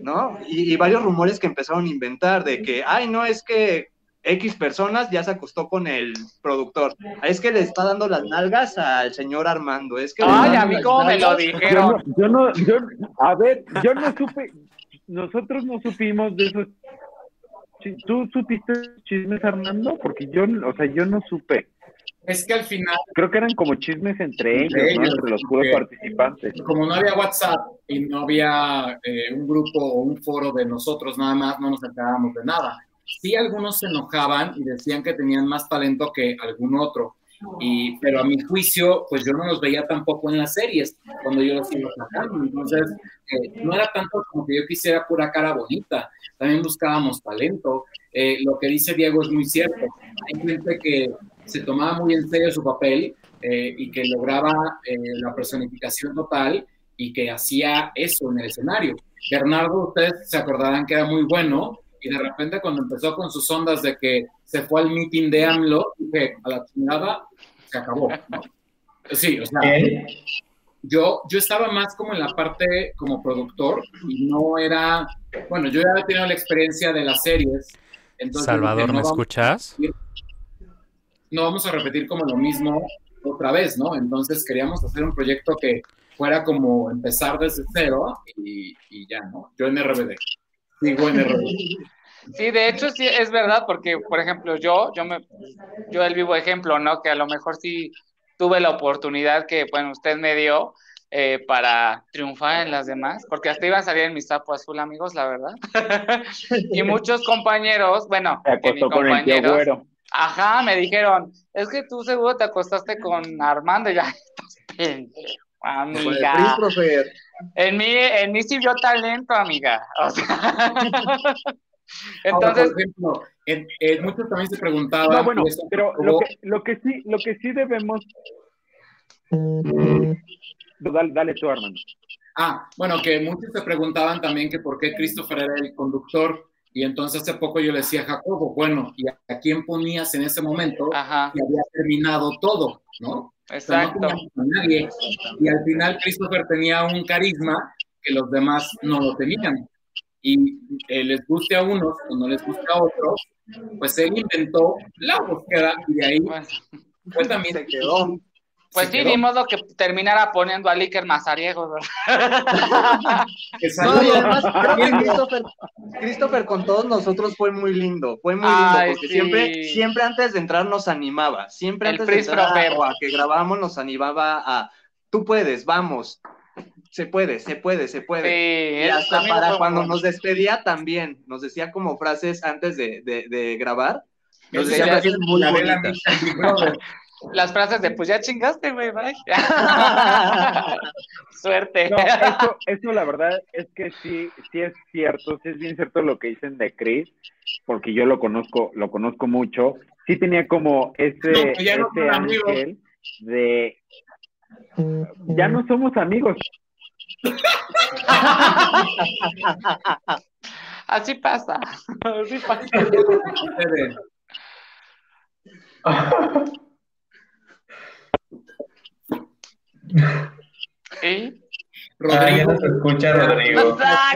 Speaker 12: ¿no? Y, y varios rumores que empezaron a inventar de que, ay, no, es que X personas ya se acostó con el productor, es que le está dando las nalgas al señor Armando, es que...
Speaker 6: Ay, a mí cómo me lo
Speaker 12: nalgas-
Speaker 14: Yo no,
Speaker 6: dijeron.
Speaker 14: yo no, yo, a ver, yo no supe, nosotros no supimos de esos. ¿Tú supiste chismes, Armando? Porque yo, o sea, yo no supe.
Speaker 2: Es que al final,
Speaker 14: Creo que eran como chismes entre ellos, ¿no? Entre los puros participantes.
Speaker 2: como no había WhatsApp y no había eh, un grupo o un foro de nosotros nada más, no nos enterábamos de nada. Sí, algunos se enojaban y decían que tenían más talento que algún otro. Y, pero a mi juicio, pues yo no los veía tampoco en las series cuando yo los iba sacando. Entonces, eh, no era tanto como que yo quisiera pura cara bonita, también buscábamos talento. Eh, lo que dice Diego es muy cierto. Hay gente que se tomaba muy en serio su papel eh, y que lograba eh, la personificación total y que hacía eso en el escenario. Bernardo, ustedes se acordarán que era muy bueno y de repente cuando empezó con sus ondas de que se fue al meeting de AMLO, dije, a la chingada, se acabó. ¿no? Sí, o sea, yo, yo estaba más como en la parte como productor y no era, bueno, yo ya había tenido la experiencia de las series. Entonces,
Speaker 5: Salvador, ¿me
Speaker 2: no vamos-
Speaker 5: escuchas?
Speaker 2: no vamos a repetir como lo mismo otra vez, ¿no? Entonces queríamos hacer un proyecto que fuera como empezar desde cero y, y ya, ¿no? Yo en RBD.
Speaker 6: Sí, de hecho sí es verdad, porque por ejemplo yo, yo me, yo el vivo ejemplo, ¿no? Que a lo mejor sí tuve la oportunidad que, bueno, usted me dio eh, para triunfar en las demás, porque hasta iba a salir en mi sapo azul, amigos, la verdad. y muchos compañeros, bueno, que
Speaker 11: con
Speaker 6: compañeros, ajá, me dijeron, es que tú seguro te acostaste con Armando, y ya, estás pendejo, amiga.
Speaker 12: Christopher.
Speaker 6: En mí, en mí sí vio talento, amiga. O sea,
Speaker 2: Ahora,
Speaker 6: entonces,
Speaker 2: por ejemplo, en- en muchos también se preguntaban.
Speaker 11: No, bueno,
Speaker 2: eso
Speaker 11: pero lo que, lo que sí, lo que sí debemos. Dale, dale tú, Armando.
Speaker 2: Ah, bueno, que muchos se preguntaban también que por qué Christopher era el conductor. Y entonces hace poco yo le decía a Jacobo, bueno, ¿y a quién ponías en ese momento? Y había terminado todo, ¿no? No
Speaker 6: Exacto.
Speaker 2: a nadie. Y al final Christopher tenía un carisma que los demás no lo tenían. Y eh, les guste a unos o no les guste a otros, pues él inventó la búsqueda y de ahí fue también se quedó.
Speaker 6: Pues sí, ni modo que terminara poniendo a Iker Mazariego.
Speaker 12: No, y además creo que Christopher, Christopher con todos nosotros fue muy lindo, fue muy lindo,
Speaker 6: Ay,
Speaker 12: porque
Speaker 6: sí.
Speaker 12: siempre, siempre antes de entrar nos animaba, siempre
Speaker 6: El
Speaker 12: antes de entrar a, a que grabábamos nos animaba a, tú puedes, vamos, se puede, se puede, se puede.
Speaker 6: Sí,
Speaker 12: y hasta para cuando
Speaker 6: bueno.
Speaker 12: nos despedía también, nos decía como frases antes de, de, de grabar, nos decía frases muy bonitas.
Speaker 6: Las frases de, pues ya chingaste, güey, bye. Suerte.
Speaker 11: No, eso, eso la verdad es que sí, sí es cierto, sí es bien cierto lo que dicen de Chris, porque yo lo conozco, lo conozco mucho. Sí tenía como ese,
Speaker 2: No, que ya no
Speaker 11: ese ángel de ya no somos amigos.
Speaker 6: Así pasa. Así pasa.
Speaker 10: Ah, ya no se escucha, Rodrigo.
Speaker 6: Ah,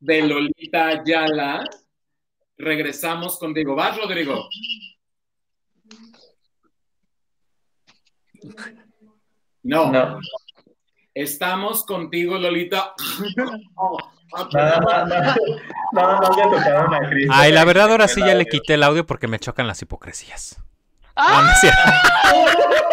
Speaker 2: de Lolita Ayala. Regresamos contigo. ¿Vas, Rodrigo? No. Estamos contigo, Lolita.
Speaker 10: Nada más, nada, nada más le tocaron a Chris.
Speaker 5: Ay, la verdad ahora sí ya le quité el audio porque me chocan las hipocresías. No, no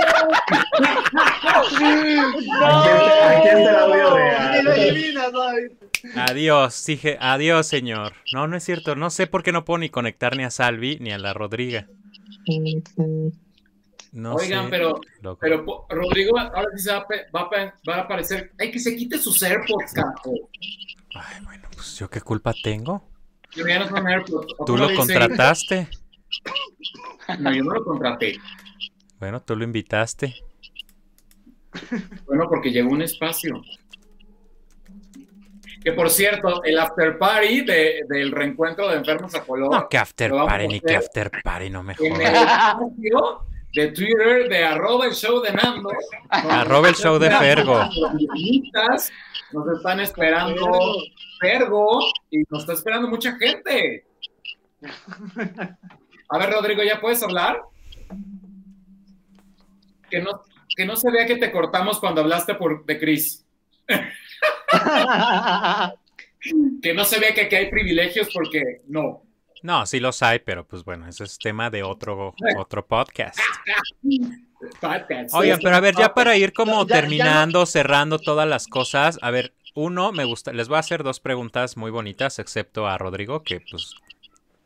Speaker 5: Adiós, dije, adiós, señor. No, no es cierto. No sé por qué no puedo ni conectar ni a Salvi ni a la Rodriga. No
Speaker 2: Oigan,
Speaker 5: sé,
Speaker 2: pero,
Speaker 5: loco.
Speaker 2: pero Rodrigo ahora sí se va a, pe- va a pe- va a aparecer. Hay que se quite sus AirPods, carajo.
Speaker 5: Pues, ¿Yo qué culpa tengo?
Speaker 2: Yo ya no son AirPods. ¿O
Speaker 5: Tú lo contrataste.
Speaker 2: No, yo no lo contraté.
Speaker 5: Bueno, tú lo invitaste.
Speaker 2: Bueno, porque llegó un espacio. Que por cierto, el after party de- del reencuentro de enfermos a color.
Speaker 5: No, que after party, ni que after party, no me
Speaker 2: En el
Speaker 5: jodas.
Speaker 2: espacio de Twitter de arroba el show de Nando.
Speaker 5: Arroba el show de Fergo.
Speaker 2: Nos están esperando Fergo y nos está esperando mucha gente. A ver, Rodrigo, ¿ya puedes hablar? Que no, que no se vea que te cortamos cuando hablaste por, de Chris. que no se vea que aquí hay privilegios porque no.
Speaker 5: No, sí los hay, pero pues bueno, ese es tema de otro, otro podcast. Oigan, pero a ver, ya para ir como
Speaker 2: ya
Speaker 5: terminando, cerrando todas las cosas, a ver, uno, me gusta, les voy a hacer dos preguntas muy bonitas, excepto a Rodrigo, que pues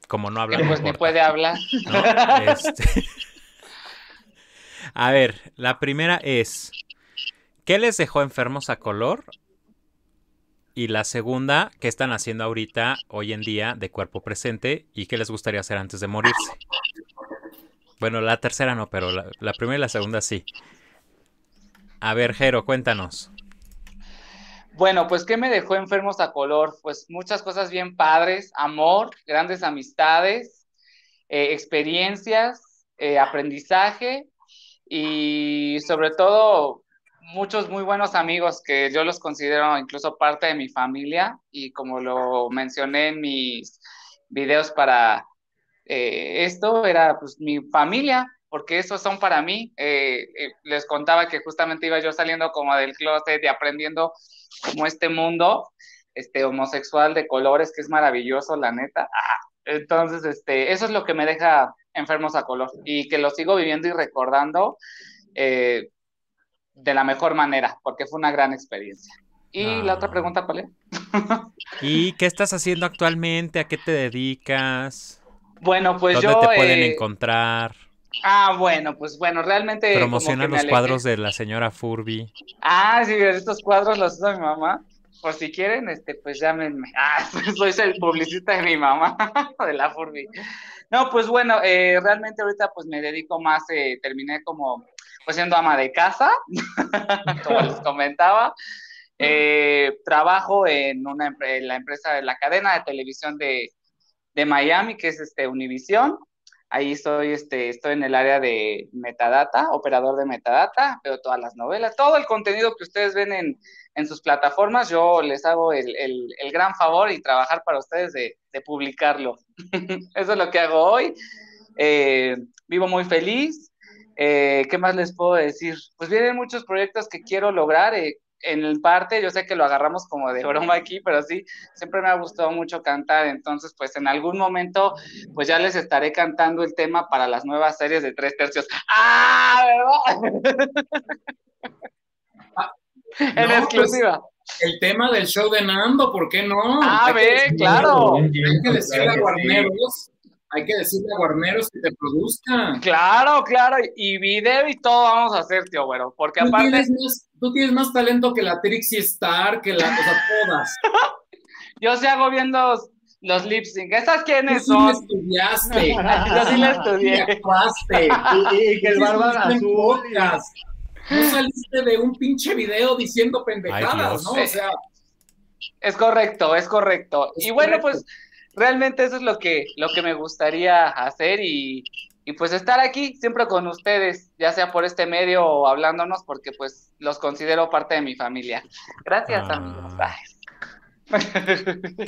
Speaker 5: como no habla,
Speaker 6: pues ni puede hablar.
Speaker 5: ¿no? Este, A ver, la primera es, ¿qué les dejó enfermos a color? Y la segunda, ¿qué están haciendo ahorita, hoy en día, de cuerpo presente? ¿Y qué les gustaría hacer antes de morirse? Bueno, la tercera no, pero la, primera y la segunda sí. A ver, Jero, cuéntanos.
Speaker 6: Bueno, pues ¿qué me dejó enfermos a color? Pues muchas cosas bien padres, amor, grandes amistades, eh, experiencias, eh, aprendizaje y sobre todo muchos muy buenos amigos que yo los considero incluso parte de mi familia y como lo mencioné en mis videos para eh, esto, era pues mi familia, porque esos son para mí. Eh, eh, les contaba que justamente iba yo saliendo como del closet y aprendiendo como este mundo este, homosexual de colores, que es maravilloso, la neta. Ah, entonces, este, eso es lo que me deja enfermos a color y que lo sigo viviendo y recordando eh, de la mejor manera, porque fue una gran experiencia. Y la otra pregunta, ¿cuál es?
Speaker 5: ¿Y qué estás haciendo actualmente? ¿A qué te dedicas?
Speaker 6: Bueno, pues
Speaker 5: ¿Dónde
Speaker 6: yo...
Speaker 5: te pueden
Speaker 6: eh,
Speaker 5: encontrar?
Speaker 6: Ah, bueno, pues bueno, realmente...
Speaker 5: Promociona los cuadros de la señora Furby.
Speaker 6: Ah, sí, estos cuadros los usa mi mamá. Por si quieren, este, pues llámenme. Ah, soy el publicista de mi mamá, de la Furby. No, pues bueno, eh, realmente ahorita pues me dedico más, eh, terminé como pues siendo ama de casa, como les comentaba. Eh, trabajo en, una, en la empresa de la cadena de televisión de, de Miami, que es este Univision. Ahí soy, este, estoy en el área de metadata, operador de metadata, veo todas las novelas, todo el contenido que ustedes ven en, en sus plataformas, yo les hago el, el- el gran favor y trabajar para ustedes de, de publicarlo. Eso es lo que hago hoy. Eh, vivo muy feliz. Eh, ¿Qué más les puedo decir? Pues vienen muchos proyectos que quiero lograr. eh, en parte, yo sé que lo agarramos como de broma aquí, pero sí, siempre me ha gustado mucho cantar. Entonces, pues en algún momento, pues ya les estaré cantando el tema para las nuevas series de tres tercios. ¡Ah! ¿verdad? en
Speaker 2: No,
Speaker 6: exclusiva.
Speaker 2: pues, el tema del show de Nando, ¿por qué no?
Speaker 6: Ah, ve,
Speaker 2: decirle-
Speaker 6: claro.
Speaker 2: Hay que decirle
Speaker 10: Claro
Speaker 2: a Guarneros, hay que decirle a Guarneros que te produzca.
Speaker 6: Claro, claro, y video y todo vamos a hacer, tío güero, porque
Speaker 2: Tú
Speaker 6: aparte
Speaker 2: tienes, más, tú tienes más talento que la Trixie Star, que la, o sea, todas.
Speaker 6: yo sí hago bien los, los lip sync. ¿Esas
Speaker 2: Tú
Speaker 6: quiénes
Speaker 2: sí
Speaker 6: son?
Speaker 2: estudiaste.
Speaker 6: Yo sí le estudié.
Speaker 2: Y actuaste.
Speaker 12: Y, y que el
Speaker 2: en
Speaker 12: azul.
Speaker 2: No saliste de un pinche video diciendo pendejadas. ¿no? O sea,
Speaker 6: Es correcto, es correcto.
Speaker 2: Es
Speaker 6: y bueno,
Speaker 2: correcto.
Speaker 6: pues realmente eso es lo que, lo que me gustaría hacer y, y pues estar aquí siempre con ustedes, ya sea por este medio o hablándonos, porque pues los considero parte de mi familia. Gracias,
Speaker 5: Ah.
Speaker 6: amigos. Ay.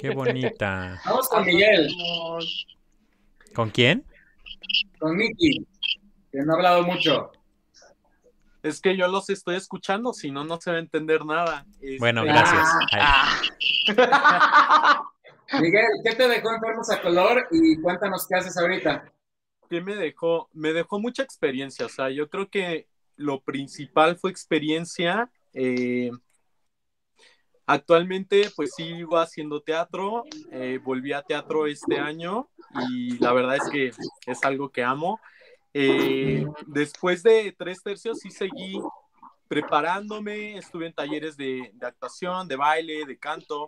Speaker 5: Qué bonita.
Speaker 2: vamos con Miguel,
Speaker 5: ¿Con quién?
Speaker 2: con Nicky, que no ha hablado mucho.
Speaker 7: Es que yo los estoy escuchando, si no, no se va a entender nada. Este,
Speaker 5: Bueno, gracias.
Speaker 6: Ah.
Speaker 2: Miguel, ¿qué te dejó enfermos a color? Y cuéntanos qué haces ahorita.
Speaker 7: ¿Qué me dejó? Me dejó mucha experiencia. O sea, yo creo que lo principal fue experiencia. eh, actualmente, pues sigo haciendo teatro. eh, volví a teatro este año y la verdad es que es algo que amo. Eh, después de tres tercios, sí seguí preparándome. Estuve en talleres de, de actuación, de baile, de canto.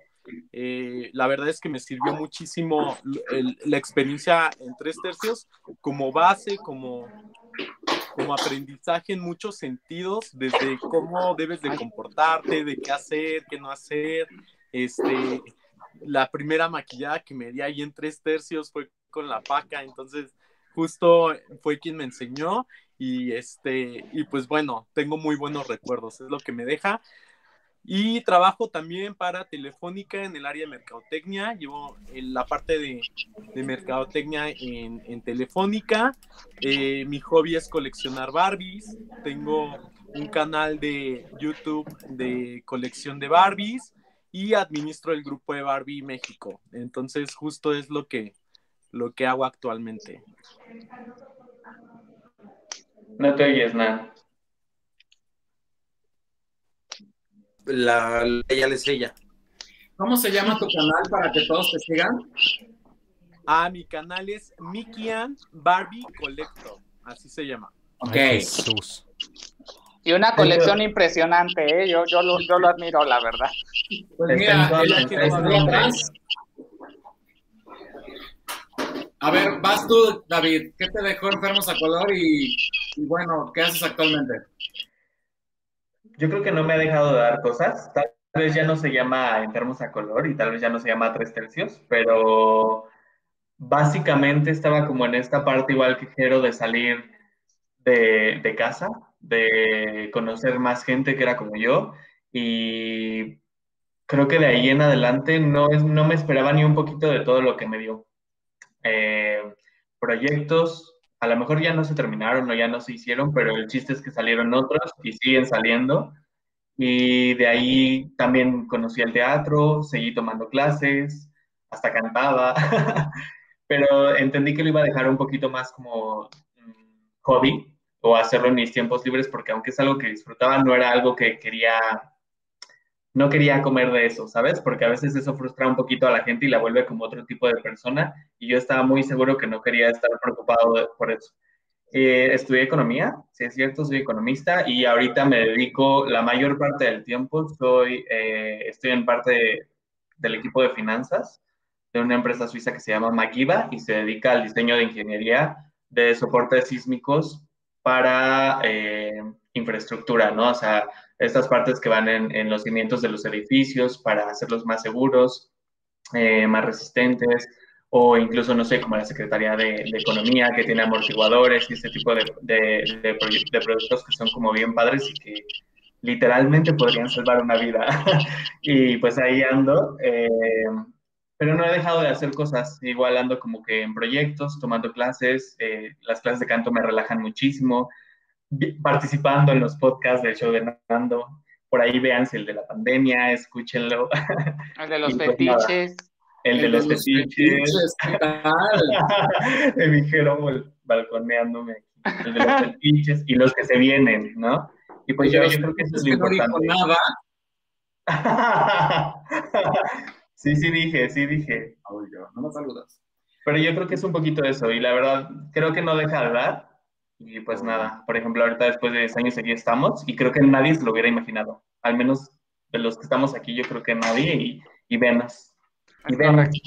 Speaker 7: Eh, la verdad es que me sirvió muchísimo el- la experiencia en tres tercios como base, como, como aprendizaje en muchos sentidos, desde cómo debes de comportarte, de qué hacer, qué no hacer. Este, la primera maquillada que me di ahí en tres tercios fue con la paca, entonces justo fue quien me enseñó y este y pues bueno, tengo muy buenos recuerdos, es lo que me deja. Y trabajo también para Telefónica en el área de mercadotecnia. Llevo en la parte de, mercadotecnia en, en Telefónica. Eh, mi hobby es coleccionar Barbies. Tengo un canal de YouTube de colección de Barbies y administro el grupo de Barbie México. Entonces, justo es lo que, lo que hago actualmente.
Speaker 10: No te oyes nada.
Speaker 3: La, la- ella les ella.
Speaker 2: ¿Cómo se llama tu canal para que todos te sigan?
Speaker 7: Ah, mi canal es Mikian Barbie Collector. Así se llama.
Speaker 2: Ok.
Speaker 5: Ay, Jesús.
Speaker 6: Y una colección impresionante, ¿eh? Yo, yo, lo, yo lo admiro, la verdad.
Speaker 2: Pues mira, el- el- el-
Speaker 10: sociales.
Speaker 2: atrás. A ver, vas tú, David. ¿Qué te dejó enfermos a color y, bueno, qué haces actualmente?
Speaker 10: Yo creo que no me ha dejado de dar cosas. Tal vez ya no se llama Enfermos a Color y tal vez ya no se llama Tres Tercios, pero básicamente estaba como en esta parte igual que Jero de salir de, de casa, de conocer más gente que era como yo y creo que de ahí en adelante no, es, no me esperaba ni un poquito de todo lo que me dio. Eh, proyectos, a lo mejor ya no se terminaron o ya no se hicieron, pero el chiste es que salieron otros y siguen saliendo. Y de ahí también conocí el teatro, seguí tomando clases, hasta cantaba, pero entendí que lo iba a dejar un poquito más como mm, hobby o hacerlo en mis tiempos libres, porque aunque es algo que disfrutaba, no era algo que quería, no quería comer de eso, ¿sabes? Porque a veces eso frustra un poquito a la gente y la vuelve como otro tipo de persona, y yo estaba muy seguro que no quería estar preocupado por eso. Eh, estudié economía, sí es cierto, soy economista y ahorita me dedico la mayor parte del tiempo, soy, eh, estoy en parte de- del equipo de finanzas de una empresa suiza que se llama Magiva y se dedica al diseño de ingeniería de soportes sísmicos para eh, infraestructura, ¿no? O sea, estas partes que van en, en los cimientos de los edificios para hacerlos más seguros, eh, más resistentes, o incluso, no sé, como la Secretaría de, de Economía, que tiene amortiguadores y este tipo de, de, de productos que son como bien padres y que literalmente podrían salvar una vida. y pues ahí ando. eh, pero no he dejado de hacer cosas, igual ando como que en proyectos, tomando clases, eh, las clases de canto me relajan muchísimo, participando en los podcasts del show de Nando, por ahí véanse el de la pandemia, escúchenlo.
Speaker 6: El de los
Speaker 10: pues nada,
Speaker 6: fetiches.
Speaker 10: el de los fetiches.
Speaker 2: fetiches, ¿qué tal?
Speaker 10: Me dijeron bal- balconeándome aquí. El de los fetiches y los que se vienen, ¿no? Y pues yo, yo creo que eso es lo
Speaker 2: que no dijo
Speaker 10: importante.
Speaker 2: nada.
Speaker 10: Sí, sí dije, sí dije.
Speaker 2: No me saludas.
Speaker 10: Pero yo creo que es un poquito eso, y la verdad, creo que no deja de dar. Y pues nada, por ejemplo, ahorita después de 10 años aquí estamos, y creo que nadie se lo hubiera imaginado. Al menos de los que estamos aquí, yo creo que nadie, y, y venos. Y
Speaker 6: Es
Speaker 10: venos.
Speaker 6: correcto.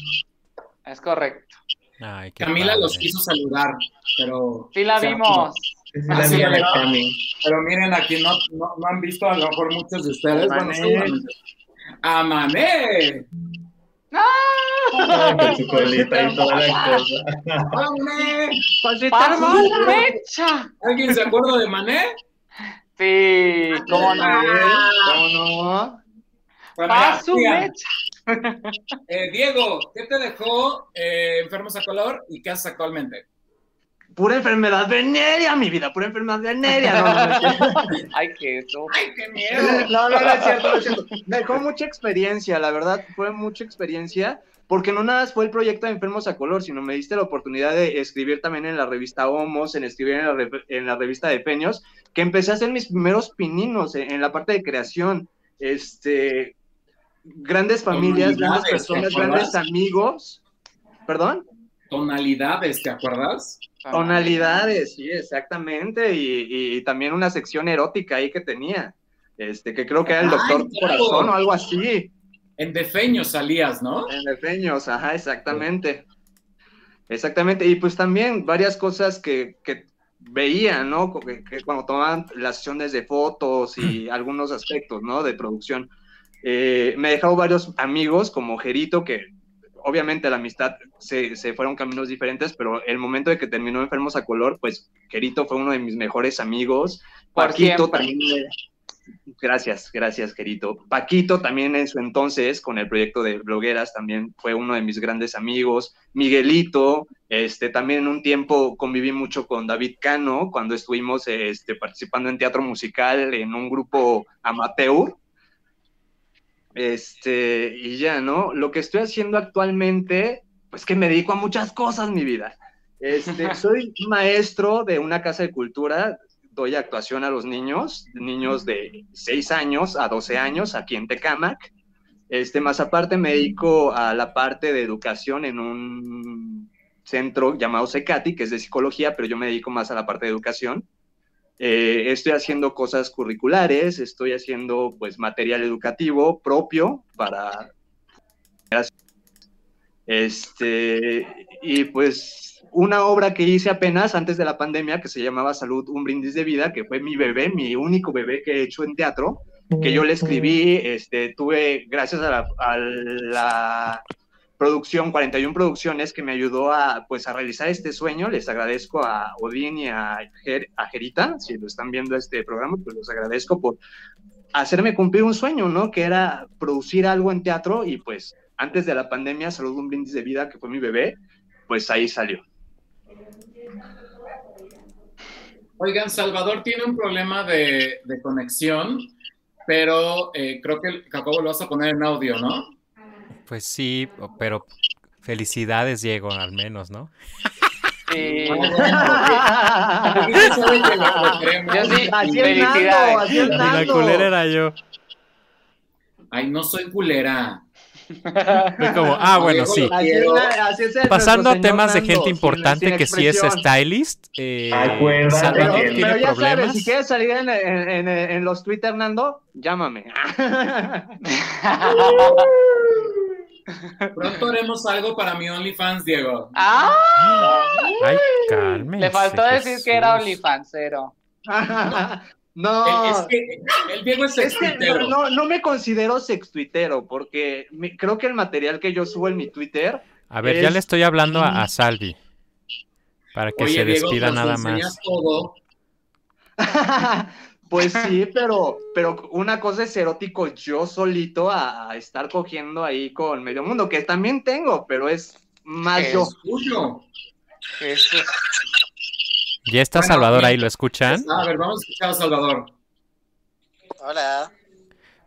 Speaker 6: Es correcto.
Speaker 5: Ay, qué
Speaker 2: Camila los quiso saludar, pero...
Speaker 6: Sí la
Speaker 2: o sea,
Speaker 6: vimos.
Speaker 10: Sí, sí, la
Speaker 2: sí,
Speaker 10: vi a la
Speaker 2: ¿verdad?
Speaker 10: Cami.
Speaker 2: Pero miren, aquí no, no, no han visto a lo mejor muchos de ustedes. Bueno,
Speaker 6: Mané.
Speaker 2: seguramente. ¡A
Speaker 10: Ay, con su colita y toda la cosa.
Speaker 6: ¡Paso mecha!
Speaker 2: ¿Alguien se acuerda de Mané?
Speaker 6: Sí, cómo no.
Speaker 12: ¿Cómo no?
Speaker 2: Bueno, ya,
Speaker 6: ¡Paso!
Speaker 2: Eh, Diego, ¿qué te dejó eh, Enfermos a Color y qué haces actualmente?
Speaker 12: Pura enfermedad venérea, mi vida, pura enfermedad venérea. No, no, no.
Speaker 6: Ay, Jesús.
Speaker 2: ¡Ay, qué miedo!
Speaker 12: No, no, no es cierto, no es cierto. Me dejó mucha experiencia, la verdad, fue mucha experiencia, porque no nada más fue el proyecto de Enfermos a Color, sino me diste la oportunidad de escribir también en la revista Homos, en escribir en la, re- en la revista de Peños, que empecé a hacer mis primeros pininos en, en la parte de creación. Este, grandes familias, grandes personas, grandes amigos. ¿Perdón?
Speaker 2: Tonalidades, ¿te acuerdas?
Speaker 12: Tonalidades, sí, exactamente. Y, y también una sección erótica ahí que tenía. Este, que creo que era el Doctor
Speaker 2: claro.
Speaker 12: Corazón o algo así.
Speaker 2: En Defeño salías, ¿no?
Speaker 12: En Defeños, ajá, exactamente. Exactamente. Y pues también varias cosas que, que veía, ¿no? Que, que cuando tomaban las sesiones de fotos y algunos aspectos, ¿no? De producción. Eh, me he dejado varios amigos como Gerito, que obviamente la amistad se, se fueron caminos diferentes, pero el momento de que terminó Enfermos a Color, pues Gerito fue uno de mis mejores amigos.
Speaker 6: Por
Speaker 12: Paquito
Speaker 6: siempre.
Speaker 12: también. Gracias, gracias, Gerito. Paquito también en su entonces, con el proyecto de blogueras, también fue uno de mis grandes amigos. Miguelito, este, también en un tiempo conviví mucho con David Cano, cuando estuvimos este, participando en teatro musical en un grupo amateur. Este, y ya, ¿no? Lo que estoy haciendo actualmente, pues que me dedico a muchas cosas, mi vida. Este, soy maestro de una casa de cultura, doy actuación a los niños, niños de 6 años a 12 años aquí en Tecamac. Este, más aparte me dedico a la parte de educación en un centro llamado Secati, que es de psicología, pero yo me dedico más a la parte de educación. Eh, estoy haciendo cosas curriculares, estoy haciendo pues material educativo propio para este y pues una obra que hice apenas antes de la pandemia que se llamaba Salud, un brindis de vida, que fue mi bebé, mi único bebé que he hecho en teatro, que yo le escribí, este, tuve, gracias a la, a la producción, 41 Producciones, que me ayudó a, pues, a realizar este sueño. Les agradezco a Odín y a, Ger- a Gerita, si lo están viendo este programa, pues les agradezco por hacerme cumplir un sueño, ¿no? Que era producir algo en teatro y pues antes de la pandemia, Salud, un brindis de vida, que fue mi bebé, pues ahí salió.
Speaker 2: Oigan, Salvador tiene un problema de, de conexión, pero eh, creo que Jacobo lo vas a poner en audio, ¿no?
Speaker 5: Pues sí, pero felicidades, Diego, al menos, ¿no?
Speaker 6: Sí.
Speaker 2: Yo queremos.
Speaker 6: Yo sí,
Speaker 12: Así es Nando,
Speaker 6: felicidades.
Speaker 12: así
Speaker 5: la culera era yo.
Speaker 2: Ay, no soy culera.
Speaker 5: Fue como, ah, bueno, sí.
Speaker 12: Así así es
Speaker 5: Pasando a temas de gente
Speaker 12: sin-
Speaker 5: importante
Speaker 12: sin
Speaker 5: que sí es stylist, eh,
Speaker 10: Acuérdate
Speaker 5: Salvador
Speaker 10: que-
Speaker 5: tiene
Speaker 12: Pero ya sabes,
Speaker 5: problemas.
Speaker 12: si quieres salir en, en- en- en los Twitter, Nando, llámame.
Speaker 2: Pronto haremos algo para mi OnlyFans, Diego.
Speaker 6: ¡Ah!
Speaker 5: Ay, cálmense.
Speaker 6: Le faltó decir que era
Speaker 5: Jesús.
Speaker 6: OnlyFansero.
Speaker 12: no,
Speaker 2: El, es que el Diego es
Speaker 12: es que
Speaker 2: extuitero.
Speaker 12: no, no me considero sextuitero, porque mi- creo que el material que yo subo en mi Twitter.
Speaker 5: A ver, ya
Speaker 12: es-
Speaker 5: le estoy hablando a, a Salvi. Para que
Speaker 2: Oye,
Speaker 5: se
Speaker 2: Diego,
Speaker 5: despida
Speaker 2: nos
Speaker 5: nada más.
Speaker 2: todo.
Speaker 12: Pues sí, pero, pero una cosa es erótico yo solito a, a estar cogiendo ahí con medio mundo, que también tengo, pero es más yo.
Speaker 2: Es tuyo.
Speaker 6: Jesús.
Speaker 5: Ya está
Speaker 2: Bueno,
Speaker 5: Salvador ahí, ¿lo escuchan?
Speaker 2: A ver, vamos a escuchar a Salvador.
Speaker 8: Hola.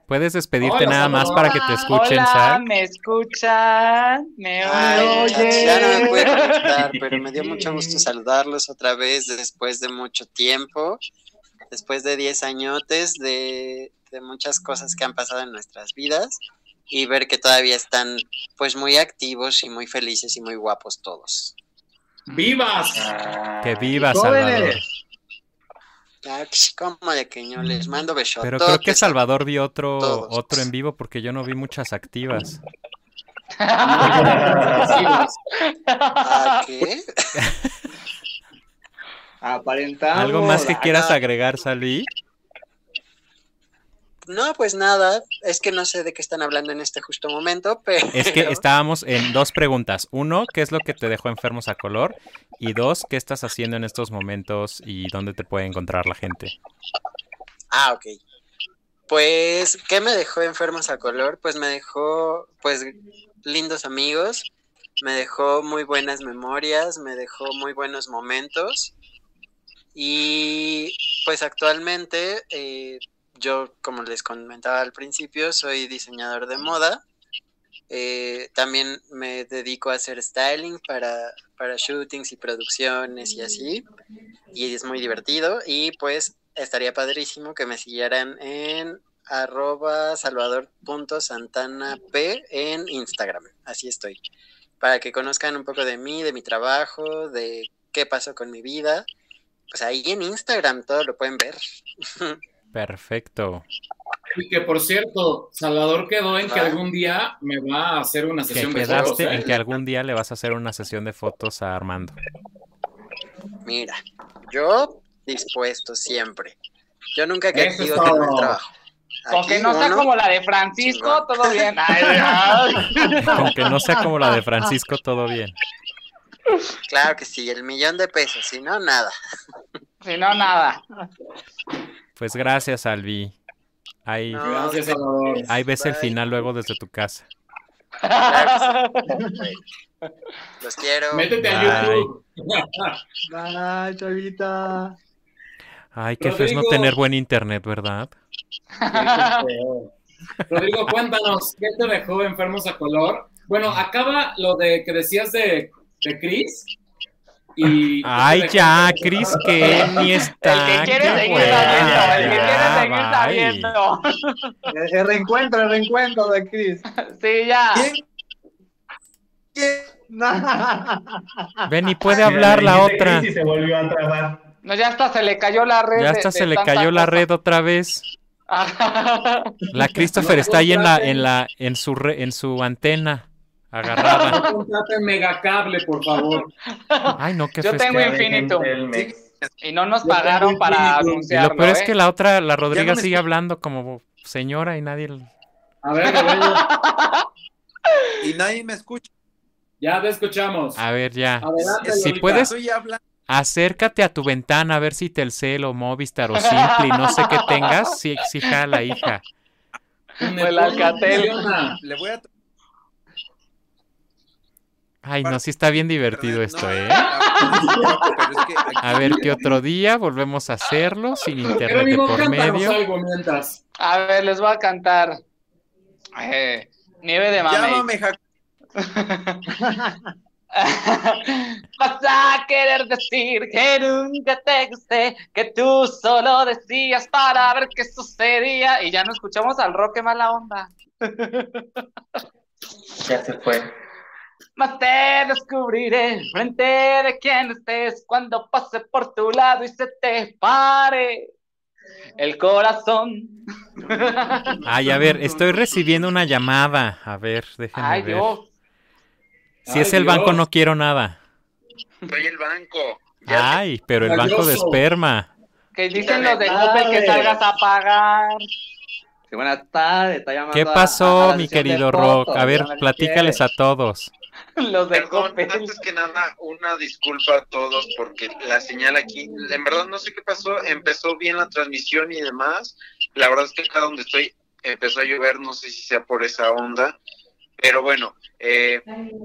Speaker 5: Puedes despedirte
Speaker 2: Hola,
Speaker 5: nada más para que te escuchen,
Speaker 6: Hola. ¿me escuchan? ¿Me oyen?
Speaker 8: ya no me pude conectar, pero me dio mucho gusto saludarlos otra vez después de mucho tiempo, después de 10 añotes de, de muchas cosas que han pasado en nuestras vidas y ver que todavía están pues muy activos y muy felices y muy guapos todos.
Speaker 2: ¡Vivas!
Speaker 5: Que viva Salvador.
Speaker 8: Ah, ¿Cómo de que yo les mando besos?
Speaker 5: Pero creo que Salvador dio otro, otro en vivo porque yo no vi muchas activas.
Speaker 8: ¿Ah, qué?
Speaker 12: Aparentamos.
Speaker 5: ¿Algo más que quieras agregar, Salvi?
Speaker 8: No, pues nada, es que no sé de qué están hablando en este justo momento, pero...
Speaker 5: Es que estábamos en dos preguntas. Uno, ¿qué es lo que te dejó enfermos a color? Y dos, ¿qué estás haciendo en estos momentos y dónde te puede encontrar la gente?
Speaker 8: Ah, ok. Pues, ¿qué me dejó enfermos a color? Pues me dejó, pues, lindos amigos, me dejó muy buenas memorias, me dejó muy buenos momentos. Y pues actualmente, eh, yo, como les comentaba al principio, soy diseñador de moda. Eh, también me dedico a hacer styling para, para shootings y producciones y así. Y es muy divertido. Y pues estaría padrísimo que me siguieran en arroba salvador.santanap en Instagram. Así estoy. Para que conozcan un poco de mí, de mi trabajo, de qué pasó con mi vida. Pues ahí en Instagram todo lo pueden ver.
Speaker 5: Perfecto.
Speaker 2: Y que por cierto, Salvador quedó en que algún día me va a hacer una
Speaker 5: Que
Speaker 2: sesión de
Speaker 5: quedaste
Speaker 2: fotos. ¿eh?
Speaker 5: en que algún día le vas a hacer una sesión de fotos a Armando.
Speaker 8: Mira, yo dispuesto siempre. Yo nunca que que no
Speaker 2: todo.
Speaker 8: el trabajo.
Speaker 6: Con que no sea
Speaker 8: uno-
Speaker 6: como la de Francisco, todo bien. Ay.
Speaker 5: Aunque no sea como la de Francisco, todo bien.
Speaker 8: Claro que sí, el millón de pesos, si no, nada.
Speaker 6: Si no, nada.
Speaker 5: Pues gracias, Alvi. Ahí,
Speaker 8: No,
Speaker 2: Gracias,
Speaker 5: ahí ves el
Speaker 8: Bye.
Speaker 5: final luego desde tu casa.
Speaker 8: Claro que sí. Los quiero.
Speaker 2: Métete a
Speaker 5: Bye.
Speaker 2: YouTube.
Speaker 12: Ay, chavita.
Speaker 5: Ay, qué feo es no tener buen internet, ¿verdad?
Speaker 2: Rodrigo, cuéntanos, ¿qué te dejó enfermos a color? Bueno, acaba lo de que decías de, de Chris. Y
Speaker 5: Ay,
Speaker 2: ¿qué te
Speaker 5: ya? Chris, que ni está.
Speaker 6: El que quiere seguir
Speaker 5: hueva,
Speaker 6: sabiendo, el que quiere seguir
Speaker 5: bye.
Speaker 6: sabiendo.
Speaker 12: El, reencuentro, el reencuentro de Chris.
Speaker 6: Sí, ya.
Speaker 5: Ven y puede
Speaker 10: Mira,
Speaker 5: hablar
Speaker 10: le
Speaker 5: la otra.
Speaker 10: Chris Y se volvió a trabar.
Speaker 6: No, ya hasta se le cayó la red.
Speaker 5: Ya hasta
Speaker 6: de
Speaker 5: se le cayó la red otra vez. La Christopher
Speaker 2: No
Speaker 5: está ahí en la, en la, en su re- en su antena, agarrada.
Speaker 2: No contraten megacable, por favor.
Speaker 5: Ay, no, qué
Speaker 6: Yo tengo.
Speaker 10: Telmex.
Speaker 6: Y no nos
Speaker 2: Yo
Speaker 6: pagaron para anunciarlo.
Speaker 5: lo peor es
Speaker 6: ¿eh?
Speaker 5: que la otra, la Rodriga
Speaker 7: me
Speaker 5: sigue hablando como señora y nadie.
Speaker 2: A ver, Rodrigo,
Speaker 7: Y nadie me escucha.
Speaker 2: ya te escuchamos.
Speaker 5: A ver, ya.
Speaker 2: Adelante,
Speaker 5: Si
Speaker 2: Lolita.
Speaker 5: puedes, acércate a tu ventana a ver si Telcel o Movistar o Simple y no sé qué tengas. Sí, sí, jala, hija.
Speaker 2: Un
Speaker 6: O el
Speaker 2: Neptuno
Speaker 6: Alcatel.
Speaker 7: Le voy a.
Speaker 5: Ay, no, sí está bien divertido esto, ¿eh? A ver qué otro día volvemos a hacerlo sin internet de por medio.
Speaker 2: algo mientras.
Speaker 6: A ver, les voy a cantar. Eh, Nieve de
Speaker 7: Jac-
Speaker 6: Vas a querer decir que nunca te gusté, que tú solo decías para ver qué sucedía y ya no escuchamos al rock, qué mala onda.
Speaker 10: Ya se fue.
Speaker 6: Más te descubriré frente de quien estés cuando pase por tu lado y se te pare el corazón.
Speaker 5: Ay, a ver, estoy recibiendo una llamada. A ver, déjenme
Speaker 6: Ay,
Speaker 5: ver.
Speaker 6: Dios.
Speaker 5: Si es el banco, no quiero nada.
Speaker 11: Soy el banco.
Speaker 5: Ay, pero el banco de esperma.
Speaker 6: Que dicen los de Coppel que salgas a pagar.
Speaker 8: Sí, buenas tardes, está llamando
Speaker 5: ¿Qué
Speaker 8: a- a
Speaker 5: pasó, mi querido
Speaker 8: fotos,
Speaker 5: Rock? A ver, platícales
Speaker 8: qué.
Speaker 5: a todos.
Speaker 6: Los de
Speaker 11: Perdón,
Speaker 6: Coppel.
Speaker 11: antes que nada, una disculpa a todos porque la señal aquí, en verdad no sé qué pasó, empezó bien la transmisión y demás. La verdad es que acá donde estoy empezó a llover, no sé si sea por esa onda, pero bueno, eh,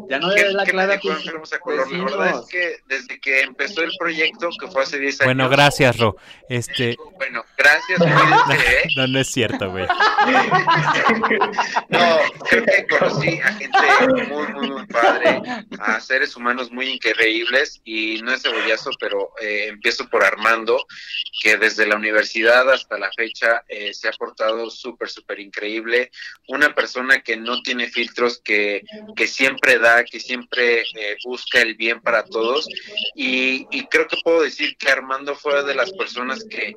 Speaker 8: Ya no
Speaker 11: ¿qué,
Speaker 8: le des la
Speaker 11: enfermos a color? La verdad es que desde que empezó el proyecto, que fue hace 10 años,
Speaker 5: Bueno, gracias, Ro. Este,
Speaker 11: bueno, gracias, ¿eh?
Speaker 5: no, no es cierto, güey.
Speaker 11: No, creo que conocí a gente muy, muy, muy padre, a seres humanos muy increíbles y no es cebollazo, pero eh, empiezo por Armando, que desde la universidad hasta la fecha eh, se ha portado súper, súper increíble. Una persona que no tiene filtros, que, que siempre da, que siempre eh, busca el bien para todos. Y, y creo que puedo decir que Armando fue de las personas que,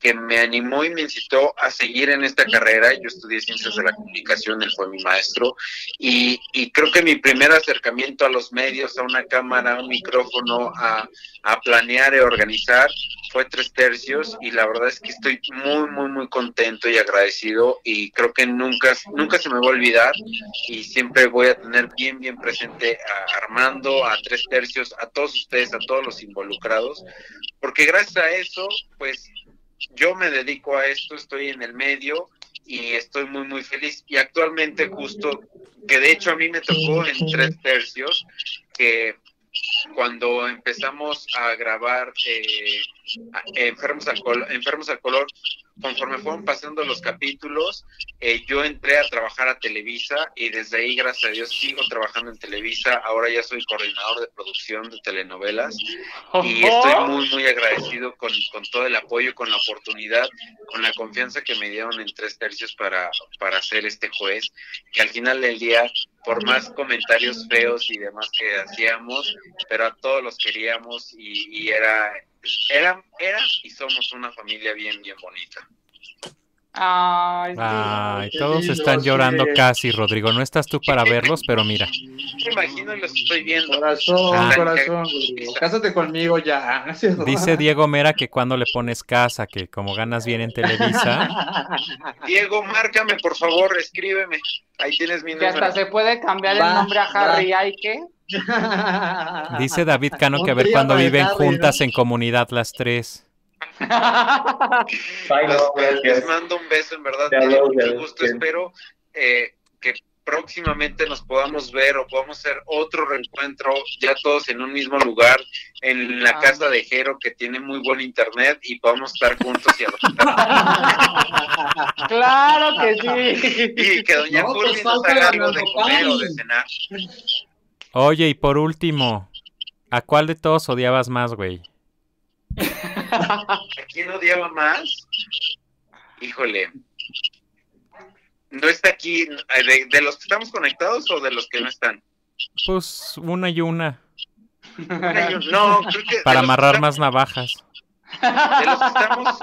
Speaker 11: que me animó y me incitó a seguir en esta carrera. Yo estudié ciencias de la comunicación, él fue mi maestro, y, y creo que mi primer acercamiento a los medios, a una cámara, a un micrófono, a, a planear y organizar, fue tres tercios, y la verdad es que estoy muy, muy, muy contento y agradecido, y creo que nunca, nunca se me va a olvidar, y siempre voy a tener bien, bien presente a Armando, a tres tercios, a todos ustedes, a todos los involucrados, porque gracias a eso, pues yo me dedico a esto, estoy en el medio y estoy muy, muy feliz. Y actualmente justo, que de hecho a mí me tocó en tres tercios, que cuando empezamos a grabar eh, Enfermos, al Col- Enfermos al Color, conforme fueron pasando los capítulos, eh, yo entré a trabajar a Televisa y desde ahí, gracias a Dios, sigo trabajando en Televisa. Ahora ya soy coordinador de producción de telenovelas y estoy muy, muy agradecido con, con todo el apoyo, con la oportunidad, con la confianza que me dieron en tres tercios para, para ser este juez, que al final del día, por más comentarios feos y demás que hacíamos, pero a todos los queríamos y, y era, era, era y somos una familia bien, bien bonita.
Speaker 6: Ay, sí.
Speaker 5: Ay,
Speaker 8: qué
Speaker 5: todos están llorando
Speaker 8: sí.
Speaker 5: casi, Rodrigo. No estás tú para verlos, pero mira.
Speaker 11: Me imagino y los estoy viendo.
Speaker 12: Corazón,
Speaker 5: Ah.
Speaker 12: corazón, Rodrigo. Cásate conmigo ya.
Speaker 5: Dice Diego Mera que cuando le pones casa, que como ganas bien en Televisa.
Speaker 11: Diego, márcame, por favor, escríbeme. Ahí tienes mi
Speaker 6: Que hasta
Speaker 11: número.
Speaker 6: se puede cambiar el nombre a Harry. ¿Hay qué?
Speaker 5: Dice David Cano que a ver
Speaker 8: para
Speaker 5: viven juntas
Speaker 8: ¿no?
Speaker 5: en comunidad las tres.
Speaker 10: Bye,
Speaker 11: Les,
Speaker 10: no,
Speaker 11: les
Speaker 10: gracias.
Speaker 11: mando un beso, en verdad.
Speaker 10: Ya
Speaker 11: mucho gusto. Espero eh, que próximamente nos podamos ver o podamos hacer otro reencuentro, ya todos en un mismo lugar, en la
Speaker 6: Ah.
Speaker 11: casa de Jero, que tiene muy buen internet, y podamos estar juntos y adoptar.
Speaker 6: Claro que sí.
Speaker 11: Y que Doña
Speaker 2: No,
Speaker 11: Curly
Speaker 2: pues
Speaker 11: nos haga algo de comer o de cenar.
Speaker 5: Oye, y por último, ¿a cuál de todos odiabas más, güey?
Speaker 11: ¿A quién odiaba más? Híjole. No está aquí, eh, de, de los que estamos conectados o de los que no están?
Speaker 5: Pues una y una.
Speaker 11: Una y un- No, creo que.
Speaker 5: Para amarrar
Speaker 11: estamos-
Speaker 5: más navajas.
Speaker 11: De los que estamos,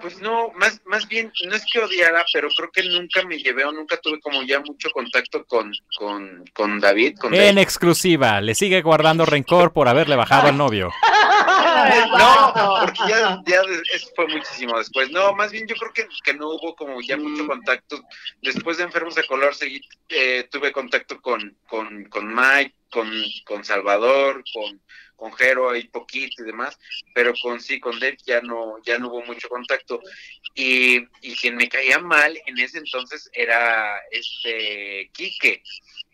Speaker 11: pues no, más, más bien, no es que odiara, pero creo que nunca me llevé o nunca tuve como ya mucho contacto con, con, con David. Con
Speaker 5: En exclusiva, le sigue guardando rencor por haberle bajado al novio.
Speaker 11: No, porque ya, ya eso fue muchísimo después. No, más bien yo creo que, que no hubo como ya mucho contacto. Después de Enfermos de Color seguí, eh, tuve contacto con, con, con Mike, con, con Salvador, con, con Jero y poquito y demás, pero con sí, con Dave ya no, ya no hubo mucho contacto. Y, y quien me caía mal en ese entonces era este Quique,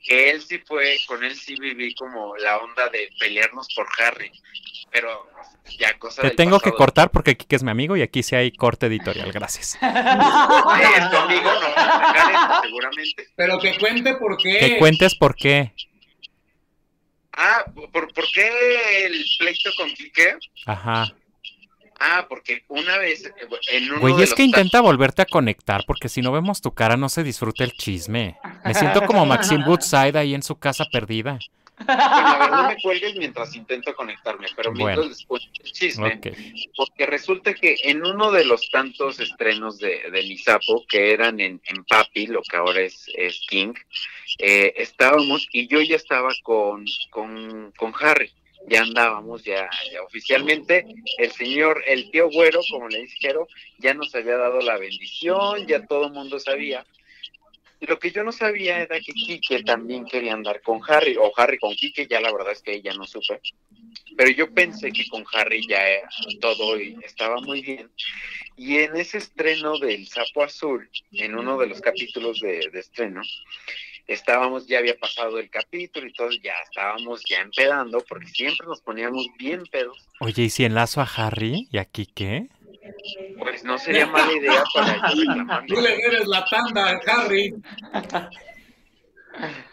Speaker 11: que él sí fue, con él sí viví como la onda de pelearnos por Harry, pero ya cosa
Speaker 5: Te
Speaker 11: del
Speaker 5: tengo que cortar porque Kike es mi amigo y aquí sí hay corte editorial. Gracias.
Speaker 11: Eh, tu amigo no seguramente.
Speaker 2: Pero que cuente por qué.
Speaker 5: Que cuentes por qué.
Speaker 11: Ah, ¿por, ¿por qué el pleito con Quique?
Speaker 5: Ajá.
Speaker 11: Ah, porque una vez eh, en uno
Speaker 5: Güey,
Speaker 11: de
Speaker 5: es
Speaker 11: los
Speaker 5: que intenta volverte a conectar porque si no vemos tu cara no se disfruta el chisme. Me siento como Maxine Woodside ahí en su casa perdida.
Speaker 11: Bueno, a ver, no me cuelgues mientras intento conectarme, pero mientras
Speaker 5: Bueno.
Speaker 11: les cuento el chisme. Porque resulta que en uno de los tantos estrenos de, de Lisapo, que eran en, en Papi, lo que ahora es, es King, eh, estábamos y yo ya estaba con, con, con Harry. Ya andábamos, ya, ya oficialmente el señor, el tío güero, como le dijeron, ya nos había dado la bendición, ya todo el mundo sabía. Lo que yo no sabía era que Quique también quería andar con Harry, o Harry con Quique, ya la verdad es que ya no supe. Pero yo pensé que con Harry ya todo y estaba muy bien. Y en ese estreno del Sapo Azul, en uno de los capítulos de, de estreno, estábamos, ya había pasado el capítulo y todo, ya estábamos ya empedando, porque siempre nos poníamos bien pedos.
Speaker 5: Oye, ¿y si enlazo a Harry y a Kike?
Speaker 11: Pues no sería mala idea para.
Speaker 2: Tú le debes la tanda, Harry.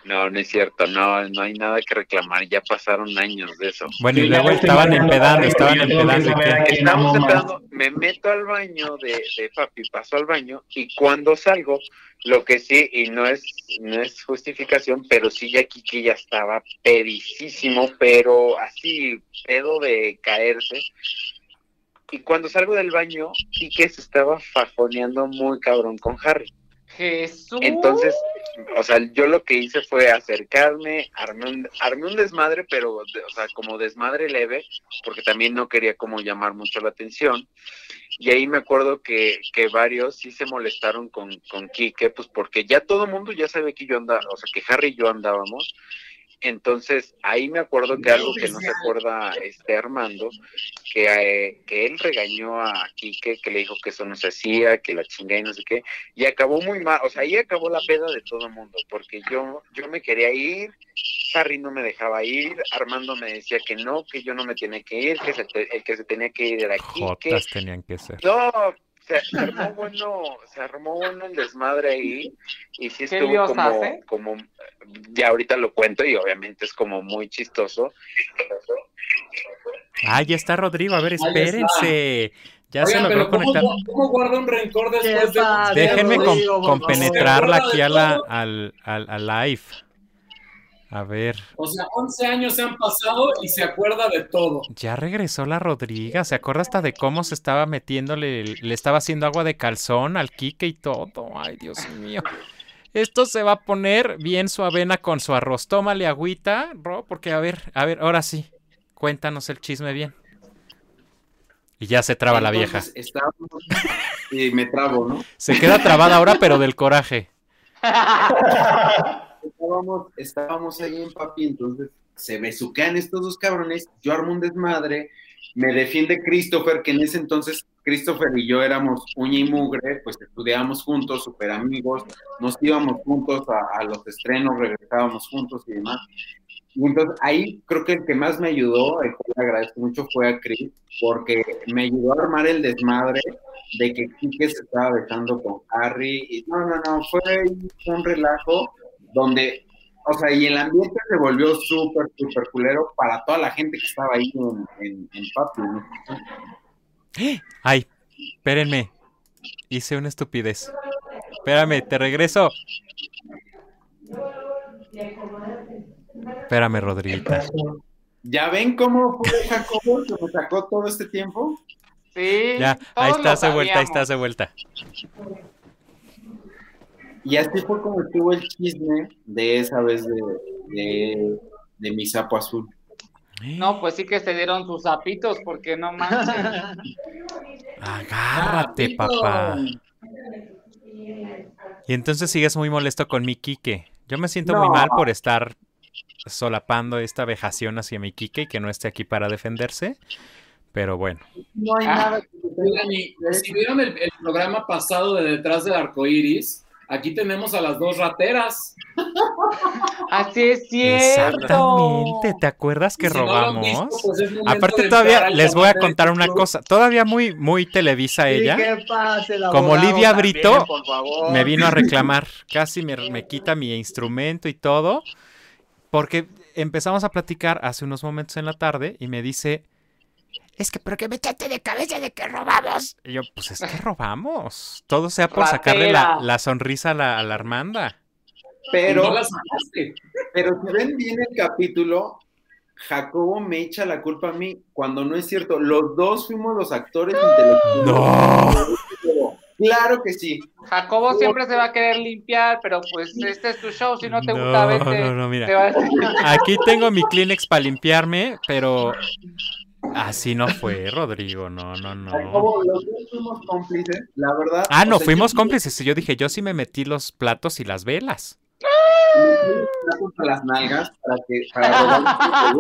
Speaker 11: No, no es cierto, no, no hay nada que reclamar, ya pasaron años de eso.
Speaker 5: Bueno, y luego estaban empedando, estaban empedando.
Speaker 11: Estamos empezando, me meto al baño de, de papi, paso al baño y cuando salgo, lo que sí, y no es, no es justificación, pero sí ya Kiki ya estaba pedicísimo, pero así, pedo de caerse. Y cuando salgo del baño, Kike se estaba fajoneando muy cabrón con Harry.
Speaker 6: Jesús.
Speaker 11: Entonces, o sea, yo lo que hice fue acercarme, armé un, armé un desmadre, pero, de- o sea, como desmadre leve, porque también no quería como llamar mucho la atención. Y ahí me acuerdo que, que varios sí se molestaron con, con Quique, pues porque ya todo el mundo ya sabe que yo andaba, o sea, que Harry y yo andábamos. Entonces, ahí me acuerdo que algo que no se acuerda este Armando, que, eh, que él regañó a Quique, que le dijo que eso no se hacía, que la chingada y no sé qué, y acabó muy mal, o sea, ahí acabó la peda de todo el mundo, porque yo, yo me quería ir, Harry no me dejaba ir, Armando me decía que no, que yo no me tenía que ir, que se te- el que se tenía que ir era Quique.
Speaker 5: Jotas tenían que ser.
Speaker 11: No, se, se armó bueno, se armó bueno el desmadre ahí, y sí
Speaker 6: ¿Qué
Speaker 11: estuvo como,
Speaker 6: hace?
Speaker 11: como, ya ahorita lo cuento y obviamente es como muy chistoso.
Speaker 5: Ah, ya está Rodrigo. A ver, espérense. Ya se logró
Speaker 2: pero ¿cómo,
Speaker 5: conectar.
Speaker 2: ¿cómo guarda un rencor después de...
Speaker 5: Déjenme compenetrarla aquí a la, al, al, al live. A ver,
Speaker 2: O sea, 11 años se han pasado y se acuerda de todo.
Speaker 5: ya regresó la Rodriga. ¿Se acuerda hasta de cómo se estaba metiéndole, le estaba haciendo agua de calzón al Quique y todo? Ay, Dios mío. Esto se va a poner bien su avena con su arroz. Tómale agüita, Ro, porque a ver, a ver, ahora sí. Cuéntanos el chisme bien. Y ya se traba la vieja.
Speaker 3: Y me trabo, ¿no?
Speaker 5: Se queda trabada ahora, pero del coraje.
Speaker 3: estábamos, estábamos ahí en papi, entonces se besuquean estos dos cabrones, yo armo un desmadre, me defiende Christopher, que en ese entonces Christopher y yo éramos uña y mugre, pues estudiábamos juntos, super amigos, nos íbamos juntos a, a los estrenos, regresábamos juntos y demás. Y entonces ahí creo que el que más me ayudó, el cual le agradezco mucho, fue a Chris, porque me ayudó a armar el desmadre de que Kike se estaba besando con Harry. Y no, no, no, fue un relajo donde, o sea, y el ambiente se volvió súper, súper culero para toda la gente que estaba ahí en, en, en Papi. ¿no?
Speaker 5: Ay, espérenme. Hice una estupidez. Espérame, te regreso. Espérame, Rodriguita.
Speaker 3: ¿Ya ven cómo fue Jacobo que me sacó todo este tiempo?
Speaker 6: Sí,
Speaker 5: Ya, ahí
Speaker 6: lo
Speaker 5: estás de vuelta, ahí estás de vuelta.
Speaker 3: Y así fue como estuvo el chisme de esa vez de, de, de mi sapo azul.
Speaker 6: No, pues sí que se dieron sus zapitos, porque no manches.
Speaker 5: Agárrate, papá. Y entonces sigues muy molesto con mi Quique. Yo me siento muy mal por estar solapando esta vejación hacia mi Quique y que no esté aquí para defenderse. Pero bueno.
Speaker 3: No hay
Speaker 6: Ah.
Speaker 3: nada que
Speaker 2: Oigan, y si vieron el, el programa pasado de Detrás del Arco Iris, aquí tenemos a las dos rateras.
Speaker 6: Así es cierto.
Speaker 5: Exactamente, ¿te acuerdas que
Speaker 2: no
Speaker 5: robamos?
Speaker 2: visto, pues
Speaker 5: Aparte todavía les voy a contar una cosa, todavía muy muy Televisa ella.
Speaker 12: que pase
Speaker 5: Como Lidia
Speaker 12: también,
Speaker 5: Brito,
Speaker 12: por favor.
Speaker 5: me vino a reclamar, casi me, me quita mi instrumento y todo, porque empezamos a platicar hace unos momentos en la tarde y me dice, es que, pero que me echaste de cabeza de que robamos. Y yo, pues es que robamos. Todo sea por sacarle la, la sonrisa a la, a la Armanda.
Speaker 3: Pero,
Speaker 2: No las sacaste.
Speaker 3: pero si ven bien el capítulo, Jacobo me echa la culpa a mí cuando no es cierto. Los dos fuimos los actores intelectuales.
Speaker 5: No.
Speaker 3: Claro que sí.
Speaker 6: Jacobo siempre se va a querer limpiar, pero pues este es tu show, si no te gusta,
Speaker 5: No,
Speaker 6: vete.
Speaker 5: no, no, mira.
Speaker 6: Te vas-
Speaker 5: Aquí tengo mi Kleenex para limpiarme, pero así no fue, Rodrigo. No, no, no.
Speaker 3: Jacobo, los dos fuimos cómplices, la verdad.
Speaker 5: Ah, no,
Speaker 3: sea,
Speaker 5: fuimos
Speaker 3: yo-
Speaker 5: cómplices. Yo dije, yo sí me metí los platos y las velas.
Speaker 3: platos a las nalgas para que para.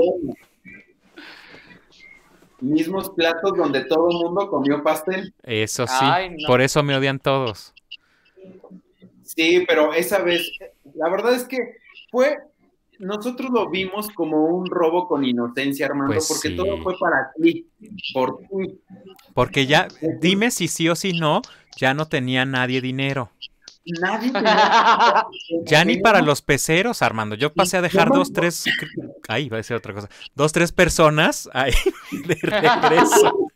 Speaker 3: Mismos platos donde todo el mundo comió pastel.
Speaker 5: Eso sí,
Speaker 6: Ay, no.
Speaker 5: por eso me odian todos.
Speaker 3: Sí, pero esa vez, la verdad es que fue, nosotros lo vimos como un robo con inocencia, Armando,
Speaker 5: Pues
Speaker 3: porque
Speaker 5: sí.
Speaker 3: todo fue para ti, por ti.
Speaker 5: Porque ya, dime si sí o si no, ya no tenía nadie dinero.
Speaker 3: Nadie tenía-
Speaker 5: Ya ni para los peceros, Armando. Yo pasé a dejar dos, tres. Ahí va a decir otra cosa. Dos, tres personas ahí de regreso.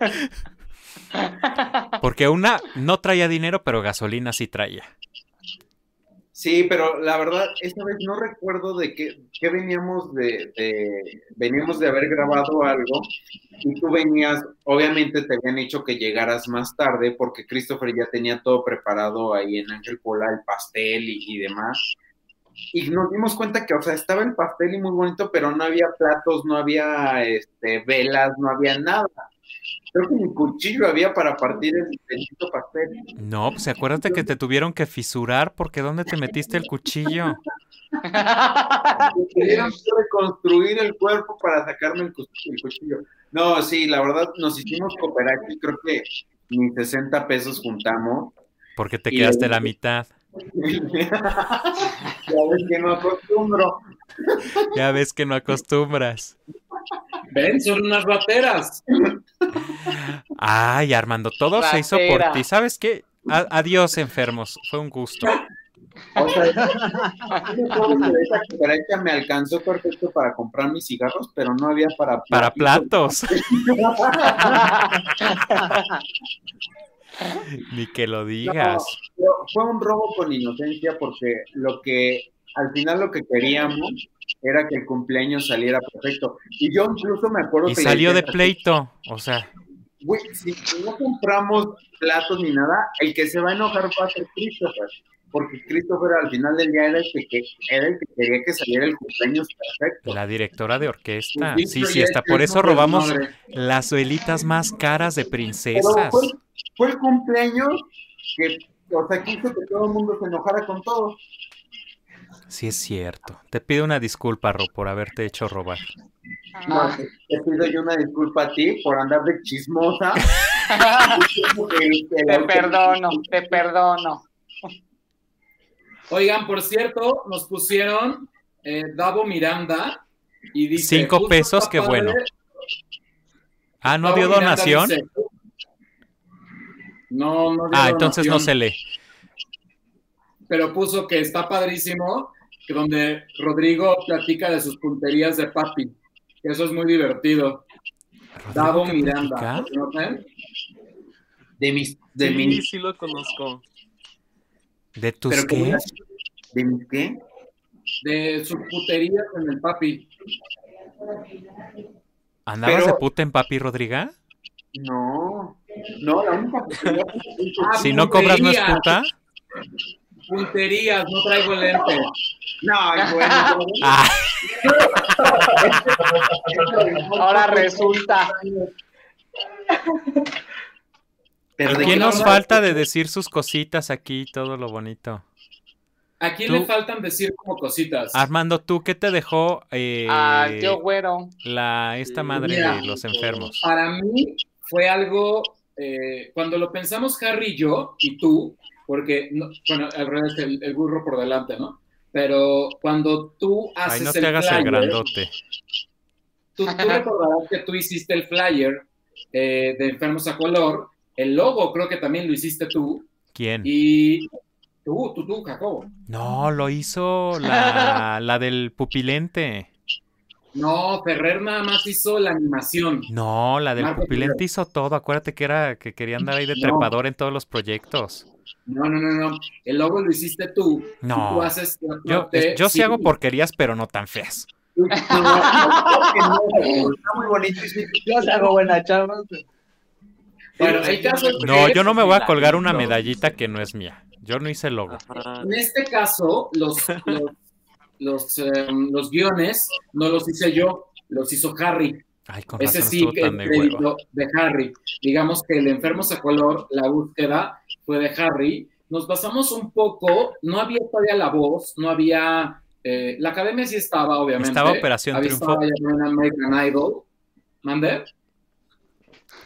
Speaker 5: Porque una no traía dinero, pero gasolina sí traía.
Speaker 3: Sí, pero la verdad, esta vez no recuerdo de qué, qué veníamos de, de- veníamos de haber grabado algo y tú venías, obviamente te habían hecho que llegaras más tarde porque Christopher ya tenía todo preparado ahí en Ángel Pola, el pastel y, y demás. Y nos dimos cuenta que, o sea, estaba el pastel y muy bonito, pero no había platos, no había este, velas, no había nada. Creo que ni cuchillo había para partir el bendito pastel.
Speaker 5: No, pues acuérdate que te tuvieron que fisurar porque ¿dónde te metiste el cuchillo?
Speaker 3: Tuvieron que reconstruir el cuerpo para sacarme el, cu- el cuchillo. No, sí, la verdad nos hicimos cooperar y creo que ni 60 pesos juntamos.
Speaker 5: Porque te quedaste la mitad.
Speaker 3: ya ves que no acostumbro.
Speaker 5: Ya ves que no acostumbras.
Speaker 2: Ven, son unas rateras.
Speaker 5: Ay, Armando, todo se hizo por ti. ¿Sabes qué? A- adiós, enfermos. Fue un gusto.
Speaker 3: O sea, esa me alcanzó perfecto para comprar mis cigarros, pero no había para
Speaker 5: Para platos. Ni que lo digas.
Speaker 3: No, fue un robo con inocencia porque lo que al final lo que queríamos era que el cumpleaños saliera perfecto. Y yo incluso me acuerdo
Speaker 5: Y
Speaker 3: que
Speaker 5: salió de pleito. O sea,
Speaker 3: Güey, si no compramos platos ni nada, el que se va a enojar va a ser Christopher. Porque Christopher al final del día era el que, era el que quería que saliera el cumpleaños perfecto.
Speaker 5: la directora de orquesta. Sí, sí, hasta
Speaker 3: hecho,
Speaker 5: por
Speaker 3: es
Speaker 5: eso robamos las velitas más caras de princesas.
Speaker 3: fue, fue el cumpleaños que, o sea, quiso que todo el mundo se enojara con todo.
Speaker 5: Sí, es cierto. Te pido una disculpa, Ro, por haberte hecho robar.
Speaker 3: No, te, pido yo una disculpa a ti por andar de chismosa.
Speaker 6: Te perdono, te perdono.
Speaker 2: Oigan, por cierto, nos pusieron eh, Davo Miranda y dice...
Speaker 5: Cinco
Speaker 2: "Justo
Speaker 5: pesos, qué bueno.
Speaker 2: padre".
Speaker 5: Ah, ¿no
Speaker 2: Davo
Speaker 5: dio
Speaker 2: Miranda
Speaker 5: donación?
Speaker 2: dice, no, no dio
Speaker 5: Ah, entonces no se lee.
Speaker 2: Pero puso que está padrísimo, que donde Rodrigo platica de sus punterías de papi. Eso es muy divertido. Davo
Speaker 5: ¿qué
Speaker 2: Miranda.
Speaker 3: De mis, de
Speaker 7: sí,
Speaker 3: mis,
Speaker 7: sí lo conozco.
Speaker 5: ¿De tus
Speaker 3: pero
Speaker 5: qué?
Speaker 3: ¿De mis qué?
Speaker 2: De sus puterías en el papi.
Speaker 5: ¿Andabas
Speaker 3: pero-
Speaker 5: de puta en papi, Rodriga?
Speaker 3: No, no, la única posibilidad
Speaker 2: Ah,
Speaker 5: Si no cobras, no es puta.
Speaker 2: Punterías, no traigo lente.
Speaker 3: No, bueno.
Speaker 5: Ah,
Speaker 6: Ahora resulta.
Speaker 3: Pero
Speaker 5: ¿y
Speaker 3: de
Speaker 5: ¿Qué nos falta de decir sus cositas aquí, todo lo bonito?
Speaker 2: ¿A quién
Speaker 5: Tú-
Speaker 2: le faltan decir como cositas?
Speaker 5: Armando, ¿tú qué te dejó eh,
Speaker 6: Ah, güero.
Speaker 5: la, esta madre
Speaker 2: Mira,
Speaker 5: de los enfermos?
Speaker 2: Para mí fue algo, eh, cuando lo pensamos Harry y yo, y tú, porque, no- bueno, al revés, el, el burro por delante, ¿no? Pero cuando tú haces
Speaker 5: Ay, no
Speaker 2: el
Speaker 5: te hagas el grandote.
Speaker 2: Tú, tú recordarás que tú hiciste el flyer eh, de Enfermos a Color, el logo creo que también lo hiciste tú,
Speaker 5: ¿Quién?
Speaker 2: y tú, tú, tú, Jacobo.
Speaker 5: No, lo hizo la, la del pupilente.
Speaker 2: No, Ferrer nada más hizo la animación.
Speaker 5: No, la del
Speaker 2: Marco
Speaker 5: pupilente hizo todo. Acuérdate que era que quería andar ahí de
Speaker 2: No.
Speaker 5: trepador en todos los proyectos.
Speaker 2: No, no, no, no. El logo lo hiciste tú.
Speaker 5: No.
Speaker 2: Tú haces
Speaker 5: Yo, yo sí hago porquerías, pero no tan feas.
Speaker 3: No, está muy bonito.
Speaker 12: Yo se hago buena.
Speaker 2: Bueno, el caso es
Speaker 5: No, yo no me voy a colgar una medallita que no es mía. Yo no hice el logo.
Speaker 2: En este caso, los, los, los, em, los guiones no los hice yo, los hizo Harry.
Speaker 5: Ay, con
Speaker 2: Ese sí el crédito de Harry. Digamos que el enfermo a color, la búsqueda fue de Harry. Nos basamos un poco, no había todavía la voz, no había. eh, la academia sí estaba, obviamente.
Speaker 5: Estaba Operación
Speaker 2: Había
Speaker 5: Triunfo.
Speaker 2: estaba American Idol. ¿Mande?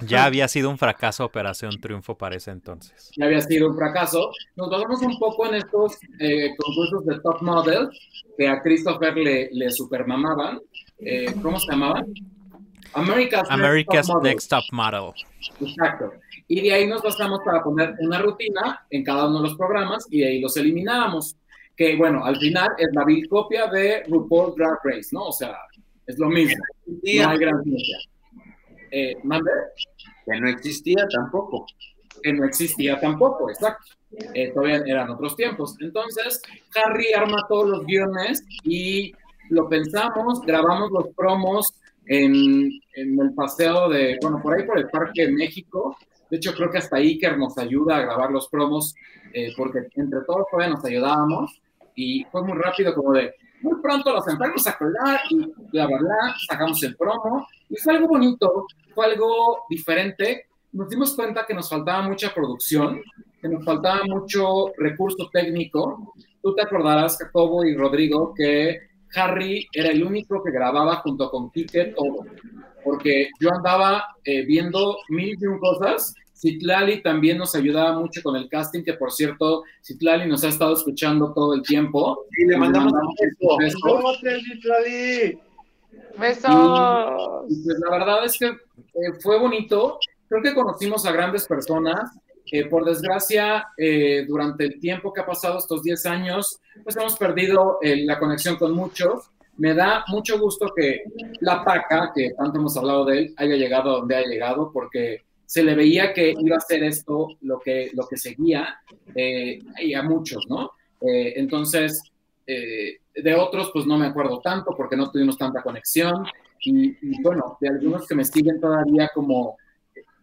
Speaker 5: Ya había sido un fracaso Operación Triunfo para ese entonces.
Speaker 2: ya había sido un fracaso. Nos basamos un poco en estos eh, concursos de top model que a Christopher le, le supermamaban. Eh, ¿Cómo se llamaban? America's, Next Top Model.
Speaker 5: Next Top Model.
Speaker 2: Exacto. Y de ahí nos basamos para poner una rutina en cada uno de los programas y de ahí los eliminábamos. Que bueno, al final es la vil copia de RuPaul Drag Race, ¿no? O sea, es lo mismo. No hay gran ciencia. Eh, ¿Mande?
Speaker 3: Que no existía tampoco.
Speaker 2: que no existía tampoco, exacto. Eh, todavía eran otros tiempos. Entonces, Harry arma todos los guiones y lo pensamos, grabamos los promos en, el paseo de, bueno, por ahí por el Parque de México. De hecho, creo que hasta Iker nos ayuda a grabar los promos, eh, porque entre todos todavía nos ayudábamos. Y fue muy rápido, como de, muy pronto los enfermos a colgar y bla, bla, bla, sacamos el promo. Y fue algo bonito, fue algo diferente. Nos dimos cuenta que nos faltaba mucha producción, que nos faltaba mucho recurso técnico. Tú te acordarás, Jacobo y Rodrigo, que Harry era el único que grababa junto con Kike todo, porque yo andaba eh, viendo mil y un cosas. Citlali también nos ayudaba mucho con el casting, que por cierto, Citlali nos ha estado escuchando todo el tiempo.
Speaker 3: Y le mandamos un beso.
Speaker 2: besos.
Speaker 12: ¿Cómo te Citlali?
Speaker 6: Besos.
Speaker 2: Y pues la verdad es que eh, fue bonito. Creo que conocimos a grandes personas. Eh, por desgracia, eh, durante el tiempo que ha pasado estos 10 años, pues hemos perdido eh, la conexión con muchos. Me da mucho gusto que la PACA, que tanto hemos hablado de él, haya llegado a donde ha llegado, porque se le veía que iba a ser esto lo que, lo que seguía, eh, y a muchos, ¿no? Eh, entonces, eh, de otros, pues no me acuerdo tanto, porque no tuvimos tanta conexión, y, bueno, de algunos que me siguen todavía como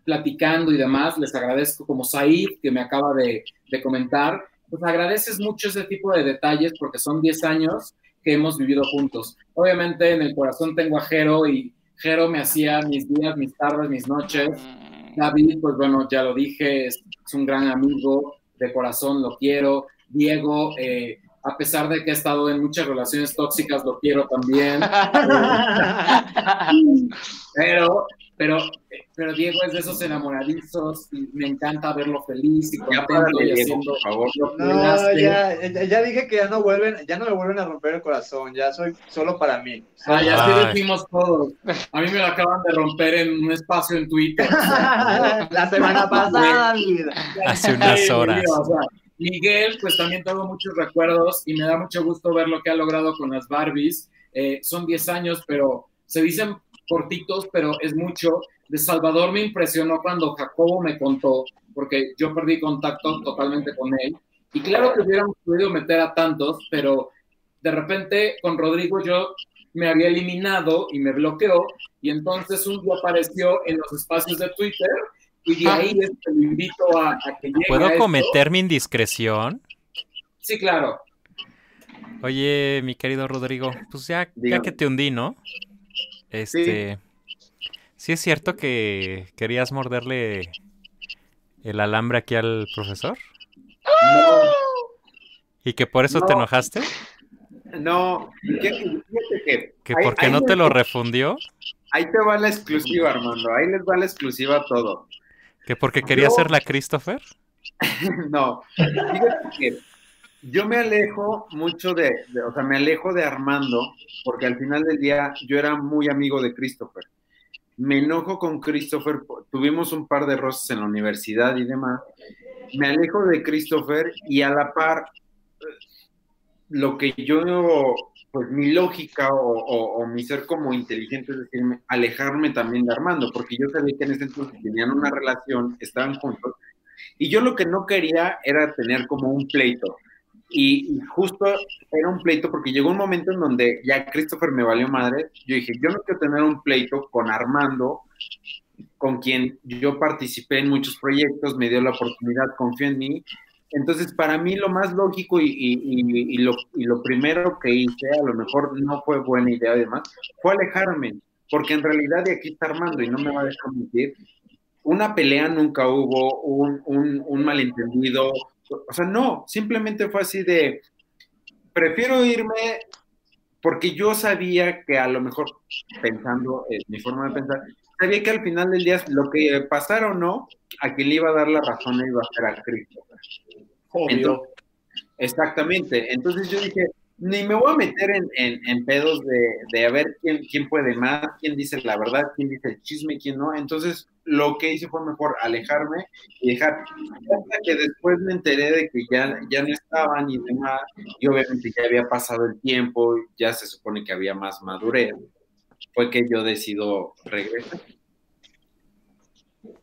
Speaker 2: platicando y demás, les agradezco como Said, que me acaba de, de comentar, pues agradeces mucho ese tipo de detalles porque son 10 años que hemos vivido juntos. Obviamente en el corazón tengo a Jero y Jero me hacía mis días, mis tardes, mis noches. David, pues bueno, ya lo dije, es, es un gran amigo de corazón, lo quiero. Diego, eh, a pesar de que he estado en muchas relaciones tóxicas, lo quiero también. pero, pero, pero Diego es de esos enamoradizos y me encanta verlo feliz y contento y haciendo
Speaker 3: por favor.
Speaker 2: lo que
Speaker 12: No, ya, ya- dije que ya no vuelven, ya no me vuelven a romper el corazón, ya soy solo para mí.
Speaker 2: Ah, ya sí decimos todos. A mí me lo acaban de romper en un espacio en Twitter.
Speaker 12: La semana pasada, mi vida.
Speaker 5: Hace unas horas.
Speaker 2: o sea, Miguel, pues también tengo muchos recuerdos y me da mucho gusto ver lo que ha logrado con las Barbies. Eh, son 10 años, pero se dicen cortitos, pero es mucho. De Salvador me impresionó cuando Jacobo me contó, porque yo perdí contacto totalmente con él. Y claro que hubiéramos podido meter a tantos, pero de repente con Rodrigo yo me había eliminado y me bloqueó, y entonces un día apareció en los espacios de Twitter, y de ahí es que lo invito a, a que llegue a
Speaker 5: ¿Puedo
Speaker 2: esto.
Speaker 5: cometer mi indiscreción?
Speaker 2: Sí, claro.
Speaker 5: Oye, mi querido Rodrigo, pues ya, ya que te hundí, ¿no? Este, ¿sí es cierto que querías morderle el alambre aquí al profesor? ¿Y que por eso te
Speaker 3: No.
Speaker 5: enojaste?
Speaker 3: No, que- fíjate que.
Speaker 5: ¿Que
Speaker 3: ahí-
Speaker 5: por qué
Speaker 3: ahí
Speaker 5: no te lo refundió?
Speaker 3: Ahí te va la exclusiva, Armando. Ahí les va la exclusiva todo.
Speaker 5: ¿Que porque quería
Speaker 3: Yo-
Speaker 5: ser la Christopher?
Speaker 3: No, fíjate que yo me alejo mucho de, o sea, me alejo de Armando, porque al final del día yo era muy amigo de Christopher. Me enojo con Christopher, tuvimos un par de roces en la universidad y demás. Me alejo de Christopher y a la par, eh, lo que yo, pues mi lógica o, o- o mi ser como inteligente es decirme, alejarme también de Armando, porque yo sabía que en ese entonces tenían una relación, estaban juntos, y yo lo que no quería era tener como un pleito. Y, justo era un pleito porque llegó un momento en donde ya Christopher me valió madre. Yo dije, yo no quiero tener un pleito con Armando, con quien yo participé en muchos proyectos, me dio la oportunidad, confió en mí. Entonces, para mí lo más lógico y, y- y- lo, y lo primero que hice, a lo mejor no fue buena idea y demás, fue alejarme, porque en realidad de aquí está Armando y no me va a dejar una pelea nunca hubo, un, un malentendido, o sea, no, simplemente fue así de, prefiero irme porque yo sabía que a lo mejor, pensando en mi forma de pensar, sabía que al final del día lo que pasara o no, a quien le iba a dar la razón iba a ser a Cristo. Entonces, exactamente, entonces yo dije, ni me voy a meter en, en- en pedos de, de a ver quién, quién puede más, quién dice la verdad, quién dice el chisme, quién no. Entonces, lo que hice fue mejor alejarme y dejar. Hasta que después me enteré de que ya, ya no estaban y demás, y obviamente ya había pasado el tiempo, ya se supone que había más madurez, fue que yo decido regresar.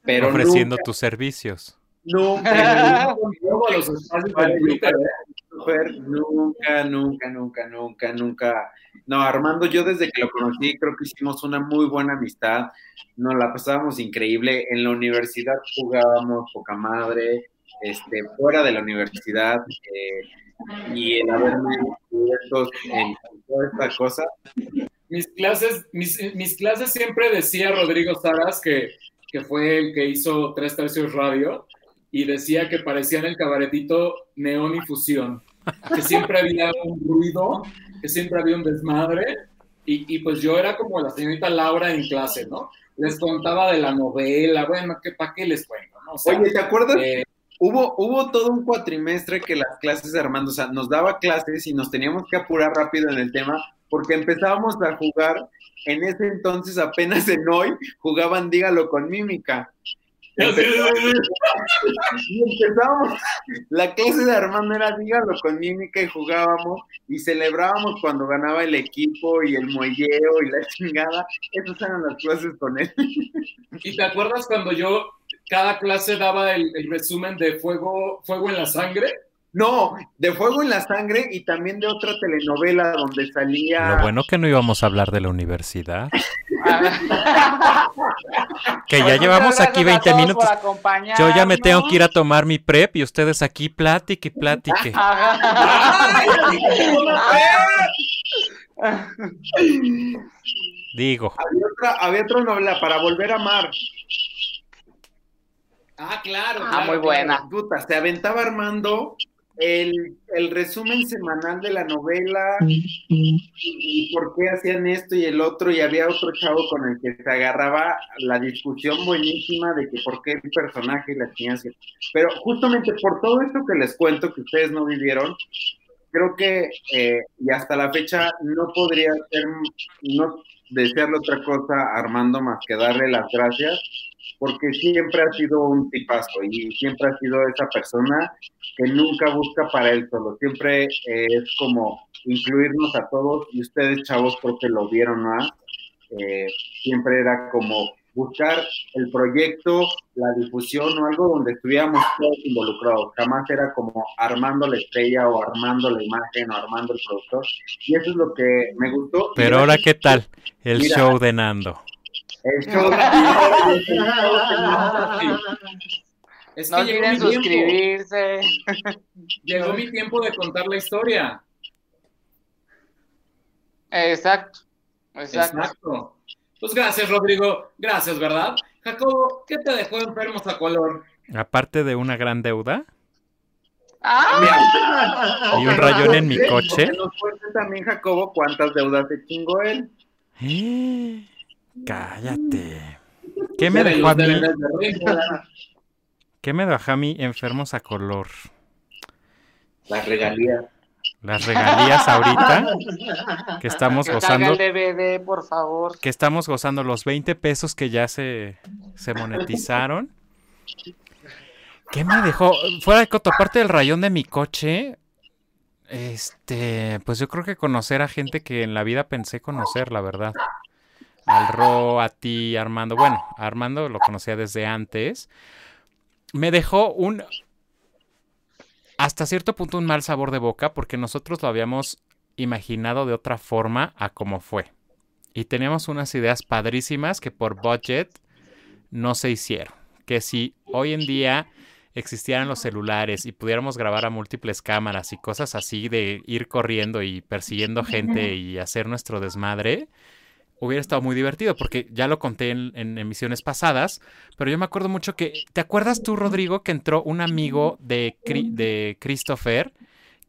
Speaker 3: Pero
Speaker 5: ofreciendo
Speaker 3: nunca-
Speaker 5: tus servicios.
Speaker 2: Luego los espacios de Twitter,
Speaker 3: Nunca, nunca, nunca, nunca, nunca. No, Armando, yo desde que lo conocí creo que hicimos una muy buena amistad. Nos la pasábamos increíble. En la universidad jugábamos poca madre. Este, fuera de la universidad eh, y el haberme descubierto en toda esta cosa.
Speaker 2: mis clases, mis, mis clases siempre decía Rodrigo Saras, que, que fue el que hizo Tres Tercios Radio, y decía que parecían el cabaretito Neón y Fusión, que siempre había un ruido, que siempre había un desmadre, y, y pues yo era como la señorita Laura en clase, ¿no? Les contaba de la novela, bueno, ¿qué, ¿para qué les cuento? no? O sea,
Speaker 3: Oye, ¿te acuerdas?
Speaker 2: eh,
Speaker 3: Hubo, hubo todo un cuatrimestre que las clases de Armando, o sea, nos daba clases y nos teníamos que apurar rápido en el tema porque empezábamos a jugar, en ese entonces apenas en hoy, jugaban Dígalo con mímica. Y empezábamos, la clase de Armando era Dígalo con mímica y jugábamos y celebrábamos cuando ganaba el equipo y el muelleo y la chingada. Esas eran las clases con él.
Speaker 2: ¿Y te acuerdas cuando yo cada clase daba el, el resumen de Fuego, Fuego en la Sangre?
Speaker 3: No, de Fuego en la Sangre y también de otra telenovela donde salía...
Speaker 5: Lo bueno que no íbamos a hablar de la universidad. Que ya llevamos aquí
Speaker 6: gracias a
Speaker 5: 20
Speaker 6: todos
Speaker 5: minutos. Yo ya me tengo que ir a tomar mi prep y ustedes aquí platique y platique. Digo,
Speaker 3: Había otra, había otra novela, Para Volver a Amar.
Speaker 2: Ah, claro.
Speaker 6: Ah,
Speaker 2: claro,
Speaker 6: muy
Speaker 2: claro.
Speaker 6: buena.
Speaker 3: Puta, se aventaba Armando el, el resumen semanal de la novela y por qué hacían esto y el otro, y había otro chavo con el que se agarraba la discusión buenísima de que por qué el personaje y la ciencia. Pero justamente por todo esto que les cuento que ustedes no vivieron, creo que, eh, y hasta la fecha, no podría ser, no desearle otra cosa a Armando más que darle las gracias, porque siempre ha sido un tipazo y siempre ha sido esa persona que nunca busca para él solo, siempre eh, es como incluirnos a todos y ustedes chavos creo que lo vieron más, eh, siempre era como buscar el proyecto, la difusión o algo donde estuviéramos todos involucrados. Jamás era como armando la estrella o armando la imagen o armando el productor. Y eso es lo que me gustó.
Speaker 5: Pero ahora, ¿qué tal? El
Speaker 3: Mira.
Speaker 5: show de Nando.
Speaker 3: El show de
Speaker 2: Es
Speaker 6: No
Speaker 2: que llegó
Speaker 6: olviden
Speaker 2: mi tiempo.
Speaker 6: suscribirse.
Speaker 2: Llegó mi tiempo de contar la historia.
Speaker 6: Exacto. Exacto.
Speaker 2: Exacto. Pues gracias, Rodrigo. Gracias, ¿verdad? Jacobo, ¿qué te dejó enfermos a color?
Speaker 5: Aparte de una gran deuda
Speaker 6: ¡Ah!
Speaker 5: y un rayón en mi coche.
Speaker 3: nos cuente también, Jacobo, cuántas deudas se chingó él.
Speaker 5: Eh, Cállate. ¿Qué me
Speaker 2: De
Speaker 5: dejó a mí? ¿Qué me dejó a mí enfermos a color?
Speaker 3: Las regalías.
Speaker 5: Las regalías ahorita que estamos
Speaker 6: Que
Speaker 5: gozando,
Speaker 6: el DVD, por favor.
Speaker 5: que estamos gozando los 20 pesos que ya se, se monetizaron. ¿Qué me dejó? Fuera de coto, aparte del rayón de mi coche, este, pues yo creo que conocer a gente que en la vida pensé conocer, la verdad. Al Ro, a ti, Armando. Bueno, Armando lo conocía desde antes. Me dejó un, hasta cierto punto un mal sabor de boca porque nosotros lo habíamos imaginado de otra forma a como fue. Y teníamos unas ideas padrísimas que por budget no se hicieron. Que si hoy en día existieran los celulares y pudiéramos grabar a múltiples cámaras y cosas así de ir corriendo y persiguiendo gente y hacer nuestro desmadre, hubiera estado muy divertido porque ya lo conté en, en emisiones pasadas, pero yo me acuerdo mucho que, ¿te acuerdas tú, Rodrigo, que entró un amigo de, de Christopher?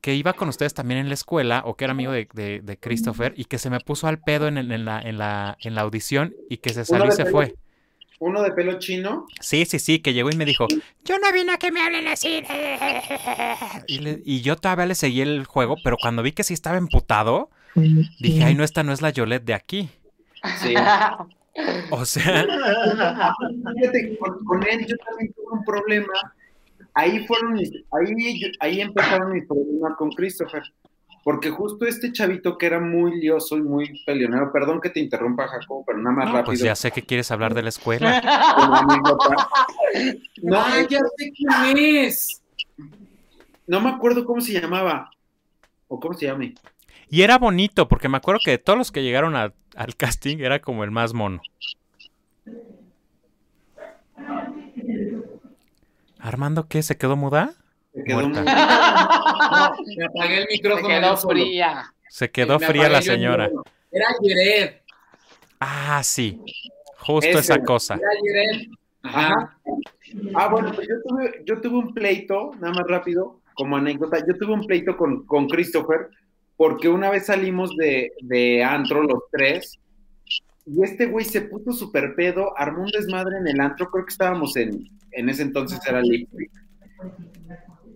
Speaker 5: que iba con ustedes también en la escuela o que era amigo de, de- de Christopher y que se me puso al pedo en, el- en la, en, la, en la audición y que se salió y se
Speaker 3: pelo-
Speaker 5: fue.
Speaker 3: Uno de pelo chino.
Speaker 5: Sí, sí, sí, que llegó y me dijo, yo no vine a que me hablen así. Y, le- y yo todavía le seguí el juego, pero cuando vi que sí estaba emputado, dije, ay, no, esta no es la Yolette de aquí.
Speaker 3: Sí.
Speaker 5: O sea,
Speaker 3: Fíjate, con, con él yo también tuve un problema. Ahí fueron mis- ahí, ahí empezaron mis problemas con Christopher. Porque justo este chavito que era muy lioso y muy peleonero, perdón que te interrumpa, Jacobo, pero nada más
Speaker 5: no,
Speaker 3: rápido.
Speaker 5: pues ya sé que quieres hablar de la escuela.
Speaker 3: No,
Speaker 2: Ah, ya sé quién es.
Speaker 3: no me acuerdo cómo se llamaba. O cómo se llame.
Speaker 5: Y era bonito, porque me acuerdo que de todos los que llegaron a- al casting era como el más mono. Armando, ¿qué? ¿Se quedó muda?
Speaker 3: Se quedó
Speaker 2: No, me apagué el
Speaker 6: Se
Speaker 2: micrófono.
Speaker 6: quedó
Speaker 2: yo solo.
Speaker 6: fría.
Speaker 5: Se quedó
Speaker 2: Me
Speaker 5: fría la señora.
Speaker 2: Era Yered.
Speaker 5: Ah, sí. Justo
Speaker 3: Ese.
Speaker 5: esa cosa.
Speaker 2: Era. Ajá.
Speaker 3: Ajá. Ah, bueno, pues yo tuve, yo tuve un pleito, nada más rápido, como anécdota, yo tuve un pleito con, con Christopher, porque una vez salimos de, de antro los tres, y este güey se puso súper pedo, armó un desmadre en el antro, creo que estábamos en, en ese entonces era Lipstick.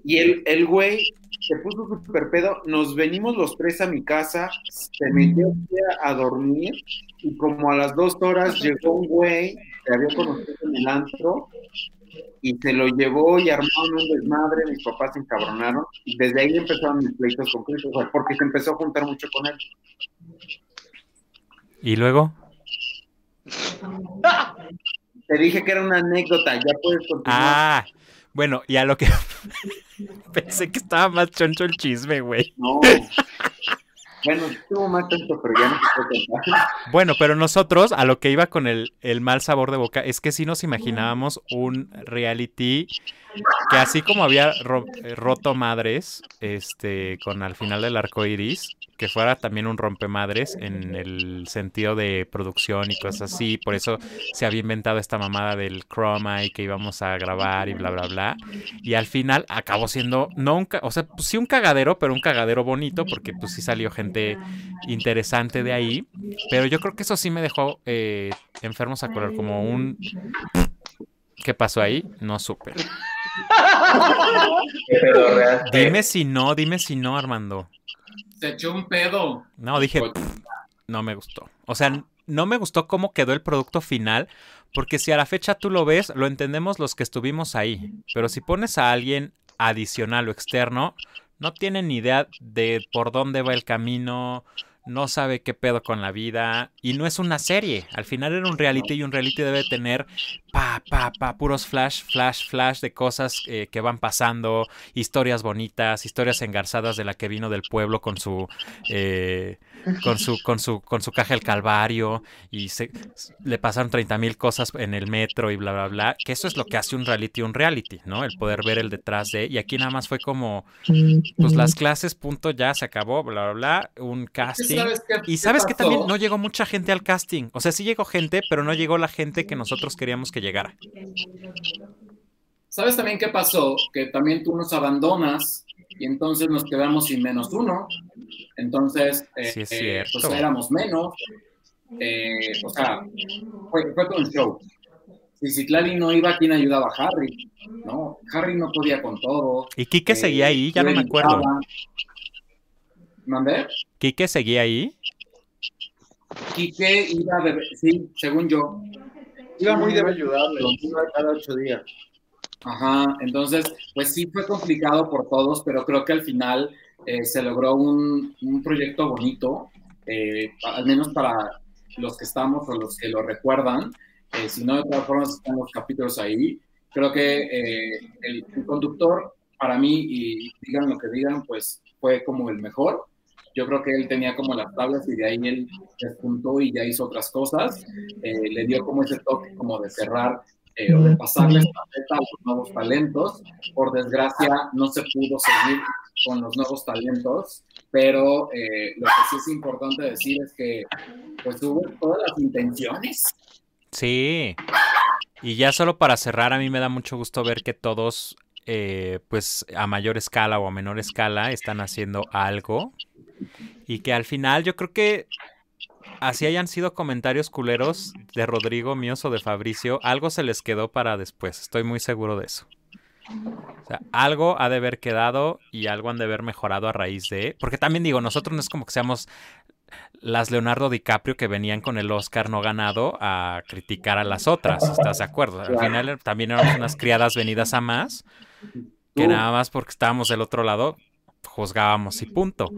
Speaker 3: Y el, el güey se puso súper pedo, nos venimos los tres a mi casa, se metió a dormir, y como a las dos horas llegó un güey que había conocido en el antro, y se lo llevó y armaron un desmadre, mis papás se encabronaron, y desde ahí empezaron mis pleitos con Christopher, porque se empezó a juntar mucho con él.
Speaker 5: ¿Y luego?
Speaker 3: Te dije que era una anécdota, ya puedes continuar.
Speaker 5: Ah, bueno, y a lo que pensé que estaba más choncho el chisme, güey.
Speaker 3: No. bueno, estuvo más tanto, pero ya no te puedo contar.
Speaker 5: Bueno, pero nosotros, a lo que iba con el, el mal sabor de boca, es que sí nos imaginábamos un reality que así como había eh, roto madres, este, con al final del arco iris, que fuera también un rompemadres en el sentido de producción y cosas así. Por eso se había inventado esta mamada del chroma y que íbamos a grabar y bla, bla, bla. Y al final acabó siendo, no un, o sea, pues sí un cagadero, pero un cagadero bonito, porque pues sí salió gente interesante de ahí. Pero yo creo que eso sí me dejó eh, enfermos a color, como un... ¿Qué pasó ahí? No supe. Dime si no, dime si no, Armando.
Speaker 2: Se echó un pedo.
Speaker 5: No, dije, "Pff, no me gustó. O sea, no me gustó cómo quedó el producto final, porque si a la fecha tú lo ves, lo entendemos los que estuvimos ahí. Pero si pones a alguien adicional o externo, no tienen ni idea de por dónde va el camino, no sabe qué pedo con la vida y no es una serie. Al final era un reality y un reality debe tener pa, pa, pa, puros flash, flash, flash de cosas eh, que van pasando, historias bonitas, historias engarzadas de la que vino del pueblo con su, eh, con su, con su, con su caja del calvario y se, le pasaron 30 mil cosas en el metro y bla, bla, bla. Que eso es lo que hace un reality un reality, ¿no? El poder ver el detrás de. Y aquí nada más fue como, pues las clases, punto, ya se acabó, bla, bla, bla, un casting.
Speaker 2: ¿Sabes qué-
Speaker 5: y
Speaker 2: qué
Speaker 5: sabes que también no llegó mucha gente al casting. O sea, sí llegó gente, pero no llegó la gente que nosotros queríamos que llegara.
Speaker 2: ¿Sabes también qué pasó? Que también tú nos abandonas y entonces nos quedamos sin menos uno. Entonces, eh,
Speaker 5: Sí, es
Speaker 2: eh, pues éramos menos. Eh, o sea, fue, fue todo un show. Si Citlali no iba, ¿quién ayudaba a Harry? No, Harry no podía con todo.
Speaker 5: Y Quique seguía ahí, ya no me acuerdo.
Speaker 2: ¿Mandé?
Speaker 5: Quique seguía ahí.
Speaker 2: Quique iba de... Sí, según yo.
Speaker 3: Iba muy de ayudarle, iba cada ocho días.
Speaker 2: Ajá, entonces, pues sí fue complicado por todos, pero creo que al final eh, se logró un, un proyecto bonito, eh, al menos para los que estamos o los que lo recuerdan. Eh, si no, de todas formas están los capítulos ahí. Creo que el, el conductor, para mí, y digan lo que digan, pues fue como el mejor. Yo creo que él tenía como las tablas y de ahí él despuntó y ya hizo otras cosas. Eh, le dio como ese toque como de cerrar eh, o de pasarle estafeta a los nuevos talentos. Por desgracia, no se pudo seguir con los nuevos talentos, pero eh, lo que sí es importante decir es que pues hubo todas las intenciones.
Speaker 5: Sí. Y ya solo para cerrar, a mí me da mucho gusto ver que todos, pues a mayor escala o a menor escala, están haciendo algo. Y que al final yo creo que así hayan sido comentarios culeros de Rodrigo, míos o de Fabricio, algo se les quedó para después. Estoy muy seguro de eso. O sea, algo ha de haber quedado y algo han de haber mejorado a raíz de... Porque también digo, nosotros no es como que seamos las Leonardo DiCaprio que venían con el Oscar no ganado a criticar a las otras, ¿estás de acuerdo? Al final también éramos unas criadas venidas a más, que nada más porque estábamos del otro lado, juzgábamos y punto.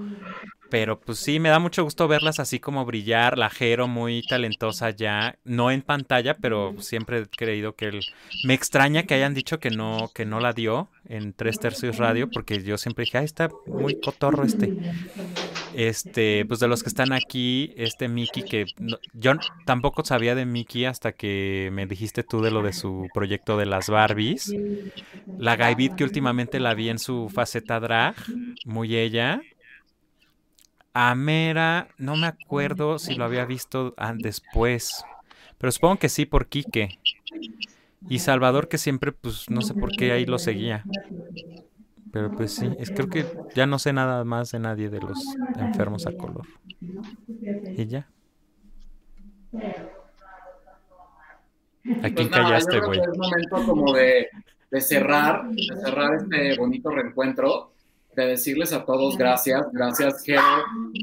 Speaker 5: Pero pues sí, me da mucho gusto verlas así como brillar, la Jero muy talentosa ya, no en pantalla, pero siempre he creído que él... Me extraña que hayan dicho que no, que no la dio en Tres Tercios Radio, porque yo siempre dije, ah, está muy cotorro este. Este, pues de los que están aquí, este Mickey, que no- yo tampoco sabía de Mickey hasta que me dijiste tú de lo de su proyecto de las Barbies. La Gaibit, que últimamente la vi en su faceta drag, muy ella. A Mera, no me acuerdo si lo había visto después, pero supongo que sí por Quique. Y Salvador, que siempre, pues no sé por qué ahí lo seguía. Pero pues sí, es, creo que ya no sé nada más de nadie de los enfermos a color. Y ya. ¿A
Speaker 2: Pues
Speaker 5: quién
Speaker 2: nada,
Speaker 5: callaste, güey?
Speaker 2: es momento como de, de cerrar, de cerrar este bonito reencuentro, de decirles a todos gracias, gracias Geo,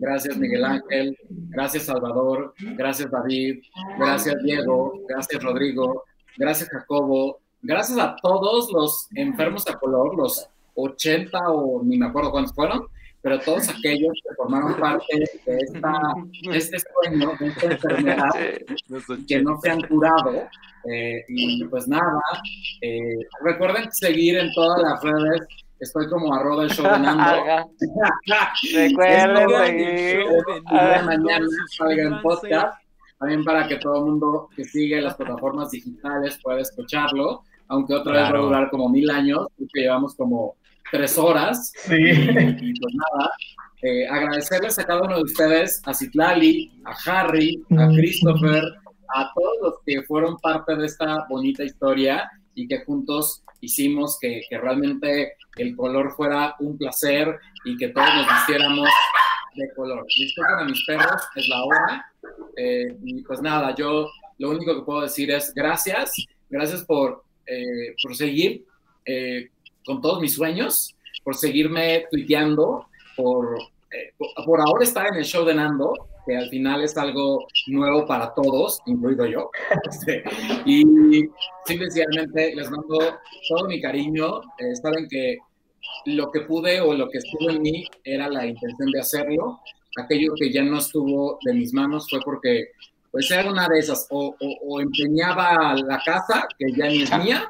Speaker 2: gracias Miguel Ángel, gracias Salvador, gracias David, gracias Diego, gracias Rodrigo, gracias Jacobo, gracias a todos los enfermos a color, los 80 o ni me acuerdo cuántos fueron, pero todos aquellos que formaron parte de, esta, de este sueño, de esta enfermedad, que no se han curado. eh, y pues nada, eh, recuerden seguir en todas las redes. Estoy como arroba el show de Nando.
Speaker 6: Recuerden seguir.
Speaker 2: de mañana salga en podcast. También para que todo el mundo que sigue las plataformas digitales pueda escucharlo. Aunque otra vez va a
Speaker 5: Claro.
Speaker 2: durar como mil años, porque llevamos como tres horas.
Speaker 10: Sí.
Speaker 2: Y, y pues nada, eh, agradecerles a cada uno de ustedes, a Citlali, a Harry, a Christopher, a todos los que fueron parte de esta bonita historia y que juntos hicimos que, que realmente el color fuera un placer y que todos nos vistiéramos de color. Disculpen a mis perros, es la hora. Eh, y pues nada, yo lo único que puedo decir es gracias, gracias por, eh, por seguir eh, con todos mis sueños, por seguirme tuiteando, por, eh, por, ahora estar en el show de Nando, que al final es algo nuevo para todos, incluido yo. Este, y simplemente les mando todo mi cariño. Eh, saben que lo que pude o lo que estuvo en mí era la intención de hacerlo aquello que ya no estuvo de mis manos fue porque, pues era una de esas, o, o- o empeñaba la casa, que ya ni es mía,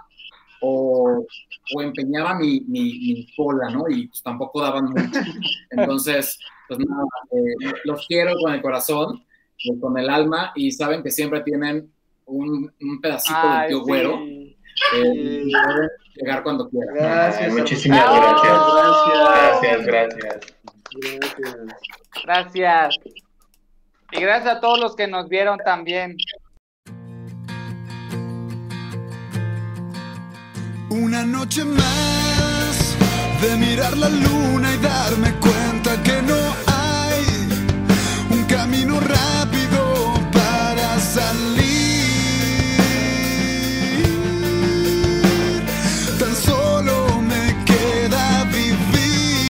Speaker 2: o, o empeñaba mi, mi, mi cola, ¿no? Y pues tampoco daban mucho. Entonces, pues nada, eh, los quiero con el corazón, eh, con el alma, y saben que siempre tienen un, un pedacito
Speaker 6: Ay,
Speaker 2: tío
Speaker 6: sí.
Speaker 2: güero. eh, y pueden llegar cuando quieran.
Speaker 12: Gracias.
Speaker 10: Muchísimas
Speaker 12: Agustín.
Speaker 10: gracias. Gracias, gracias.
Speaker 6: Gracias. Y gracias a todos los que nos vieron también.
Speaker 4: Una noche más de mirar la luna y darme cuenta que no hay un camino rápido.